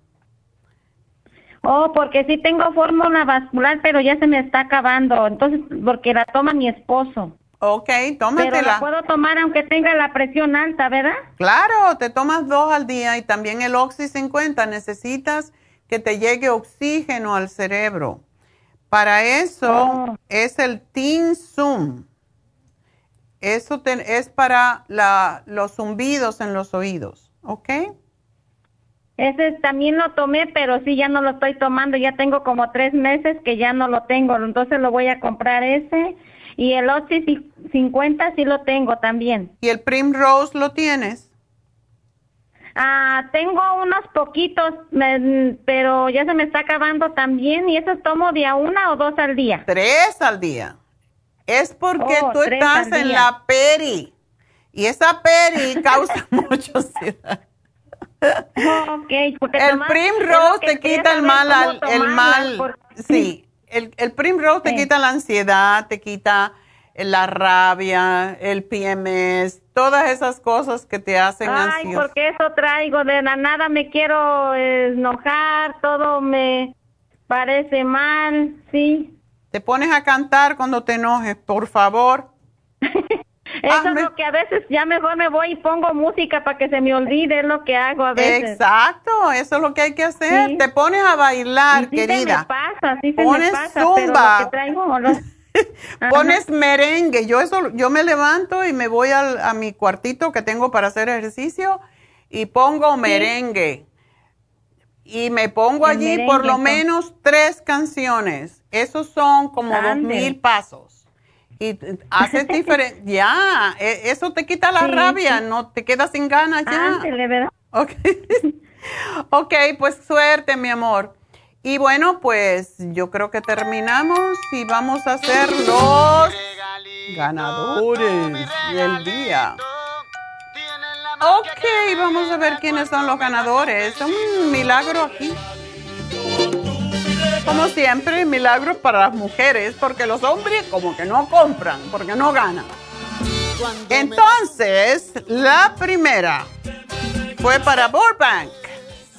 Oh, porque sí tengo fórmula vascular, pero ya se me está acabando. Entonces, porque la toma mi esposo. Ok, tómatela. Pero la puedo tomar aunque tenga la presión alta, ¿verdad? Claro, te tomas dos al día y también el Oxy 50 necesitas que te llegue oxígeno al cerebro. Para eso oh. es el Zoom. Eso es para la, los zumbidos en los oídos, ¿ok? Ese también lo tomé, pero sí ya no lo estoy tomando. Ya tengo como tres meses que ya no lo tengo. Entonces lo voy a comprar ese. Y el Oxy 50 sí lo tengo también. ¿Y el Primrose lo tienes? Ah, tengo unos poquitos, pero ya se me está acabando también. ¿Y eso tomo de a una o dos al día? Tres al día. Es porque oh, tú estás en la peri. Y esa peri causa mucho ansiedad. Okay, el Primrose te quita el mal, el mal, sí, el, el Primrose te quita la ansiedad, te quita la rabia, el PMS, todas esas cosas que te hacen Ay, porque eso traigo, de la nada me quiero enojar, todo me parece mal, sí. Te pones a cantar cuando te enojes, por favor. Eso es lo que a veces ya mejor me voy y pongo música para que se me olvide, es lo que hago a veces. Exacto, eso es lo que hay que hacer. Te pones a bailar, querida. Se me pasa, sí se me pasa, zumba. que traigo Pones merengue. Yo eso, yo me levanto y me voy a mi cuartito que tengo para hacer ejercicio y pongo merengue. Y me pongo allí por lo menos tres canciones. Esos son como dos mil pasos. Y haces diferente. ya, e, eso te quita la rabia, no te quedas sin ganas ya. ¿verdad? ok, pues suerte, mi amor. Y bueno, pues yo creo que terminamos y vamos a hacer los ganadores del día. Ok, vamos a ver quiénes son los ganadores. Es un milagro aquí. Como siempre, milagro para las mujeres, porque los hombres como que no compran, porque no ganan. Entonces, la primera fue para Burbank.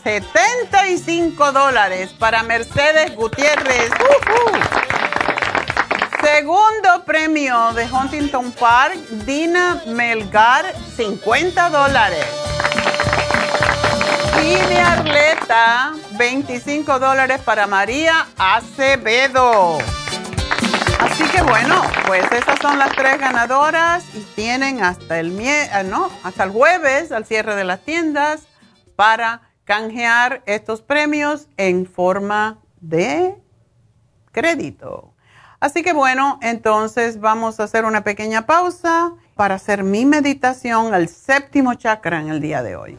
75 dólares para Mercedes Gutiérrez. Segundo premio de Huntington Park, Dina Melgar, 50 dólares. De Arleta, 25 dólares para María Acevedo. Así que bueno, pues esas son las tres ganadoras y tienen hasta el, eh, no, hasta el jueves al cierre de las tiendas para canjear estos premios en forma de crédito. Así que bueno, entonces vamos a hacer una pequeña pausa para hacer mi meditación al séptimo chakra en el día de hoy.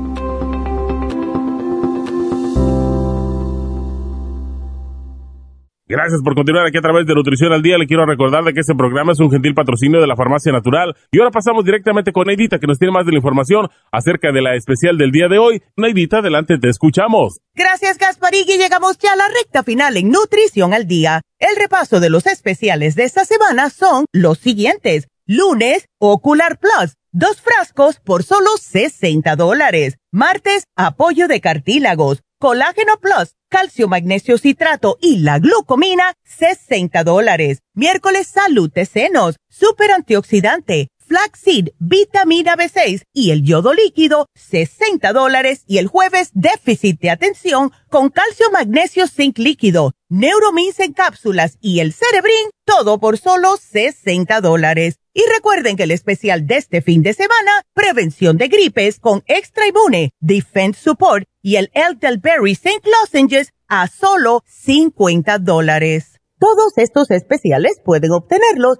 Gracias por continuar aquí a través de Nutrición al Día. Le quiero recordar de que este programa es un gentil patrocinio de la Farmacia Natural. Y ahora pasamos directamente con Neidita, que nos tiene más de la información acerca de la especial del día de hoy. Neidita, adelante, te escuchamos. Gracias, Gasparigui. Llegamos ya a la recta final en Nutrición al Día. El repaso de los especiales de esta semana son los siguientes. Lunes, Ocular Plus, dos frascos por solo 60 dólares. Martes, apoyo de cartílagos, Colágeno Plus calcio, magnesio, citrato y la glucomina, 60 dólares. Miércoles, salud de senos, super antioxidante, flaxseed, vitamina B6 y el yodo líquido, 60 dólares. Y el jueves, déficit de atención con calcio, magnesio, zinc líquido, neuromins en cápsulas y el cerebrin, todo por solo 60 dólares. Y recuerden que el especial de este fin de semana, prevención de gripes con extra inmune, defense support y el Elderberry St. Lozenges a solo 50 dólares. Todos estos especiales pueden obtenerlos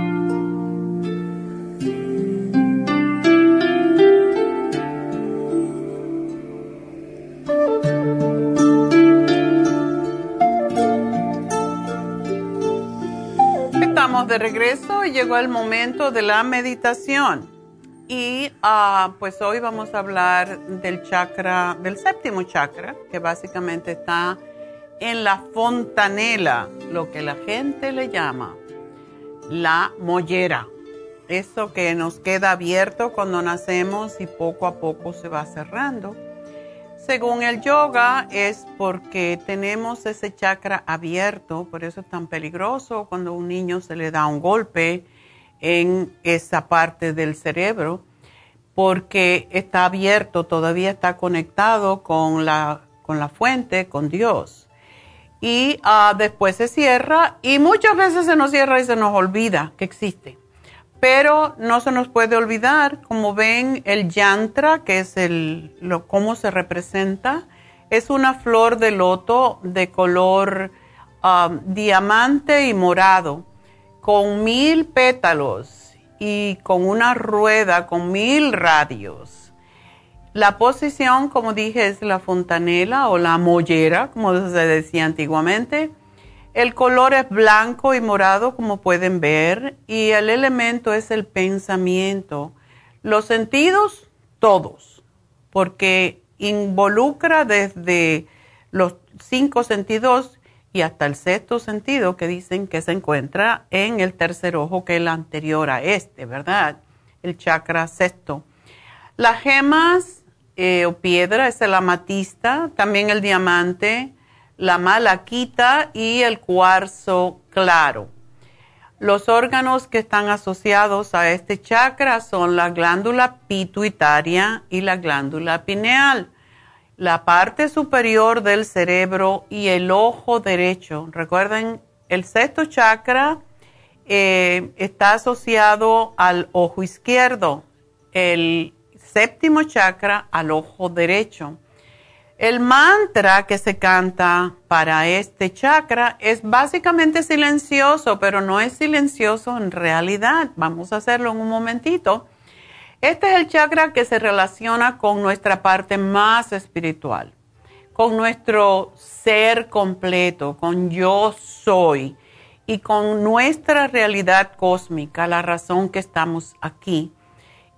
Estamos de regreso y llegó el momento de la meditación. Y ah, pues hoy vamos a hablar del chakra, del séptimo chakra, que básicamente está en la fontanela, lo que la gente le llama la mollera. Eso que nos queda abierto cuando nacemos y poco a poco se va cerrando. Según el yoga es porque tenemos ese chakra abierto, por eso es tan peligroso cuando a un niño se le da un golpe en esa parte del cerebro porque está abierto, todavía está conectado con la, con la fuente, con Dios. Y ah, después se cierra y muchas veces se nos cierra y se nos olvida que existe. Pero no se nos puede olvidar, como ven, el yantra, que es el, lo, cómo se representa, es una flor de loto de color ah, diamante y morado con mil pétalos y con una rueda con mil radios. La posición, como dije, es la fontanela o la mollera, como se decía antiguamente. El color es blanco y morado, como pueden ver, y el elemento es el pensamiento. Los sentidos, todos, porque involucra desde los cinco sentidos y hasta el sexto sentido que dicen que se encuentra en el tercer ojo que es el anterior a este, ¿verdad? El chakra sexto. Las gemas eh, o piedra es el amatista, también el diamante, la malaquita y el cuarzo claro. Los órganos que están asociados a este chakra son la glándula pituitaria y la glándula pineal la parte superior del cerebro y el ojo derecho. Recuerden, el sexto chakra eh, está asociado al ojo izquierdo, el séptimo chakra al ojo derecho. El mantra que se canta para este chakra es básicamente silencioso, pero no es silencioso en realidad. Vamos a hacerlo en un momentito. Este es el chakra que se relaciona con nuestra parte más espiritual, con nuestro ser completo, con yo soy y con nuestra realidad cósmica, la razón que estamos aquí.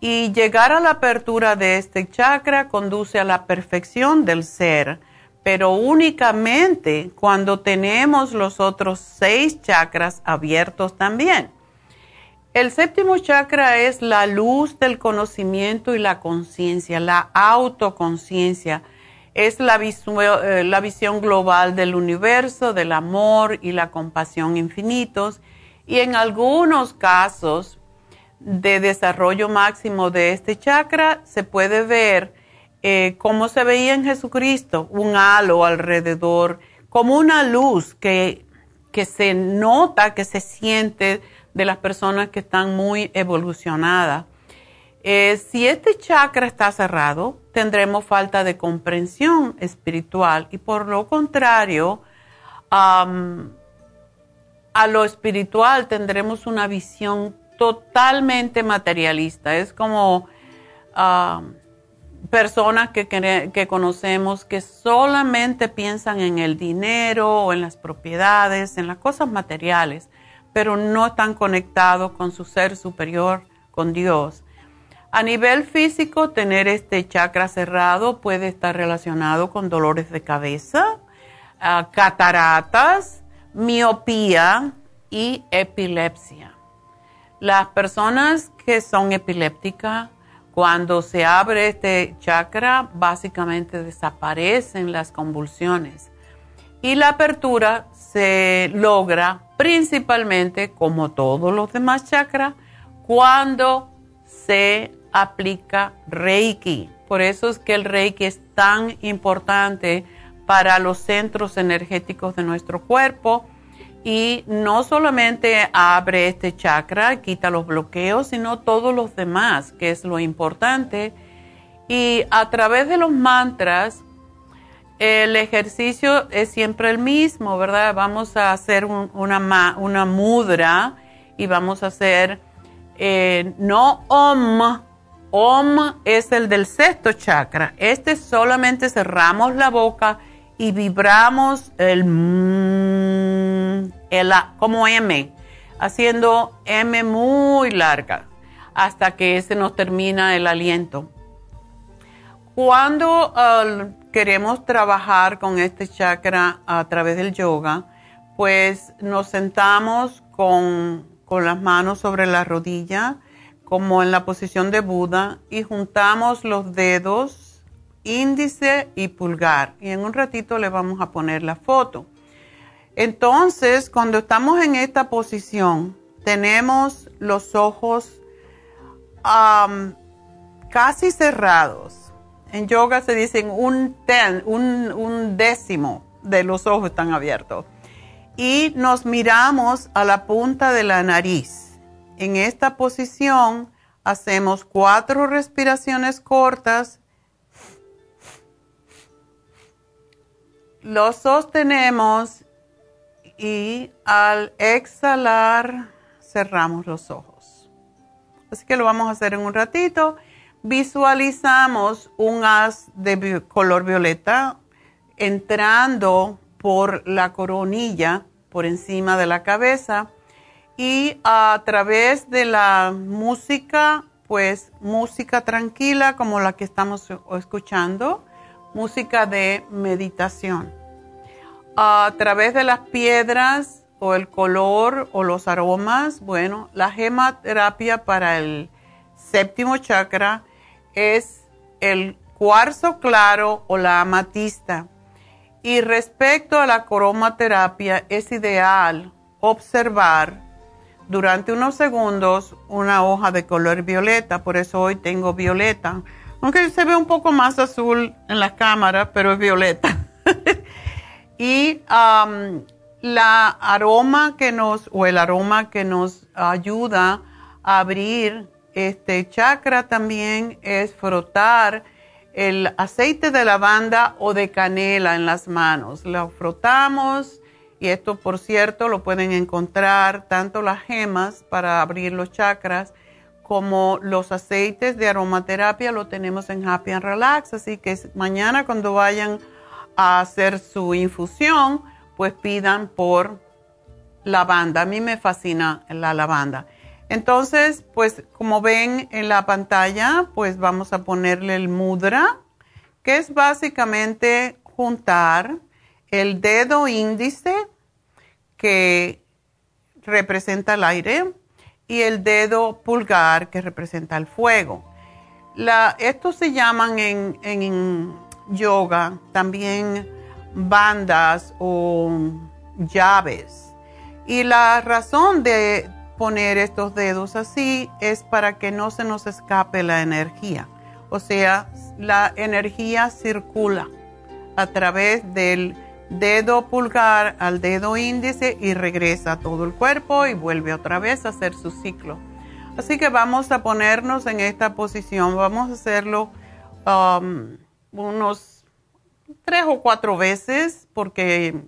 Y llegar a la apertura de este chakra conduce a la perfección del ser, pero únicamente cuando tenemos los otros seis chakras abiertos también. El séptimo chakra es la luz del conocimiento y la conciencia, la autoconciencia. Es la, eh, la, visión global del universo, del amor y la compasión infinitos. Y en algunos casos de desarrollo máximo de este chakra se puede ver eh, cómo se veía en Jesucristo, un halo alrededor, como una luz que, que se nota, que se siente de las personas que están muy evolucionadas. Eh, si este chakra está cerrado, tendremos falta de comprensión espiritual y por lo contrario, a lo espiritual tendremos una visión totalmente materialista. Es como personas que, que, conocemos que solamente piensan en el dinero o en las propiedades, en las cosas materiales, pero no están conectados con su ser superior, con Dios. A nivel físico, tener este chakra cerrado puede estar relacionado con dolores de cabeza, ah, cataratas, miopía y epilepsia. Las personas que son epilépticas, cuando se abre este chakra, básicamente desaparecen las convulsiones. Y la apertura se logra principalmente, como todos los demás chakras, cuando se aplica Reiki. Por eso es que el Reiki es tan importante para los centros energéticos de nuestro cuerpo y no solamente abre este chakra, quita los bloqueos, sino todos los demás, que es lo importante. Y a través de los mantras, el ejercicio es siempre el mismo, ¿verdad? Vamos a hacer una, una mudra y vamos a hacer eh, no om, Om es el del sexto chakra. Este solamente cerramos la boca y vibramos el, el como M, haciendo M muy larga hasta que se nos termina el aliento. Cuando queremos trabajar con este chakra a través del yoga, pues nos sentamos con, con las manos sobre la rodilla como en la posición de Buda y juntamos los dedos índice y pulgar. Y en un ratito le vamos a poner la foto. Entonces, cuando estamos en esta posición, tenemos los ojos casi cerrados. En yoga se dicen un, un décimo de los ojos están abiertos. Y nos miramos a la punta de la nariz en esta posición hacemos cuatro respiraciones cortas. Lo sostenemos y al exhalar cerramos los ojos. Así que lo vamos a hacer en un ratito. Visualizamos un haz de color violeta entrando por la coronilla, por encima de la cabeza y a través de la música, pues música tranquila como la que estamos escuchando, música de meditación. A través de las piedras o el color o los aromas, bueno, la gematerapia para el séptimo chakra es el cuarzo claro o la amatista. Y respecto a la cromaterapia, es ideal observar durante unos segundos una hoja de color violeta, por eso hoy tengo violeta, aunque se ve un poco más azul en la cámara, pero es violeta. Y la aroma que nos, o el aroma que nos ayuda a abrir este chakra también es frotar el aceite de lavanda o de canela en las manos. Lo frotamos y esto, por cierto, lo pueden encontrar tanto las gemas para abrir los chakras como los aceites de aromaterapia lo tenemos en Happy and Relax. Así que mañana cuando vayan a hacer su infusión, pues pidan por lavanda. A mí me fascina la lavanda. Entonces, pues como ven en la pantalla, pues vamos a ponerle el mudra, que es básicamente juntar el dedo índice que representa el aire y el dedo pulgar que representa el fuego. La, estos se llaman en, en yoga también bandas o llaves. Y la razón de poner estos dedos así es para que no se nos escape la energía. O sea, la energía circula a través del dedo pulgar al dedo índice y regresa a todo el cuerpo y vuelve otra vez a hacer su ciclo. Así que vamos a ponernos en esta posición, vamos a hacerlo um, unos tres o cuatro veces porque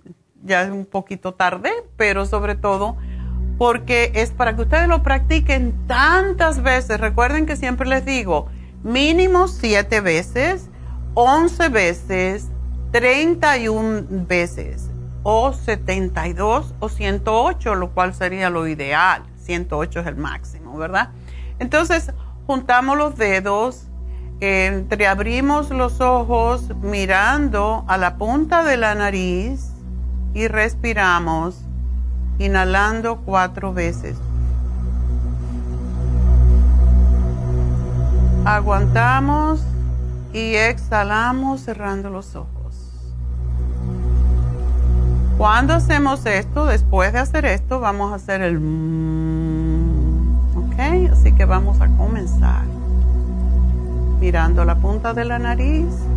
ya es un poquito tarde, pero sobre todo porque es para que ustedes lo practiquen tantas veces. Recuerden que siempre les digo, mínimo siete veces, once veces, 31 veces o 72 o 108, lo cual sería lo ideal. 108 es el máximo, ¿verdad? Entonces, juntamos los dedos, entreabrimos los ojos mirando a la punta de la nariz y respiramos, inhalando cuatro veces. Aguantamos y exhalamos cerrando los ojos. Cuando hacemos esto, después de hacer esto, vamos a hacer el... ¿Ok? Así que vamos a comenzar. Mirando la punta de la nariz.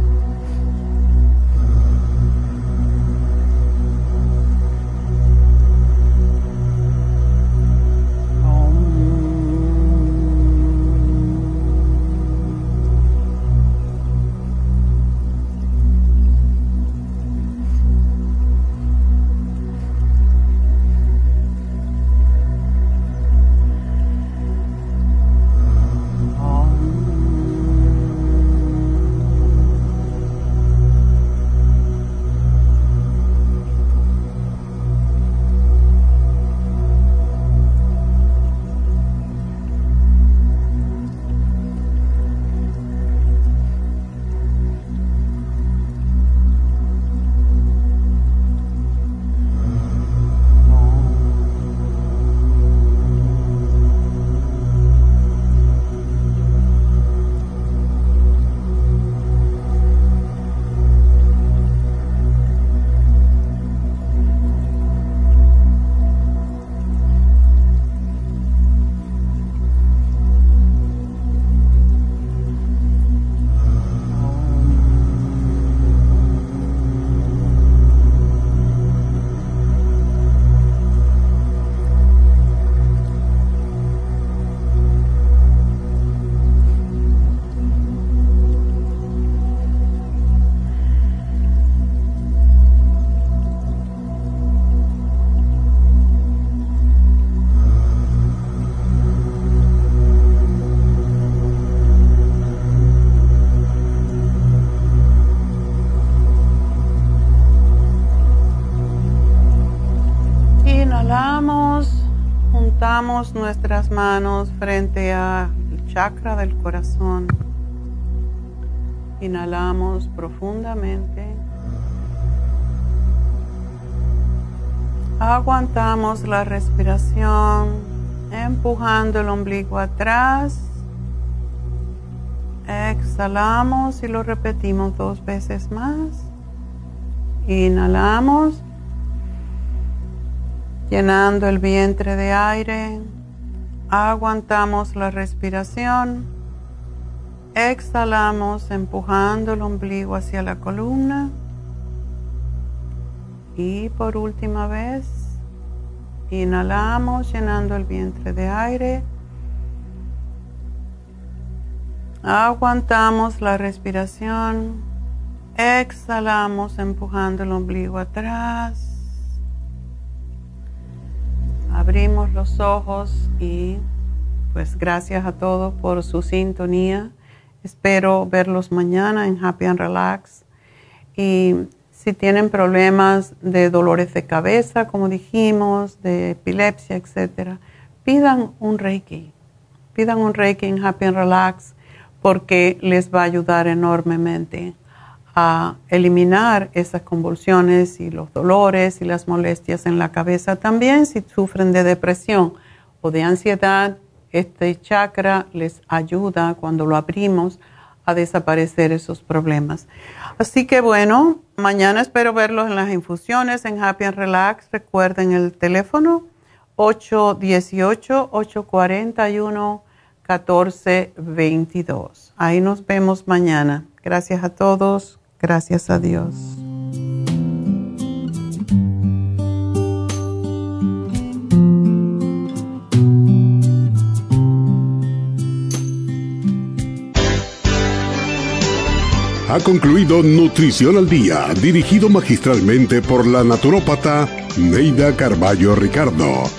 Nuestras manos frente al chakra del corazón. Inhalamos profundamente. Aguantamos la respiración, empujando el ombligo atrás. Exhalamos y lo repetimos dos veces más. Inhalamos llenando el vientre de aire. Aguantamos la respiración. Exhalamos empujando el ombligo hacia la columna. Y por última vez, inhalamos llenando el vientre de aire. Aguantamos la respiración. Exhalamos empujando el ombligo atrás. Abrimos los ojos y pues gracias a todos por su sintonía. Espero verlos mañana en Happy and Relax. Y si tienen problemas de dolores de cabeza, como dijimos, de epilepsia, etcétera, pidan un Reiki. Pidan un Reiki en Happy and Relax porque les va a ayudar enormemente a eliminar esas convulsiones y los dolores y las molestias en la cabeza. También si sufren de depresión o de ansiedad, este chakra les ayuda cuando lo abrimos a desaparecer esos problemas. Así que bueno, mañana espero verlos en las infusiones en Happy and Relax. Recuerden el teléfono 818-841-1422. Ahí nos vemos mañana. Gracias a todos. Gracias a Dios. Ha concluido Nutrición al Día, dirigido magistralmente por la naturópata Neida Carballo Ricardo.